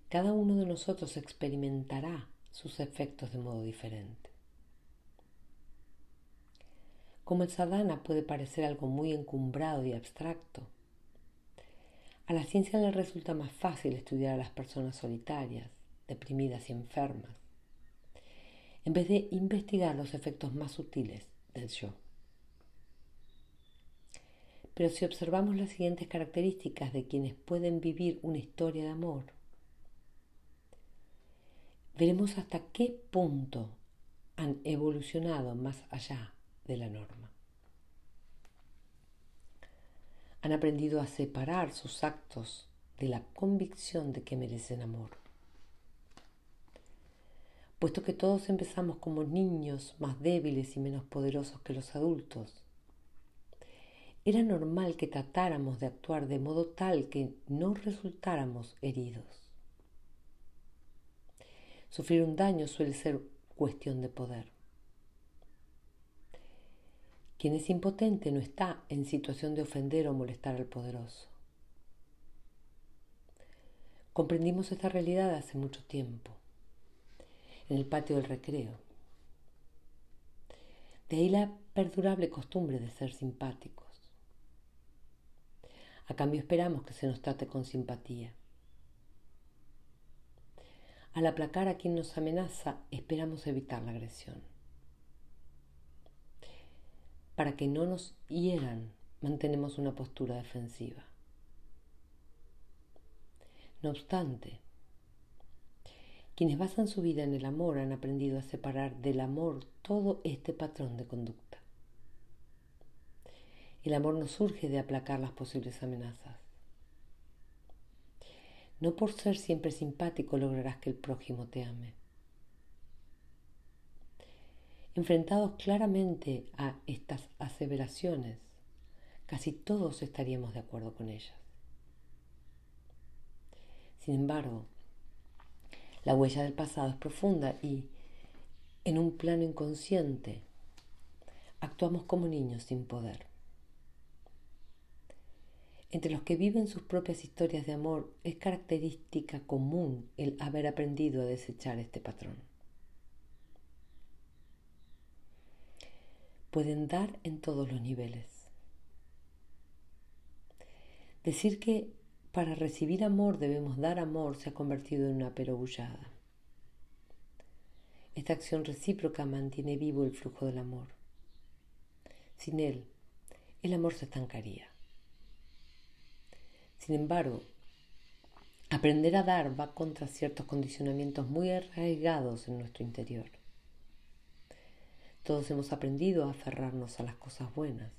cada uno de nosotros experimentará sus efectos de modo diferente. Como el sadhana puede parecer algo muy encumbrado y abstracto, a la ciencia le resulta más fácil estudiar a las personas solitarias, deprimidas y enfermas, en vez de investigar los efectos más sutiles del yo. Pero si observamos las siguientes características de quienes pueden vivir una historia de amor, veremos hasta qué punto han evolucionado más allá de la norma. Han aprendido a separar sus actos de la convicción de que merecen amor. Puesto que todos empezamos como niños más débiles y menos poderosos que los adultos, era normal que tratáramos de actuar de modo tal que no resultáramos heridos. Sufrir un daño suele ser cuestión de poder. Quien es impotente no está en situación de ofender o molestar al poderoso. Comprendimos esta realidad hace mucho tiempo, en el patio del recreo. De ahí la perdurable costumbre de ser simpáticos. A cambio esperamos que se nos trate con simpatía. Al aplacar a quien nos amenaza, esperamos evitar la agresión. Para que no nos hieran, mantenemos una postura defensiva. No obstante, quienes basan su vida en el amor han aprendido a separar del amor todo este patrón de conducta. El amor no surge de aplacar las posibles amenazas. No por ser siempre simpático lograrás que el prójimo te ame. Enfrentados claramente a estas aseveraciones, casi todos estaríamos de acuerdo con ellas. Sin embargo, la huella del pasado es profunda y, en un plano inconsciente, actuamos como niños sin poder. Entre los que viven sus propias historias de amor es característica común el haber aprendido a desechar este patrón. Pueden dar en todos los niveles. Decir que para recibir amor debemos dar amor se ha convertido en una perogullada. Esta acción recíproca mantiene vivo el flujo del amor. Sin él, el amor se estancaría. Sin embargo, aprender a dar va contra ciertos condicionamientos muy arraigados en nuestro interior. Todos hemos aprendido a aferrarnos a las cosas buenas.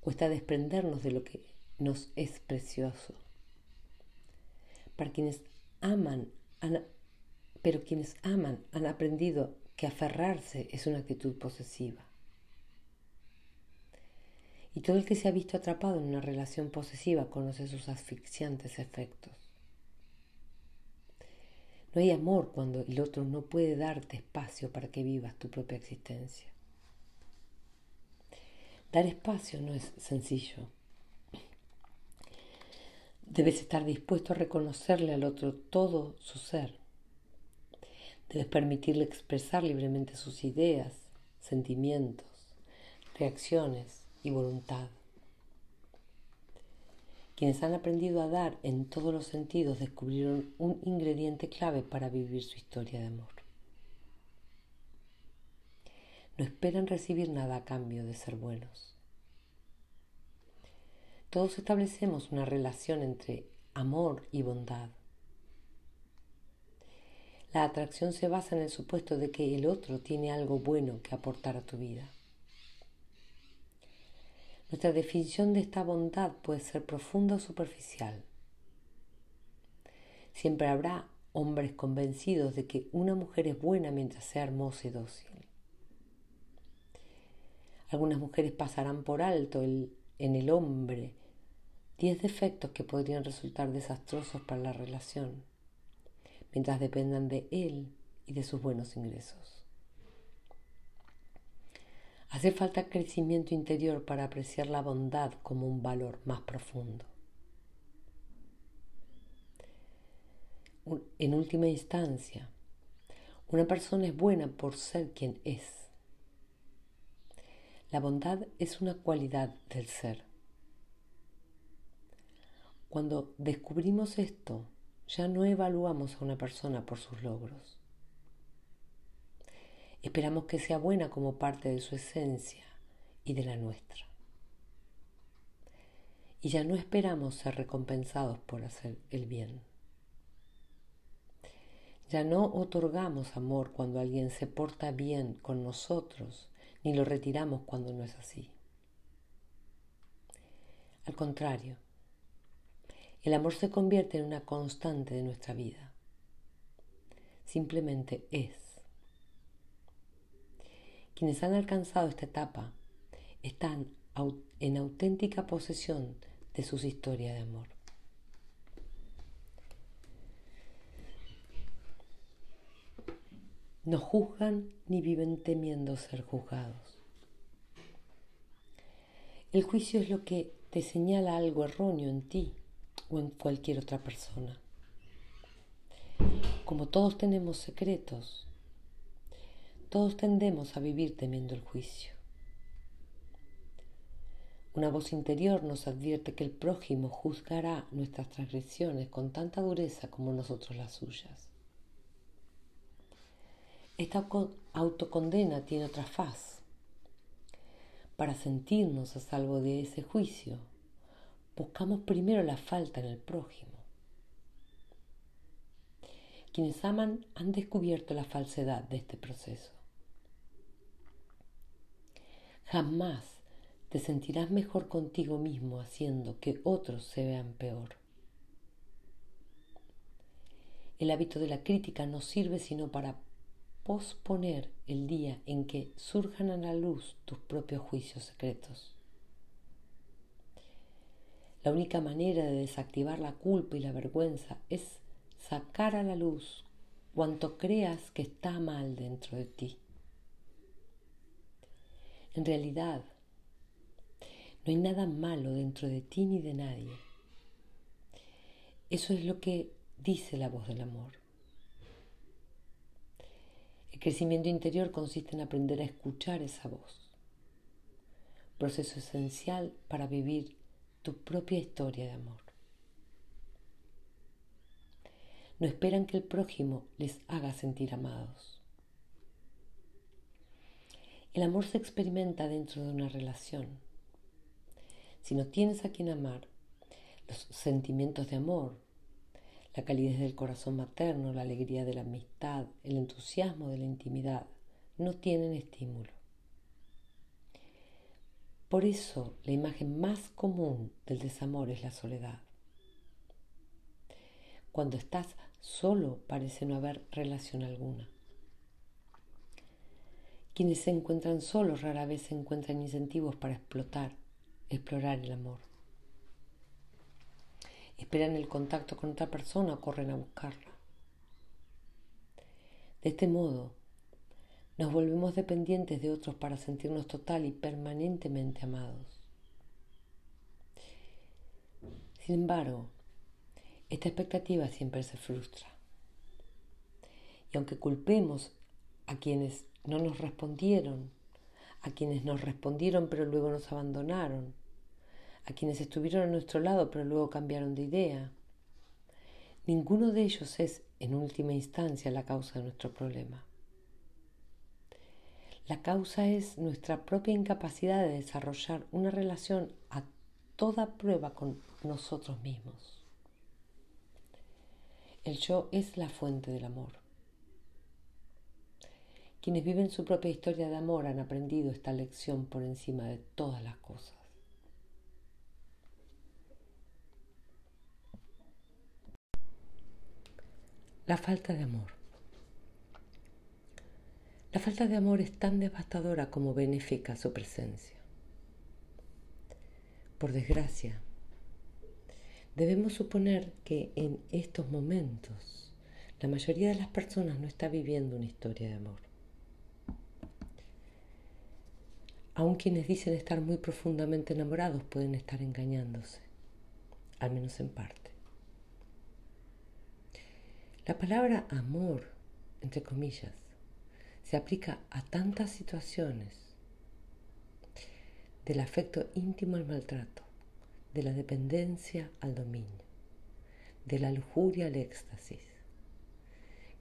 Cuesta desprendernos de lo que nos es precioso. Para quienes aman, pero quienes aman han aprendido que aferrarse es una actitud posesiva. Y todo el que se ha visto atrapado en una relación posesiva conoce sus asfixiantes efectos. No hay amor cuando el otro no puede darte espacio para que vivas tu propia existencia. Dar espacio no es sencillo. Debes estar dispuesto a reconocerle al otro todo su ser. Debes permitirle expresar libremente sus ideas, sentimientos, reacciones y voluntad. Quienes han aprendido a dar en todos los sentidos descubrieron un ingrediente clave para vivir su historia de amor. No esperan recibir nada a cambio de ser buenos. Todos establecemos una relación entre amor y bondad. La atracción se basa en el supuesto de que el otro tiene algo bueno que aportar a tu vida. Nuestra definición de esta bondad puede ser profunda o superficial. Siempre habrá hombres convencidos de que una mujer es buena mientras sea hermosa y dócil. Algunas mujeres pasarán por alto en el hombre diez defectos que podrían resultar desastrosos para la relación, mientras dependan de él y de sus buenos ingresos. Hace falta crecimiento interior para apreciar la bondad como un valor más profundo. En última instancia, una persona es buena por ser quien es. La bondad es una cualidad del ser. Cuando descubrimos esto, ya no evaluamos a una persona por sus logros. Esperamos que sea buena como parte de su esencia y de la nuestra. Y ya no esperamos ser recompensados por hacer el bien. Ya no otorgamos amor cuando alguien se porta bien con nosotros, ni lo retiramos cuando no es así. Al contrario, el amor se convierte en una constante de nuestra vida. Simplemente es. Quienes han alcanzado esta etapa están en auténtica posesión de sus historias de amor. No juzgan ni viven temiendo ser juzgados. El juicio es lo que te señala algo erróneo en ti o en cualquier otra persona. Como todos tenemos secretos, todos tendemos a vivir temiendo el juicio. Una voz interior nos advierte que el prójimo juzgará nuestras transgresiones con tanta dureza como nosotros las suyas. Esta autocondena tiene otra faz. Para sentirnos a salvo de ese juicio, buscamos primero la falta en el prójimo. Quienes aman han descubierto la falsedad de este proceso. Jamás te sentirás mejor contigo mismo haciendo que otros se vean peor. El hábito de la crítica no sirve sino para posponer el día en que surjan a la luz tus propios juicios secretos. La única manera de desactivar la culpa y la vergüenza es sacar a la luz cuanto creas que está mal dentro de ti. En realidad, no hay nada malo dentro de ti ni de nadie. Eso es lo que dice la voz del amor. El crecimiento interior consiste en aprender a escuchar esa voz, proceso esencial para vivir tu propia historia de amor. No esperan que el prójimo les haga sentir amados. El amor se experimenta dentro de una relación. Si no tienes a quien amar, los sentimientos de amor, la calidez del corazón materno, la alegría de la amistad, el entusiasmo de la intimidad, no tienen estímulo. Por eso la imagen más común del desamor es la soledad. Cuando estás solo parece no haber relación alguna. Quienes se encuentran solos rara vez encuentran incentivos para explotar, explorar el amor. Esperan el contacto con otra persona o corren a buscarla. De este modo, nos volvemos dependientes de otros para sentirnos total y permanentemente amados. Sin embargo, esta expectativa siempre se frustra. Y aunque culpemos a quienes no nos respondieron, a quienes nos respondieron pero luego nos abandonaron, a quienes estuvieron a nuestro lado pero luego cambiaron de idea. Ninguno de ellos es, en última instancia, la causa de nuestro problema. La causa es nuestra propia incapacidad de desarrollar una relación a toda prueba con nosotros mismos. El yo es la fuente del amor. Quienes viven su propia historia de amor han aprendido esta lección por encima de todas las cosas. La falta de amor. La falta de amor es tan devastadora como benéfica su presencia. Por desgracia, debemos suponer que en estos momentos la mayoría de las personas no está viviendo una historia de amor. Aun quienes dicen estar muy profundamente enamorados pueden estar engañándose, al menos en parte. La palabra amor, entre comillas, se aplica a tantas situaciones, del afecto íntimo al maltrato, de la dependencia al dominio, de la lujuria al éxtasis,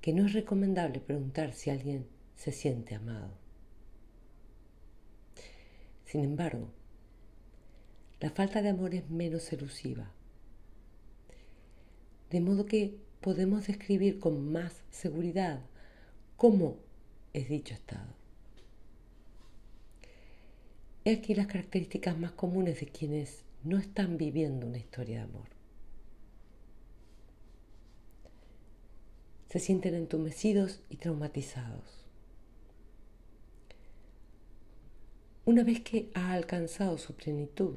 que no es recomendable preguntar si alguien se siente amado. Sin embargo, la falta de amor es menos elusiva, de modo que podemos describir con más seguridad cómo es dicho estado. He aquí las características más comunes de quienes no están viviendo una historia de amor. Se sienten entumecidos y traumatizados. Una vez que ha alcanzado su plenitud,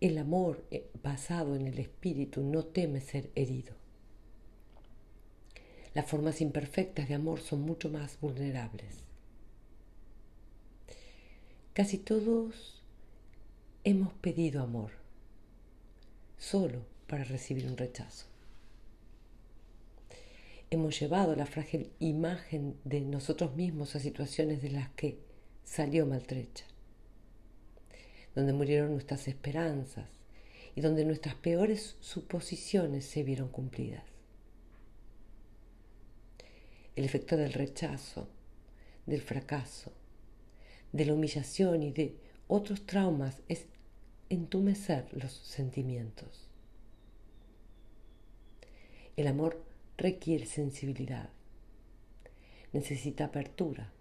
el amor eh, basado en el espíritu no teme ser herido. Las formas imperfectas de amor son mucho más vulnerables. Casi todos hemos pedido amor, solo para recibir un rechazo. Hemos llevado la frágil imagen de nosotros mismos a situaciones de las que salió maltrecha. donde murieron nuestras esperanzas y donde nuestras peores suposiciones se vieron cumplidas. El efecto del rechazo, del fracaso, de la humillación y de otros traumas es entumecer los sentimientos. El amor requiere sensibilidad, necesita apertura.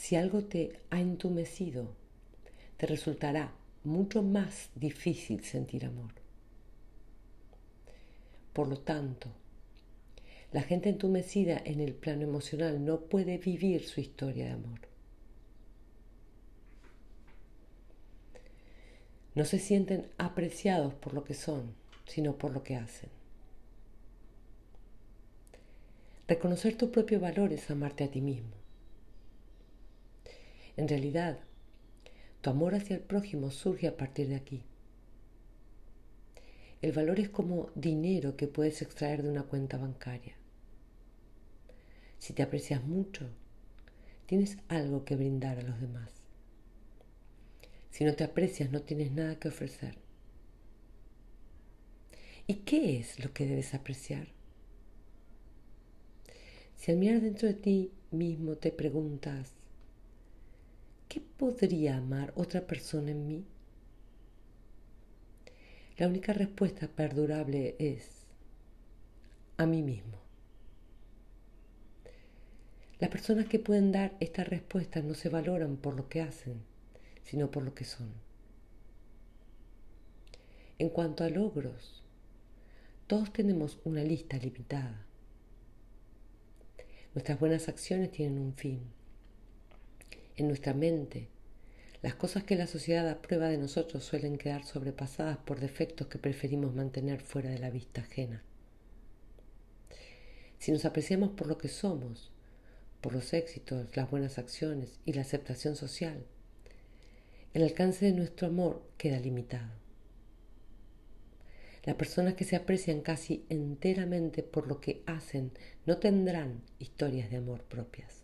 Si algo te ha entumecido, te resultará mucho más difícil sentir amor. Por lo tanto, la gente entumecida en el plano emocional no puede vivir su historia de amor. No se sienten apreciados por lo que son, sino por lo que hacen. Reconocer tu propio valor es amarte a ti mismo. En realidad, tu amor hacia el prójimo surge a partir de aquí. El valor es como dinero que puedes extraer de una cuenta bancaria. Si te aprecias mucho, tienes algo que brindar a los demás. Si no te aprecias, no tienes nada que ofrecer. ¿Y qué es lo que debes apreciar? Si al mirar dentro de ti mismo te preguntas, ¿qué podría amar otra persona en mí? La única respuesta perdurable es a mí mismo. Las personas que pueden dar esta respuesta no se valoran por lo que hacen, sino por lo que son. En cuanto a logros, todos tenemos una lista limitada. Nuestras buenas acciones tienen un fin. En nuestra mente, las cosas que la sociedad aprueba de nosotros suelen quedar sobrepasadas por defectos que preferimos mantener fuera de la vista ajena. Si nos apreciamos por lo que somos, por los éxitos, las buenas acciones y la aceptación social, el alcance de nuestro amor queda limitado. Las personas que se aprecian casi enteramente por lo que hacen no tendrán historias de amor propias.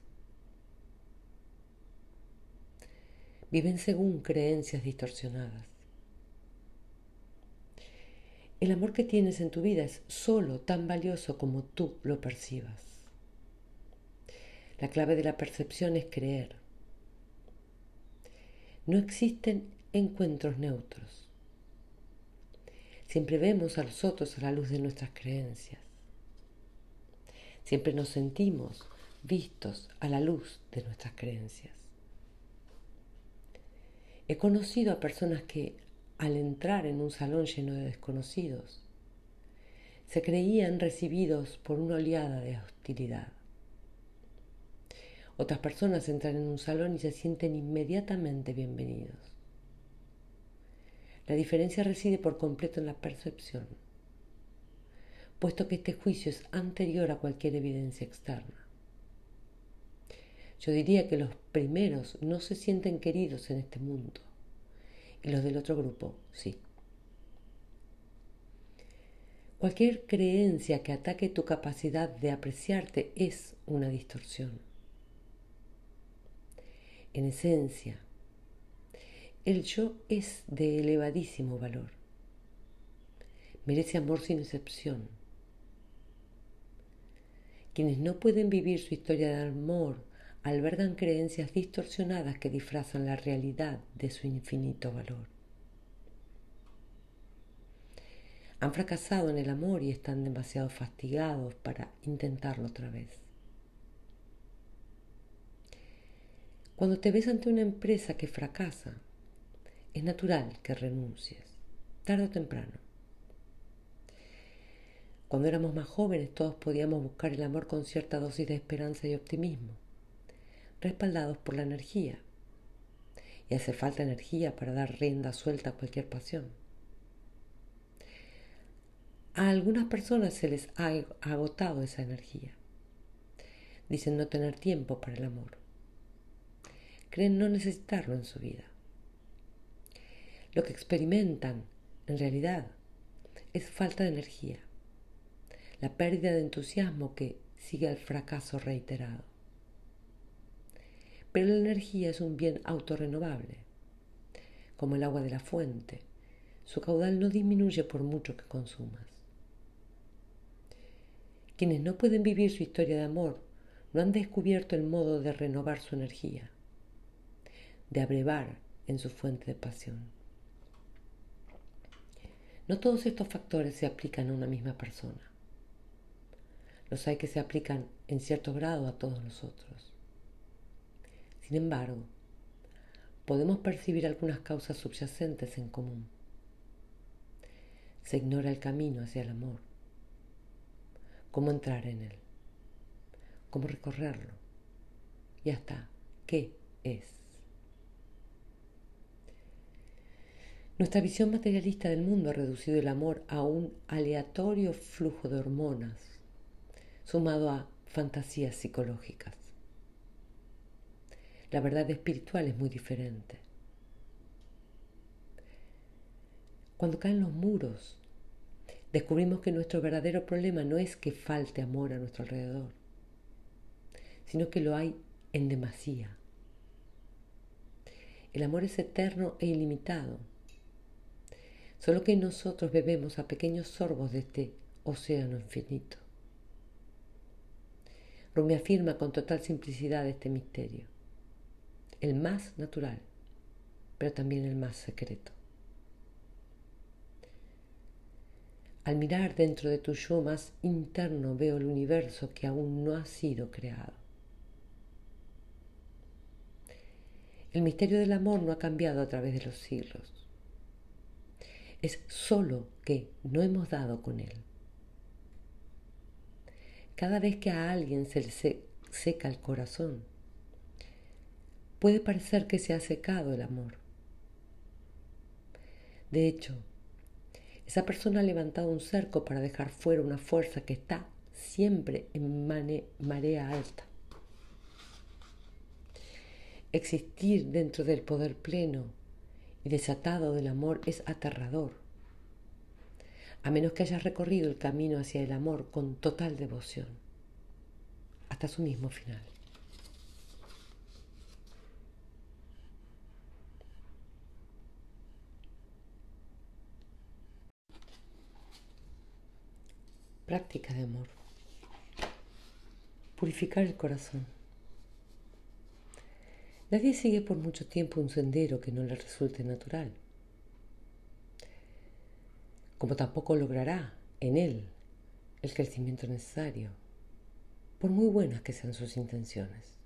Viven según creencias distorsionadas. El amor que tienes en tu vida es solo tan valioso como tú lo percibas. La clave de la percepción es creer. No existen encuentros neutros. Siempre vemos a los otros a la luz de nuestras creencias. Siempre nos sentimos vistos a la luz de nuestras creencias. He conocido a personas que al entrar en un salón lleno de desconocidos, se creían recibidos por una oleada de hostilidad. Otras personas entran en un salón y se sienten inmediatamente bienvenidos. La diferencia reside por completo en la percepción, puesto que este juicio es anterior a cualquier evidencia externa. Yo diría que los primeros no se sienten queridos en este mundo y los del otro grupo sí. Cualquier creencia que ataque tu capacidad de apreciarte es una distorsión. En esencia, el yo es de elevadísimo valor. Merece amor sin excepción. Quienes no pueden vivir su historia de amor albergan creencias distorsionadas que disfrazan la realidad de su infinito valor. Han fracasado en el amor y están demasiado fastigados para intentarlo otra vez. Cuando te ves ante una empresa que fracasa, es natural que renuncies, tarde o temprano. Cuando éramos más jóvenes todos podíamos buscar el amor con cierta dosis de esperanza y optimismo, respaldados por la energía. Y hace falta energía para dar rienda suelta a cualquier pasión. A algunas personas se les ha agotado esa energía. Dicen no tener tiempo para el amor. Creen no necesitarlo en su vida. Lo que experimentan, en realidad, es falta de energía, la pérdida de entusiasmo que sigue al fracaso reiterado. Pero la energía es un bien autorrenovable. como el agua de la fuente. Su caudal no disminuye por mucho que consumas. Quienes no pueden vivir su historia de amor no han descubierto el modo de renovar su energía, de abrevar en su fuente de pasión. No todos estos factores se aplican a una misma persona. Los hay que se aplican en cierto grado a todos nosotros. Sin embargo, podemos percibir algunas causas subyacentes en común. Se ignora el camino hacia el amor, cómo entrar en él, cómo recorrerlo y hasta qué es. Nuestra visión materialista del mundo ha reducido el amor a un aleatorio flujo de hormonas, sumado a fantasías psicológicas. La verdad espiritual es muy diferente. Cuando caen los muros, descubrimos que nuestro verdadero problema no es que falte amor a nuestro alrededor, sino que lo hay en demasía. El amor es eterno e ilimitado, solo que nosotros bebemos a pequeños sorbos de este océano infinito. Rumi afirma con total simplicidad este misterio el más natural, pero también el más secreto. Al mirar dentro de tu yo más interno veo el universo que aún no ha sido creado. El misterio del amor no ha cambiado a través de los siglos. Es solo que no hemos dado con él. Cada vez que a alguien se le seca el corazón, puede parecer que se ha secado el amor. De hecho, esa persona ha levantado un cerco para dejar fuera una fuerza que está siempre en marea alta. Existir dentro del poder pleno y desatado del amor es aterrador, a menos que hayas recorrido el camino hacia el amor con total devoción, hasta su mismo final. Práctica de amor. Purificar el corazón. Nadie sigue por mucho tiempo un sendero que no le resulte natural, como tampoco logrará en él el crecimiento necesario, por muy buenas que sean sus intenciones.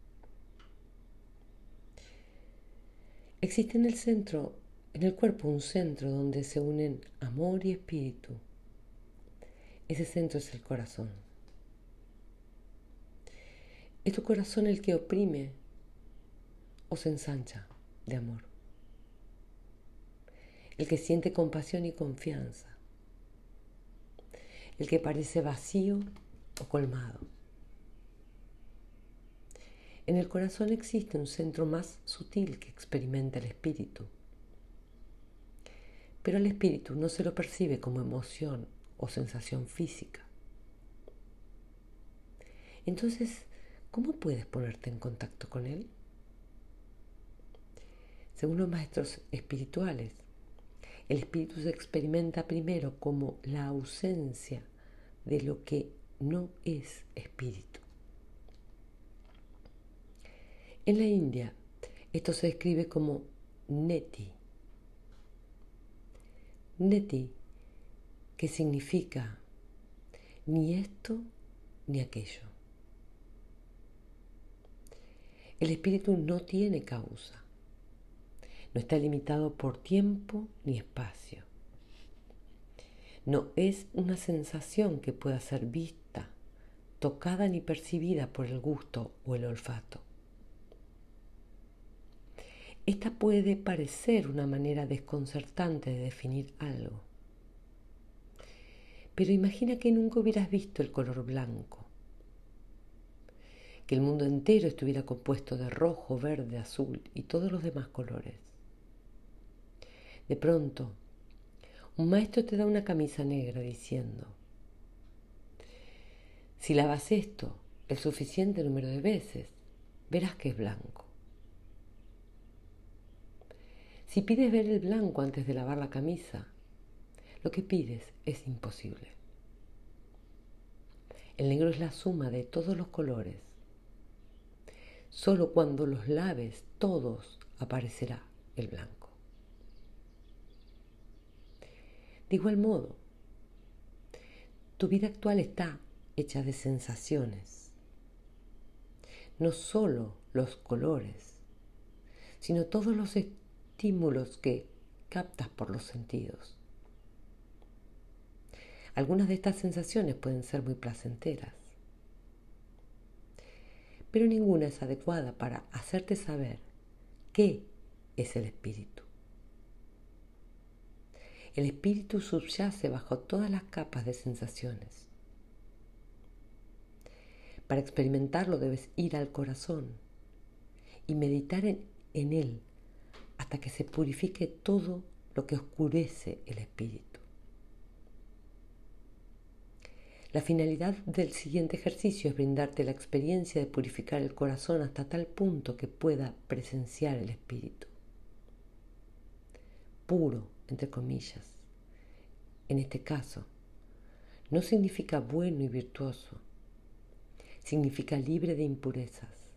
Existe en el centro, en el cuerpo, un centro donde se unen amor y espíritu ese centro es el corazón. Es tu corazón el que oprime o se ensancha de amor. El que siente compasión y confianza. El que parece vacío o colmado. En el corazón existe un centro más sutil que experimenta el espíritu. Pero el espíritu no se lo percibe como emoción o sensación física. Entonces, ¿cómo puedes ponerte en contacto con Él? Según los maestros espirituales, el espíritu se experimenta primero como la ausencia de lo que no es espíritu. En la India, esto se describe como neti. Neti que significa ni esto ni aquello. El espíritu no tiene causa, no está limitado por tiempo ni espacio. No es una sensación que pueda ser vista, tocada ni percibida por el gusto o el olfato. Esta puede parecer una manera desconcertante de definir algo pero imagina que nunca hubieras visto el color blanco, que el mundo entero estuviera compuesto de rojo, verde, azul y todos los demás colores. De pronto, un maestro te da una camisa negra diciendo, si lavas esto el suficiente número de veces, verás que es blanco. Si pides ver el blanco antes de lavar la camisa, lo que pides es imposible. El negro es la suma de todos los colores. Solo cuando los laves todos aparecerá el blanco. De igual modo, tu vida actual está hecha de sensaciones. No solo los colores, sino todos los estímulos que captas por los sentidos. Algunas de estas sensaciones pueden ser muy placenteras, pero ninguna es adecuada para hacerte saber qué es el espíritu. El espíritu subyace bajo todas las capas de sensaciones. Para experimentarlo debes ir al corazón y meditar en, en él hasta que se purifique todo lo que oscurece el espíritu. La finalidad del siguiente ejercicio es brindarte la experiencia de purificar el corazón hasta tal punto que pueda presenciar el espíritu. Puro, entre comillas. En este caso, no significa bueno y virtuoso, significa libre de impurezas,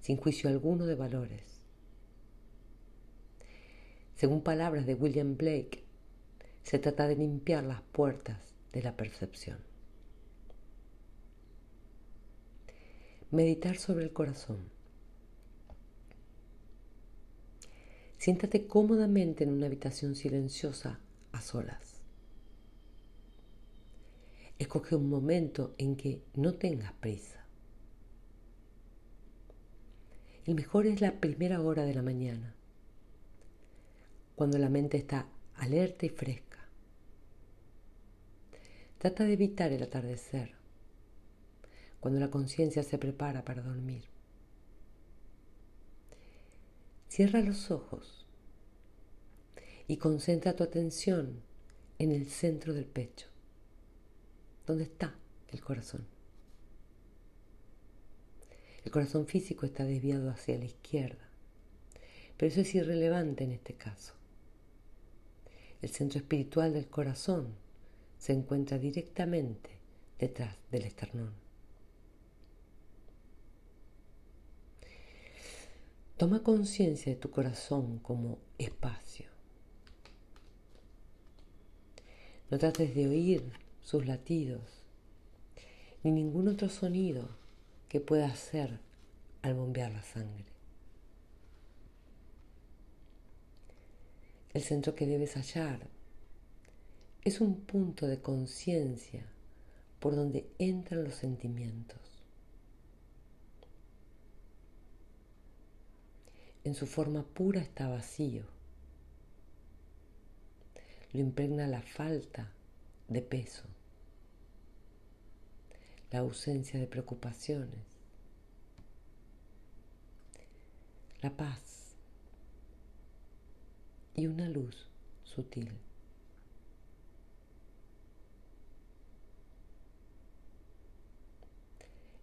sin juicio alguno de valores. Según palabras de William Blake, se trata de limpiar las puertas de la percepción. Meditar sobre el corazón. Siéntate cómodamente en una habitación silenciosa a solas. Escoge un momento en que no tengas prisa. El mejor es la primera hora de la mañana, cuando la mente está alerta y fresca Trata de evitar el atardecer, cuando la conciencia se prepara para dormir. Cierra los ojos y concentra tu atención en el centro del pecho, donde está el corazón. El corazón físico está desviado hacia la izquierda, pero eso es irrelevante en este caso. El centro espiritual del corazón se encuentra directamente detrás del esternón. Toma conciencia de tu corazón como espacio. No trates de oír sus latidos ni ningún otro sonido que pueda hacer al bombear la sangre. El centro que debes hallar es un punto de conciencia por donde entran los sentimientos. En su forma pura está vacío. Lo impregna la falta de peso, la ausencia de preocupaciones, la paz y una luz sutil.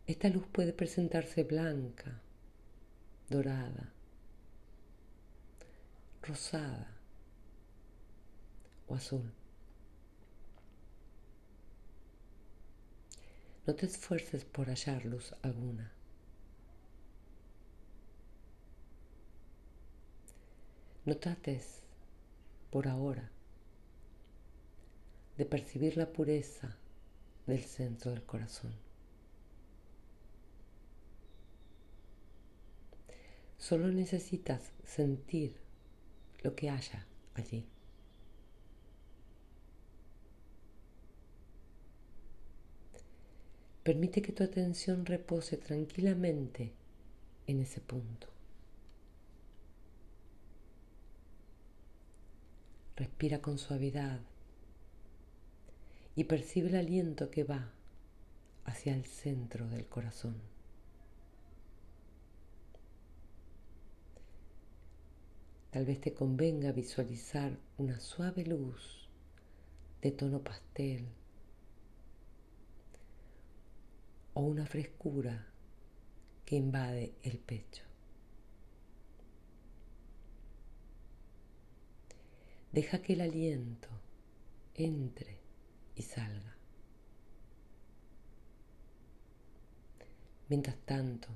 Esta luz puede presentarse blanca, dorada, rosada o azul. No te esfuerces por hallar luz alguna. No trates por ahora de percibir la pureza del centro del corazón. Solo necesitas sentir lo que haya allí. Permite que tu atención repose tranquilamente en ese punto. Respira con suavidad y percibe el aliento que va hacia el centro del corazón. Tal vez te convenga visualizar una suave luz de tono pastel o una frescura que invade el pecho. Deja que el aliento entre y salga. Mientras tanto,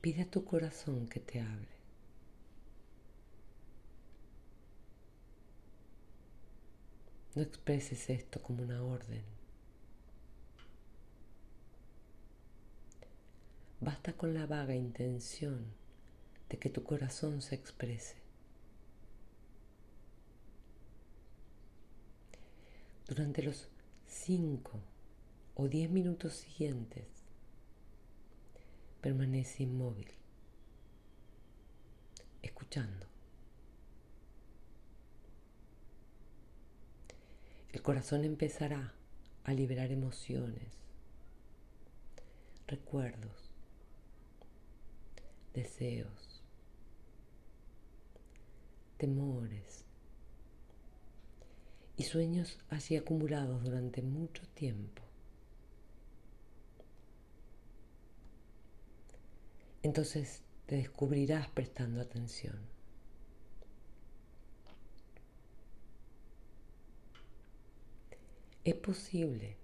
pide a tu corazón que te hable. No expreses esto como una orden. Basta con la vaga intención de que tu corazón se exprese. Durante los cinco o diez minutos siguientes, permanece inmóvil, escuchando. El corazón empezará a liberar emociones, recuerdos, deseos, temores y sueños así acumulados durante mucho tiempo. Entonces te descubrirás prestando atención. Es posible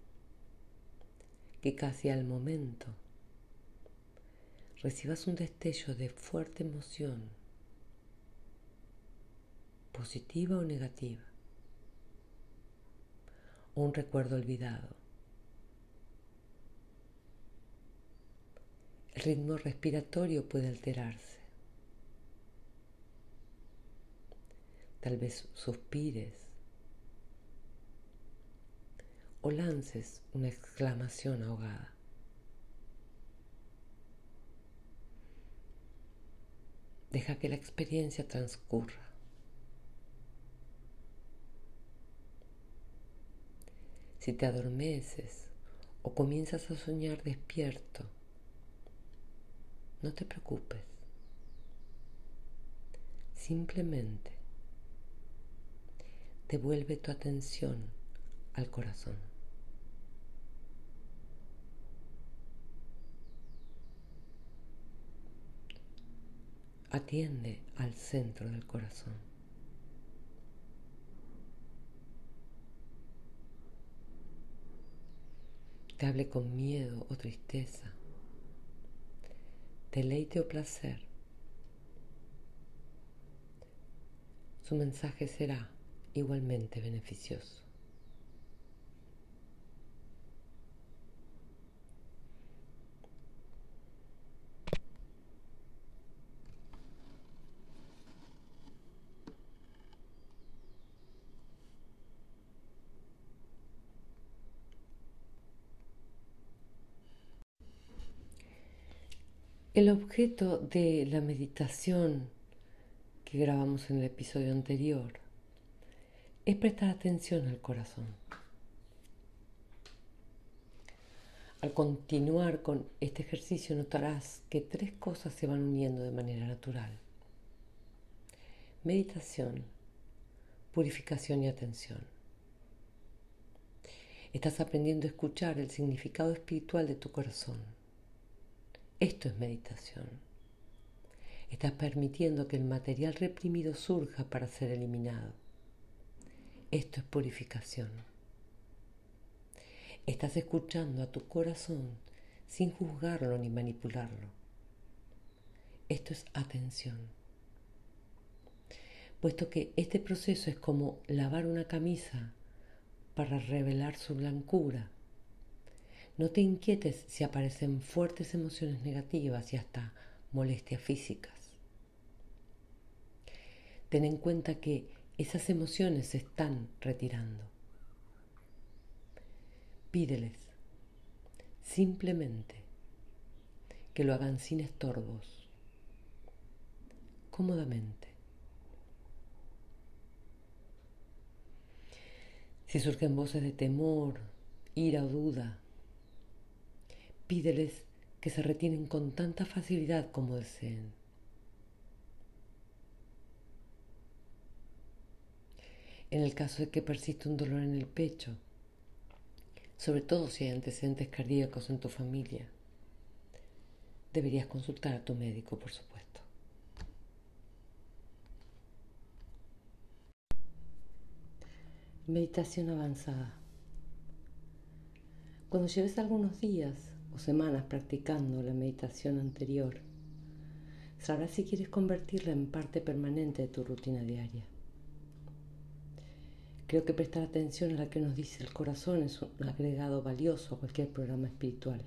que casi al momento recibas un destello de fuerte emoción, positiva o negativa, o un recuerdo olvidado. El ritmo respiratorio puede alterarse. Tal vez suspires o lances una exclamación ahogada. Deja que la experiencia transcurra. Si te adormeces o comienzas a soñar despierto, no te preocupes. Simplemente devuelve tu atención al corazón. Atiende al centro del corazón. Te hable con miedo o tristeza deleite o placer, su mensaje será igualmente beneficioso. El objeto de la meditación que grabamos en el episodio anterior es prestar atención al corazón. Al continuar con este ejercicio notarás que tres cosas se van uniendo de manera natural. Meditación, purificación y atención. Estás aprendiendo a escuchar el significado espiritual de tu corazón esto es meditación. Estás permitiendo que el material reprimido surja para ser eliminado. Esto es purificación. Estás escuchando a tu corazón sin juzgarlo ni manipularlo. Esto es atención. Puesto que este proceso es como lavar una camisa para revelar su blancura no te inquietes si aparecen fuertes emociones negativas y hasta molestias físicas. Ten en cuenta que esas emociones se están retirando. Pídeles simplemente que lo hagan sin estorbos, cómodamente. Si surgen voces de temor, ira o duda, Pídeles que se retienen con tanta facilidad como deseen. En el caso de que persista un dolor en el pecho, sobre todo si hay antecedentes cardíacos en tu familia, deberías consultar a tu médico, por supuesto. Meditación avanzada. Cuando lleves algunos días o semanas practicando la meditación anterior, sabrás si quieres convertirla en parte permanente de tu rutina diaria. Creo que prestar atención a lo que nos dice el corazón es un agregado valioso a cualquier programa espiritual.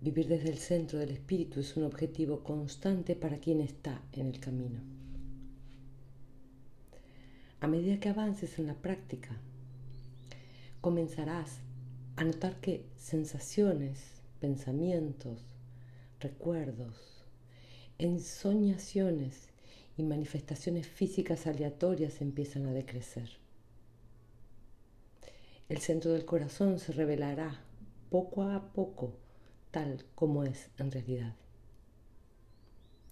Vivir desde el centro del espíritu es un objetivo constante para quien está en el camino. A medida que avances en la práctica, comenzarás a notar que sensaciones, pensamientos, recuerdos, ensoñaciones y manifestaciones físicas aleatorias empiezan a decrecer. El centro del corazón se revelará poco a poco tal como es en realidad.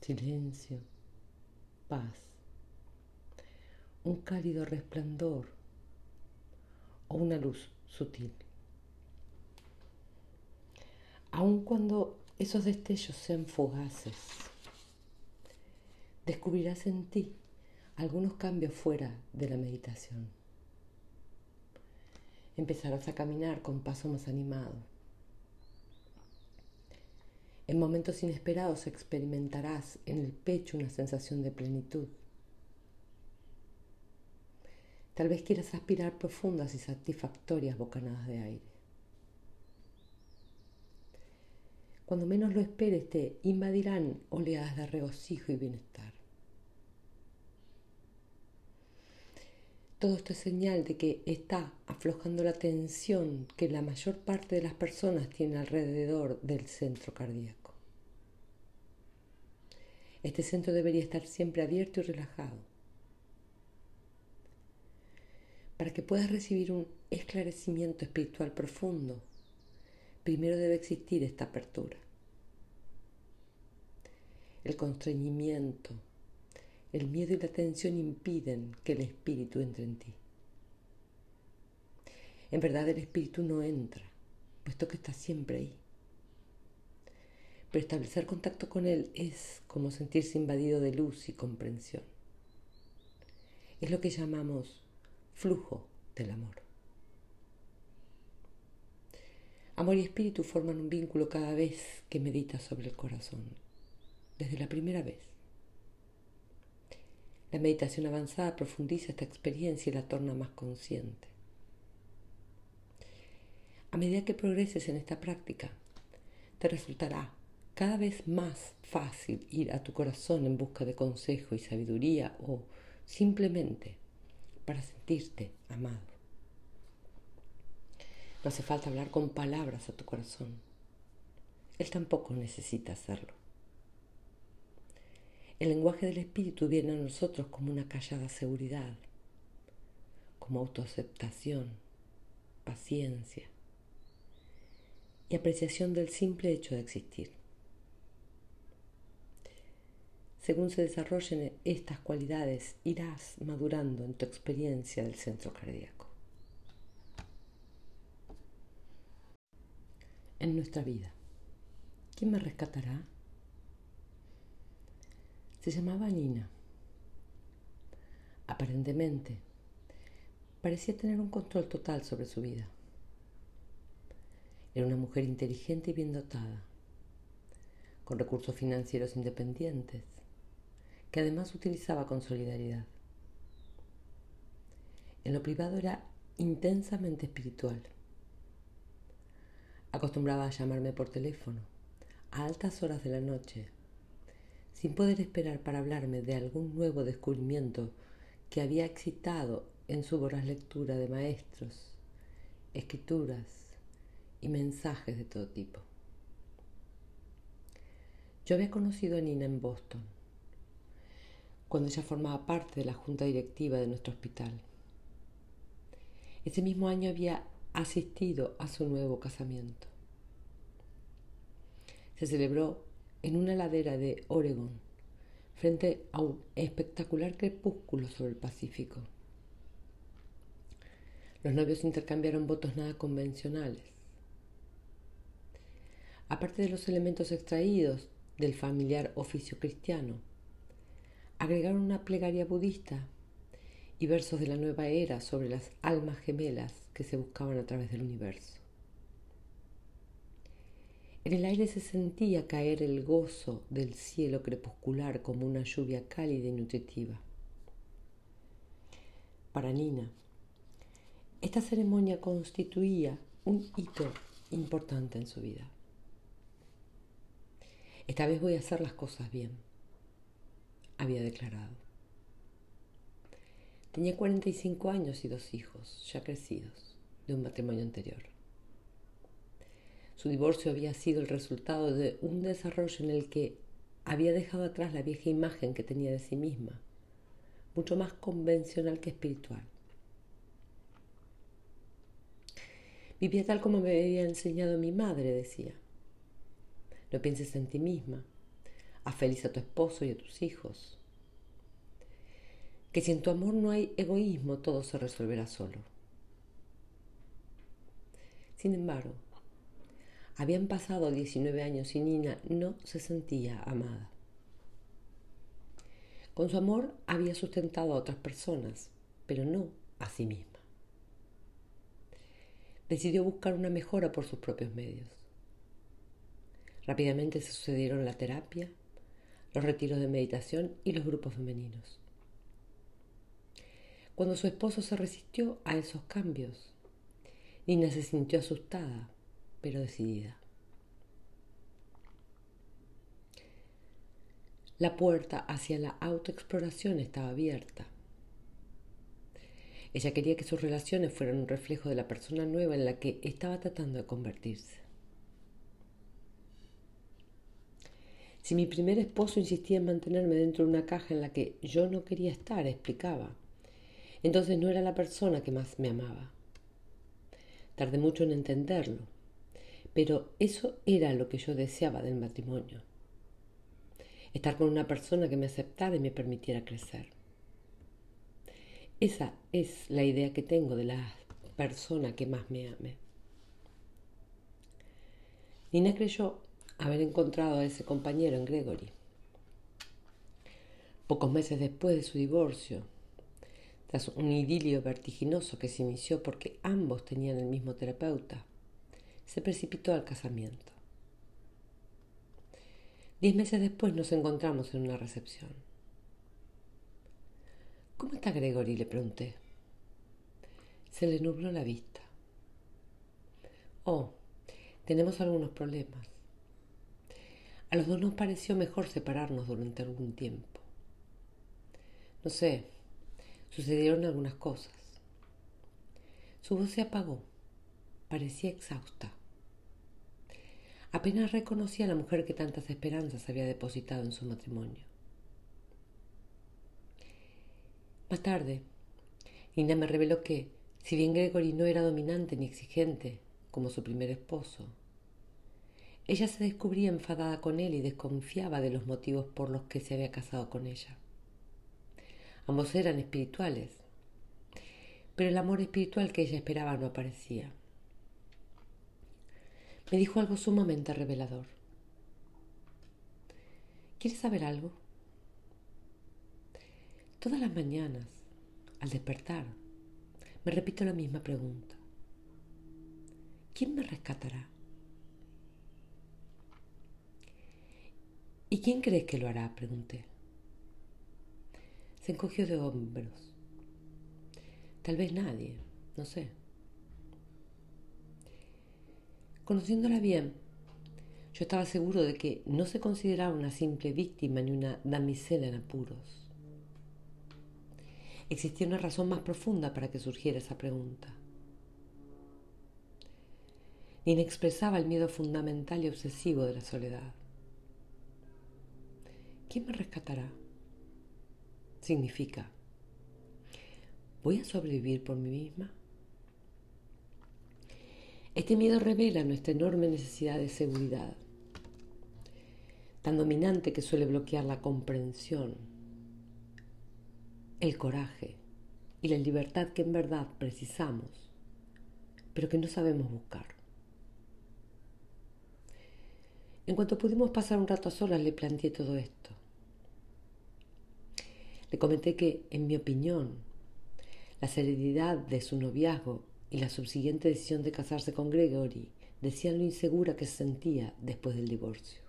Silencio, paz un cálido resplandor o una luz sutil. Aun cuando esos destellos sean fugaces, descubrirás en ti algunos cambios fuera de la meditación. Empezarás a caminar con paso más animado. En momentos inesperados experimentarás en el pecho una sensación de plenitud. Tal vez quieras aspirar profundas y satisfactorias bocanadas de aire. Cuando menos lo esperes te invadirán oleadas de regocijo y bienestar. Todo esto es señal de que está aflojando la tensión que la mayor parte de las personas tienen alrededor del centro cardíaco. Este centro debería estar siempre abierto y relajado Para que puedas recibir un esclarecimiento espiritual profundo, primero debe existir esta apertura. El constreñimiento, el miedo y la tensión impiden que el espíritu entre en ti. En verdad el espíritu no entra, puesto que está siempre ahí. Pero establecer contacto con él es como sentirse invadido de luz y comprensión. Es lo que llamamos flujo del amor. Amor y espíritu forman un vínculo cada vez que meditas sobre el corazón, desde la primera vez. La meditación avanzada profundiza esta experiencia y la torna más consciente. A medida que progreses en esta práctica, te resultará cada vez más fácil ir a tu corazón en busca de consejo y sabiduría o simplemente para sentirte amado. No hace falta hablar con palabras a tu corazón. Él tampoco necesita hacerlo. El lenguaje del espíritu viene a nosotros como una callada seguridad, como autoaceptación, paciencia y apreciación del simple hecho de existir. Según se desarrollen estas cualidades, irás madurando en tu experiencia del centro cardíaco. En nuestra vida, ¿quién me rescatará? Se llamaba Nina. Aparentemente, parecía tener un control total sobre su vida. Era una mujer inteligente y bien dotada, con recursos financieros independientes que además utilizaba con solidaridad. En lo privado era intensamente espiritual. Acostumbraba a llamarme por teléfono a altas horas de la noche, sin poder esperar para hablarme de algún nuevo descubrimiento que había excitado en su voraz lectura de maestros, escrituras y mensajes de todo tipo. Yo había conocido a Nina en Boston cuando ella formaba parte de la junta directiva de nuestro hospital. Ese mismo año había asistido a su nuevo casamiento. Se celebró en una ladera de Oregon, frente a un espectacular crepúsculo sobre el Pacífico. Los novios intercambiaron votos nada convencionales. Aparte de los elementos extraídos del familiar oficio cristiano, agregaron una plegaria budista y versos de la nueva era sobre las almas gemelas que se buscaban a través del universo. En el aire se sentía caer el gozo del cielo crepuscular como una lluvia cálida y nutritiva. Para Nina, esta ceremonia constituía un hito importante en su vida. Esta vez voy a hacer las cosas bien, había declarado. Tenía 45 años y dos hijos, ya crecidos, de un matrimonio anterior. Su divorcio había sido el resultado de un desarrollo en el que había dejado atrás la vieja imagen que tenía de sí misma, mucho más convencional que espiritual. Vivía tal como me había enseñado mi madre, decía. No pienses en ti misma. Haz feliz a tu esposo y a tus hijos. Que si en tu amor no hay egoísmo, todo se resolverá solo. Sin embargo, habían pasado 19 años y Nina no se sentía amada. Con su amor había sustentado a otras personas, pero no a sí misma. Decidió buscar una mejora por sus propios medios. Rápidamente se sucedieron la terapia, los retiros de meditación y los grupos femeninos. Cuando su esposo se resistió a esos cambios, Nina se sintió asustada, pero decidida. La puerta hacia la autoexploración estaba abierta. Ella quería que sus relaciones fueran un reflejo de la persona nueva en la que estaba tratando de convertirse. Si mi primer esposo insistía en mantenerme dentro de una caja en la que yo no quería estar, explicaba, entonces no era la persona que más me amaba. Tardé mucho en entenderlo, pero eso era lo que yo deseaba del matrimonio. Estar con una persona que me aceptara y me permitiera crecer. Esa es la idea que tengo de la persona que más me ame. Nina creyó haber encontrado a ese compañero en Gregory. Pocos meses después de su divorcio, tras un idilio vertiginoso que se inició porque ambos tenían el mismo terapeuta, se precipitó al casamiento. Diez meses después nos encontramos en una recepción. ¿Cómo está Gregory? le pregunté. Se le nubló la vista. Oh, tenemos algunos problemas. A los dos nos pareció mejor separarnos durante algún tiempo. No sé, sucedieron algunas cosas. Su voz se apagó, parecía exhausta. Apenas reconocía a la mujer que tantas esperanzas había depositado en su matrimonio. Más tarde, Nina me reveló que, si bien Gregory no era dominante ni exigente como su primer esposo, ella se descubría enfadada con él y desconfiaba de los motivos por los que se había casado con ella. Ambos eran espirituales, pero el amor espiritual que ella esperaba no aparecía. Me dijo algo sumamente revelador. ¿Quieres saber algo? Todas las mañanas, al despertar, me repito la misma pregunta. ¿Quién me rescatará? ¿Y quién crees que lo hará? pregunté. Se encogió de hombros. Tal vez nadie, no sé. Conociéndola bien, yo estaba seguro de que no se consideraba una simple víctima ni una damisela en apuros. Existía una razón más profunda para que surgiera esa pregunta. Nina expresaba el miedo fundamental y obsesivo de la soledad. ¿Quién me rescatará? Significa, ¿voy a sobrevivir por mí misma? Este miedo revela nuestra enorme necesidad de seguridad, tan dominante que suele bloquear la comprensión, el coraje y la libertad que en verdad precisamos, pero que no sabemos buscar. En cuanto pudimos pasar un rato a solas, le planteé todo esto. Le comenté que, en mi opinión, La serenidad de su noviazgo y la subsiguiente decisión de casarse con Gregory decían lo insegura que se sentía después del divorcio.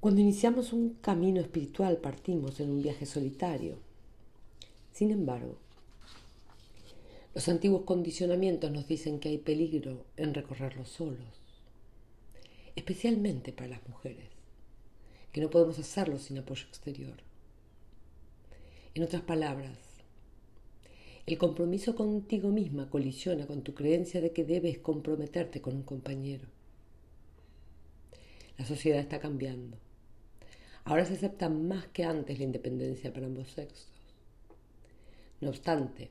Cuando iniciamos un camino espiritual partimos en un viaje solitario. Sin embargo, los antiguos condicionamientos nos dicen que hay peligro en recorrerlos solos, especialmente para las mujeres, que no podemos hacerlo sin apoyo exterior. En otras palabras, el compromiso contigo misma colisiona con tu creencia de que debes comprometerte con un compañero. La sociedad está cambiando. Ahora se acepta más que antes la independencia para ambos sexos. No obstante,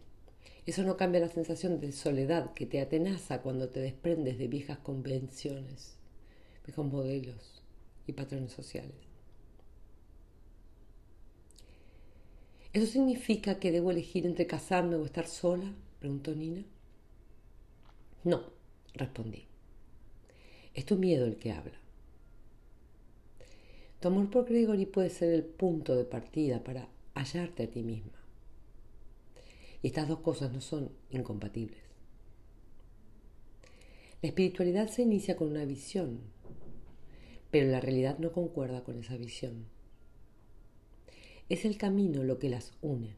eso no cambia la sensación de soledad que te atenaza cuando te desprendes de viejas convenciones, viejos modelos y patrones sociales. ¿Eso significa que debo elegir entre casarme o estar sola? preguntó Nina. No, respondí. Es tu miedo el que habla. Tu amor por Gregory puede ser el punto de partida para hallarte a ti misma. Y estas dos cosas no son incompatibles. La espiritualidad se inicia con una visión, pero la realidad no concuerda con esa visión. Es el camino lo que las une.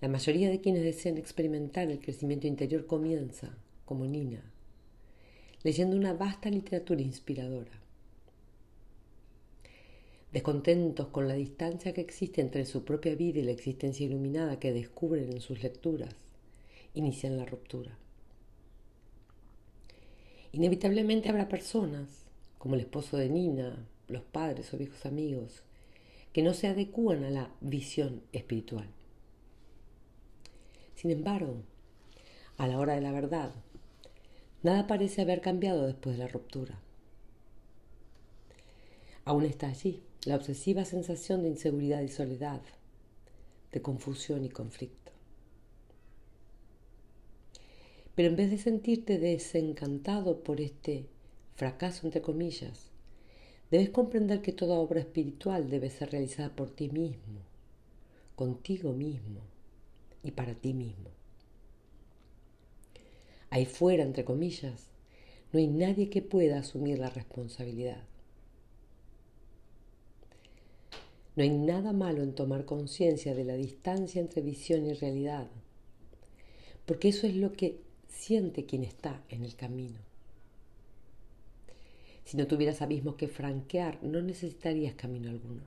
La mayoría de quienes desean experimentar el crecimiento interior comienza, como Nina, leyendo una vasta literatura inspiradora. Descontentos con la distancia que existe entre su propia vida y la existencia iluminada que descubren en sus lecturas, inician la ruptura. Inevitablemente habrá personas, como el esposo de Nina, los padres o viejos amigos, que no se adecúan a la visión espiritual. Sin embargo, a la hora de la verdad, nada parece haber cambiado después de la ruptura. Aún está allí la obsesiva sensación de inseguridad y soledad, de confusión y conflicto. Pero en vez de sentirte desencantado por este fracaso, entre comillas, Debes comprender que toda obra espiritual debe ser realizada por ti mismo, contigo mismo y para ti mismo. Ahí fuera, entre comillas, no hay nadie que pueda asumir la responsabilidad. No hay nada malo en tomar conciencia de la distancia entre visión y realidad, porque eso es lo que siente quien está en el camino. Si no tuvieras abismos que franquear, no necesitarías camino alguno.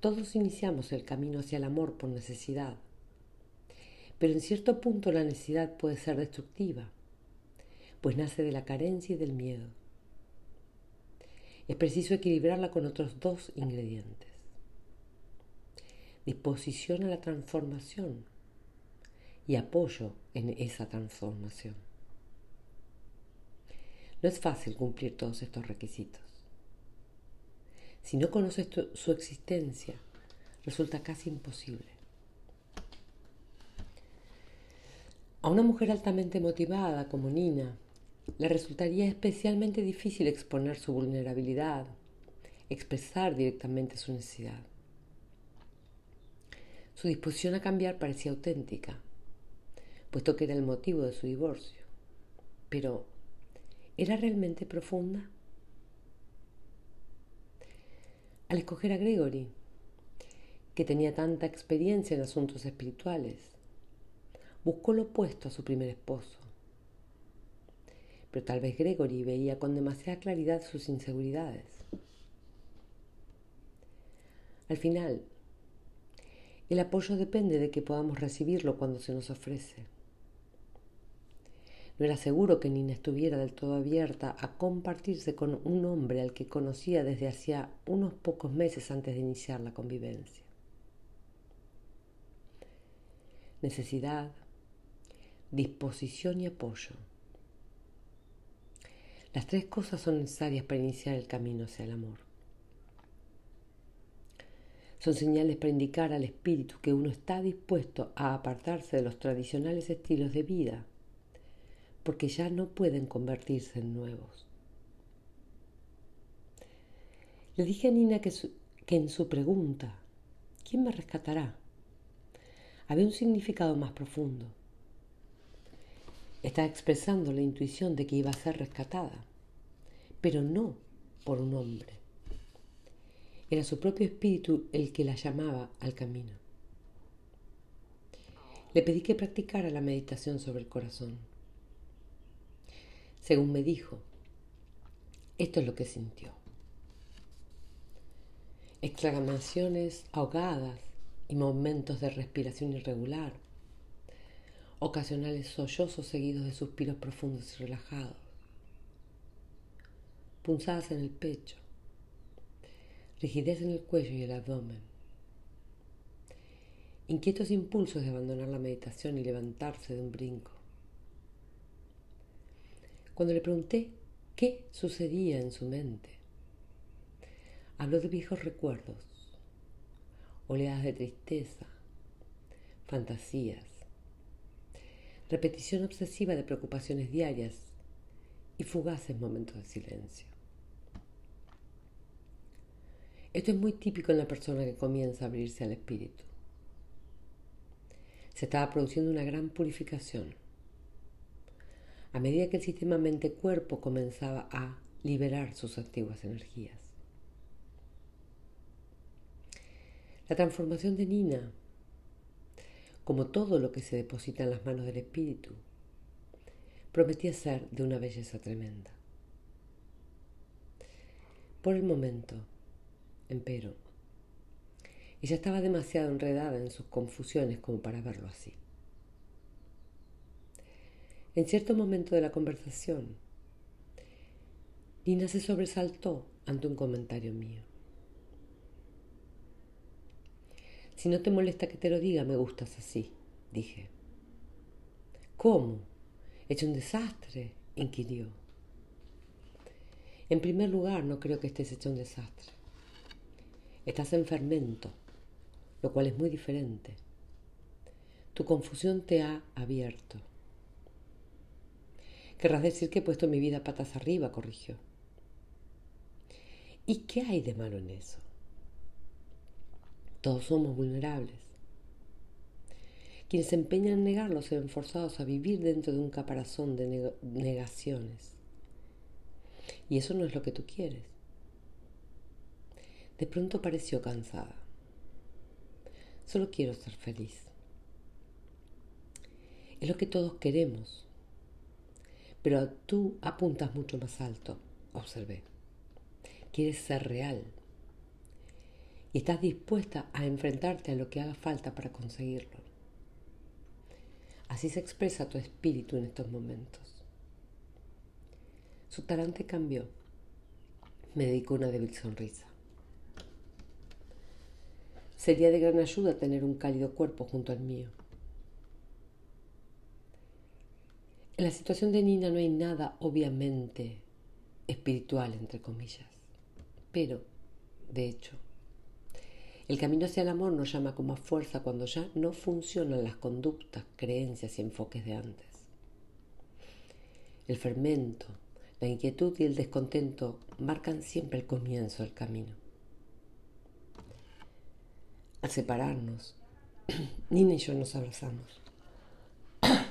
Todos iniciamos el camino hacia el amor por necesidad, pero en cierto punto la necesidad puede ser destructiva, pues nace de la carencia y del miedo. Es preciso equilibrarla con otros dos ingredientes. Disposición a la transformación y apoyo en esa transformación. No es fácil cumplir todos estos requisitos. Si no conoces su existencia, resulta casi imposible. A una mujer altamente motivada como Nina, le resultaría especialmente difícil exponer su vulnerabilidad, expresar directamente su necesidad. Su disposición a cambiar parecía auténtica, puesto que era el motivo de su divorcio. Pero ¿Era realmente profunda? Al escoger a Gregory, que tenía tanta experiencia en asuntos espirituales, buscó lo opuesto a su primer esposo. Pero tal vez Gregory veía con demasiada claridad sus inseguridades. Al final, el apoyo depende de que podamos recibirlo cuando se nos ofrece. No era seguro que Nina estuviera del todo abierta a compartirse con un hombre al que conocía desde hacía unos pocos meses antes de iniciar la convivencia. Necesidad, disposición y apoyo. Las tres cosas son necesarias para iniciar el camino hacia el amor. Son señales para indicar al espíritu que uno está dispuesto a apartarse de los tradicionales estilos de vida porque ya no pueden convertirse en nuevos. Le dije a Nina que, en su pregunta, ¿quién me rescatará? Había un significado más profundo. Estaba expresando la intuición de que iba a ser rescatada, pero no por un hombre. Era su propio espíritu el que la llamaba al camino. Le pedí que practicara la meditación sobre el corazón. Según me dijo, esto es lo que sintió. Exclamaciones ahogadas y momentos de respiración irregular, ocasionales sollozos seguidos de suspiros profundos y relajados, punzadas en el pecho, rigidez en el cuello y el abdomen, inquietos impulsos de abandonar la meditación y levantarse de un brinco. Cuando le pregunté qué sucedía en su mente, habló de viejos recuerdos, oleadas de tristeza, fantasías, repetición obsesiva de preocupaciones diarias y fugaces momentos de silencio. Esto es muy típico en la persona que comienza a abrirse al espíritu. Se estaba produciendo una gran purificación. A medida que el sistema mente-cuerpo comenzaba a liberar sus antiguas energías. La transformación de Nina, como todo lo que se deposita en las manos del espíritu, prometía ser de una belleza tremenda. Por el momento, empero, ella estaba demasiado enredada en sus confusiones como para verlo así. En cierto momento de la conversación, Nina se sobresaltó ante un comentario mío. Si no te molesta que te lo diga, me gustas así, dije. ¿Cómo? ¿He hecho un desastre? inquirió. En primer lugar, no creo que estés hecho un desastre. Estás en fermento, lo cual es muy diferente. Tu confusión te ha abierto. Querrás decir que he puesto mi vida patas arriba, corrigió. ¿Y qué hay de malo en eso? Todos somos vulnerables. Quienes se empeñan en negarlo se ven forzados a vivir dentro de un caparazón de negaciones. Y eso no es lo que tú quieres. De pronto pareció cansada. Solo quiero ser feliz. Es lo que todos queremos. Pero tú apuntas mucho más alto, observé. Quieres ser real. Y estás dispuesta a enfrentarte a lo que haga falta para conseguirlo. Así se expresa tu espíritu en estos momentos. Su talante cambió. Me dedicó una débil sonrisa. Sería de gran ayuda tener un cálido cuerpo junto al mío. En la situación de Nina no hay nada obviamente espiritual, entre comillas. Pero, de hecho, el camino hacia el amor nos llama con más fuerza cuando ya no funcionan las conductas, creencias y enfoques de antes. El fermento, la inquietud y el descontento marcan siempre el comienzo del camino al separarnos, [clears throat] Nina y yo nos abrazamos. [clears throat]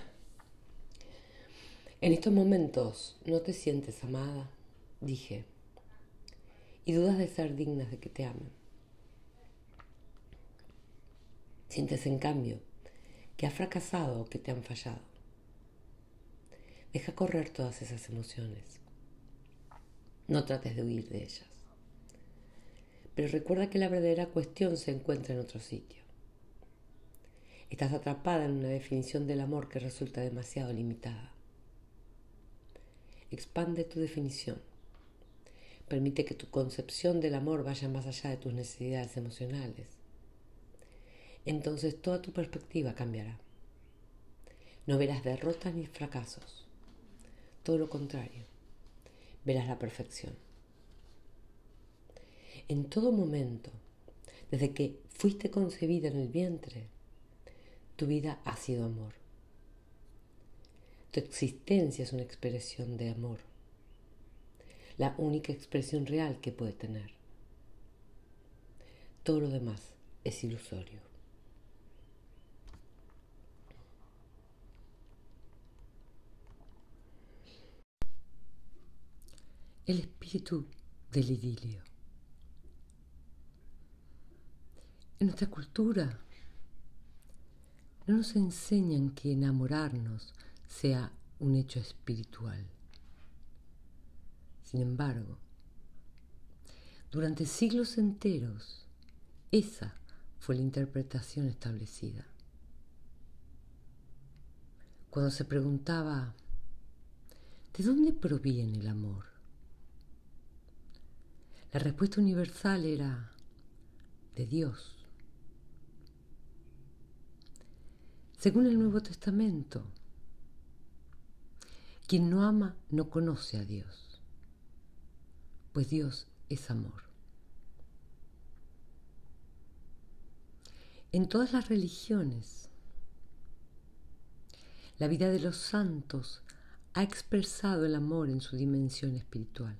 En estos momentos no te sientes amada, dije, y dudas de ser dignas de que te amen. Sientes en cambio que has fracasado o que te han fallado. Deja correr todas esas emociones. No trates de huir de ellas. Pero recuerda que la verdadera cuestión se encuentra en otro sitio. Estás atrapada en una definición del amor que resulta demasiado limitada. Expande tu definición. Permite que tu concepción del amor vaya más allá de tus necesidades emocionales. Entonces toda tu perspectiva cambiará. No verás derrotas ni fracasos. Todo lo contrario. Verás la perfección en todo momento, desde que fuiste concebida en el vientre, tu vida ha sido amor. Tu existencia es una expresión de amor, la única expresión real que puede tener. todo lo demás es ilusorio. El espíritu del idilio. En nuestra cultura no nos enseñan que enamorarnos sea un hecho espiritual. Sin embargo, durante siglos enteros, esa fue la interpretación establecida. Cuando se preguntaba, ¿de dónde proviene el amor? La respuesta universal era, de Dios. Según el Nuevo Testamento, quien no ama no conoce a Dios, pues Dios es amor. En todas las religiones, la vida de los santos ha expresado el amor en su dimensión espiritual.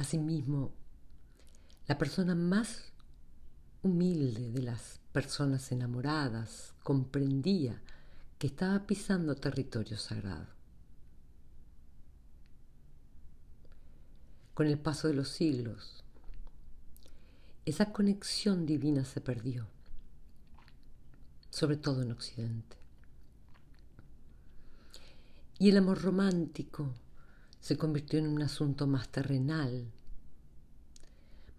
Asimismo, la persona más humilde de las personas enamoradas comprendía que estaba pisando territorio sagrado. Con el paso de los siglos, esa conexión divina se perdió, sobre todo en Occidente. Y el amor romántico se convirtió en un asunto más terrenal,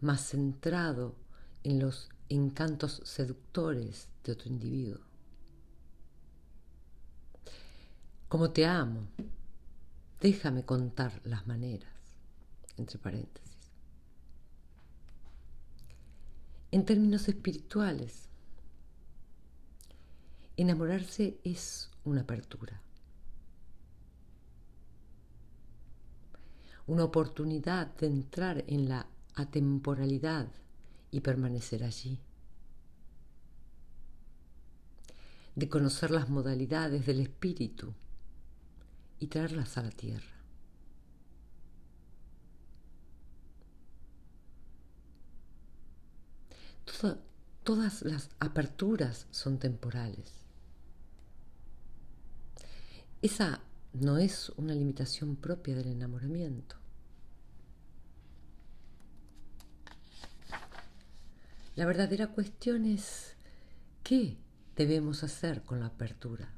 más centrado en los encantos seductores de otro individuo. Como te amo, déjame contar las maneras, entre paréntesis. En términos espirituales, enamorarse es una apertura, una oportunidad de entrar en la atemporalidad y permanecer allí. de conocer las modalidades del espíritu y traerlas a la tierra. todas las aperturas son temporales. Esa no es una limitación propia del enamoramiento. La verdadera cuestión es qué debemos hacer con la apertura.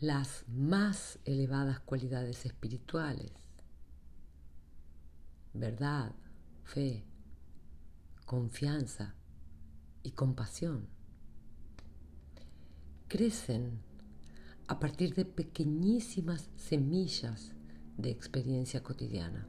las más elevadas cualidades espirituales, verdad, fe, confianza y compasión, crecen a partir de pequeñísimas semillas de experiencia cotidiana.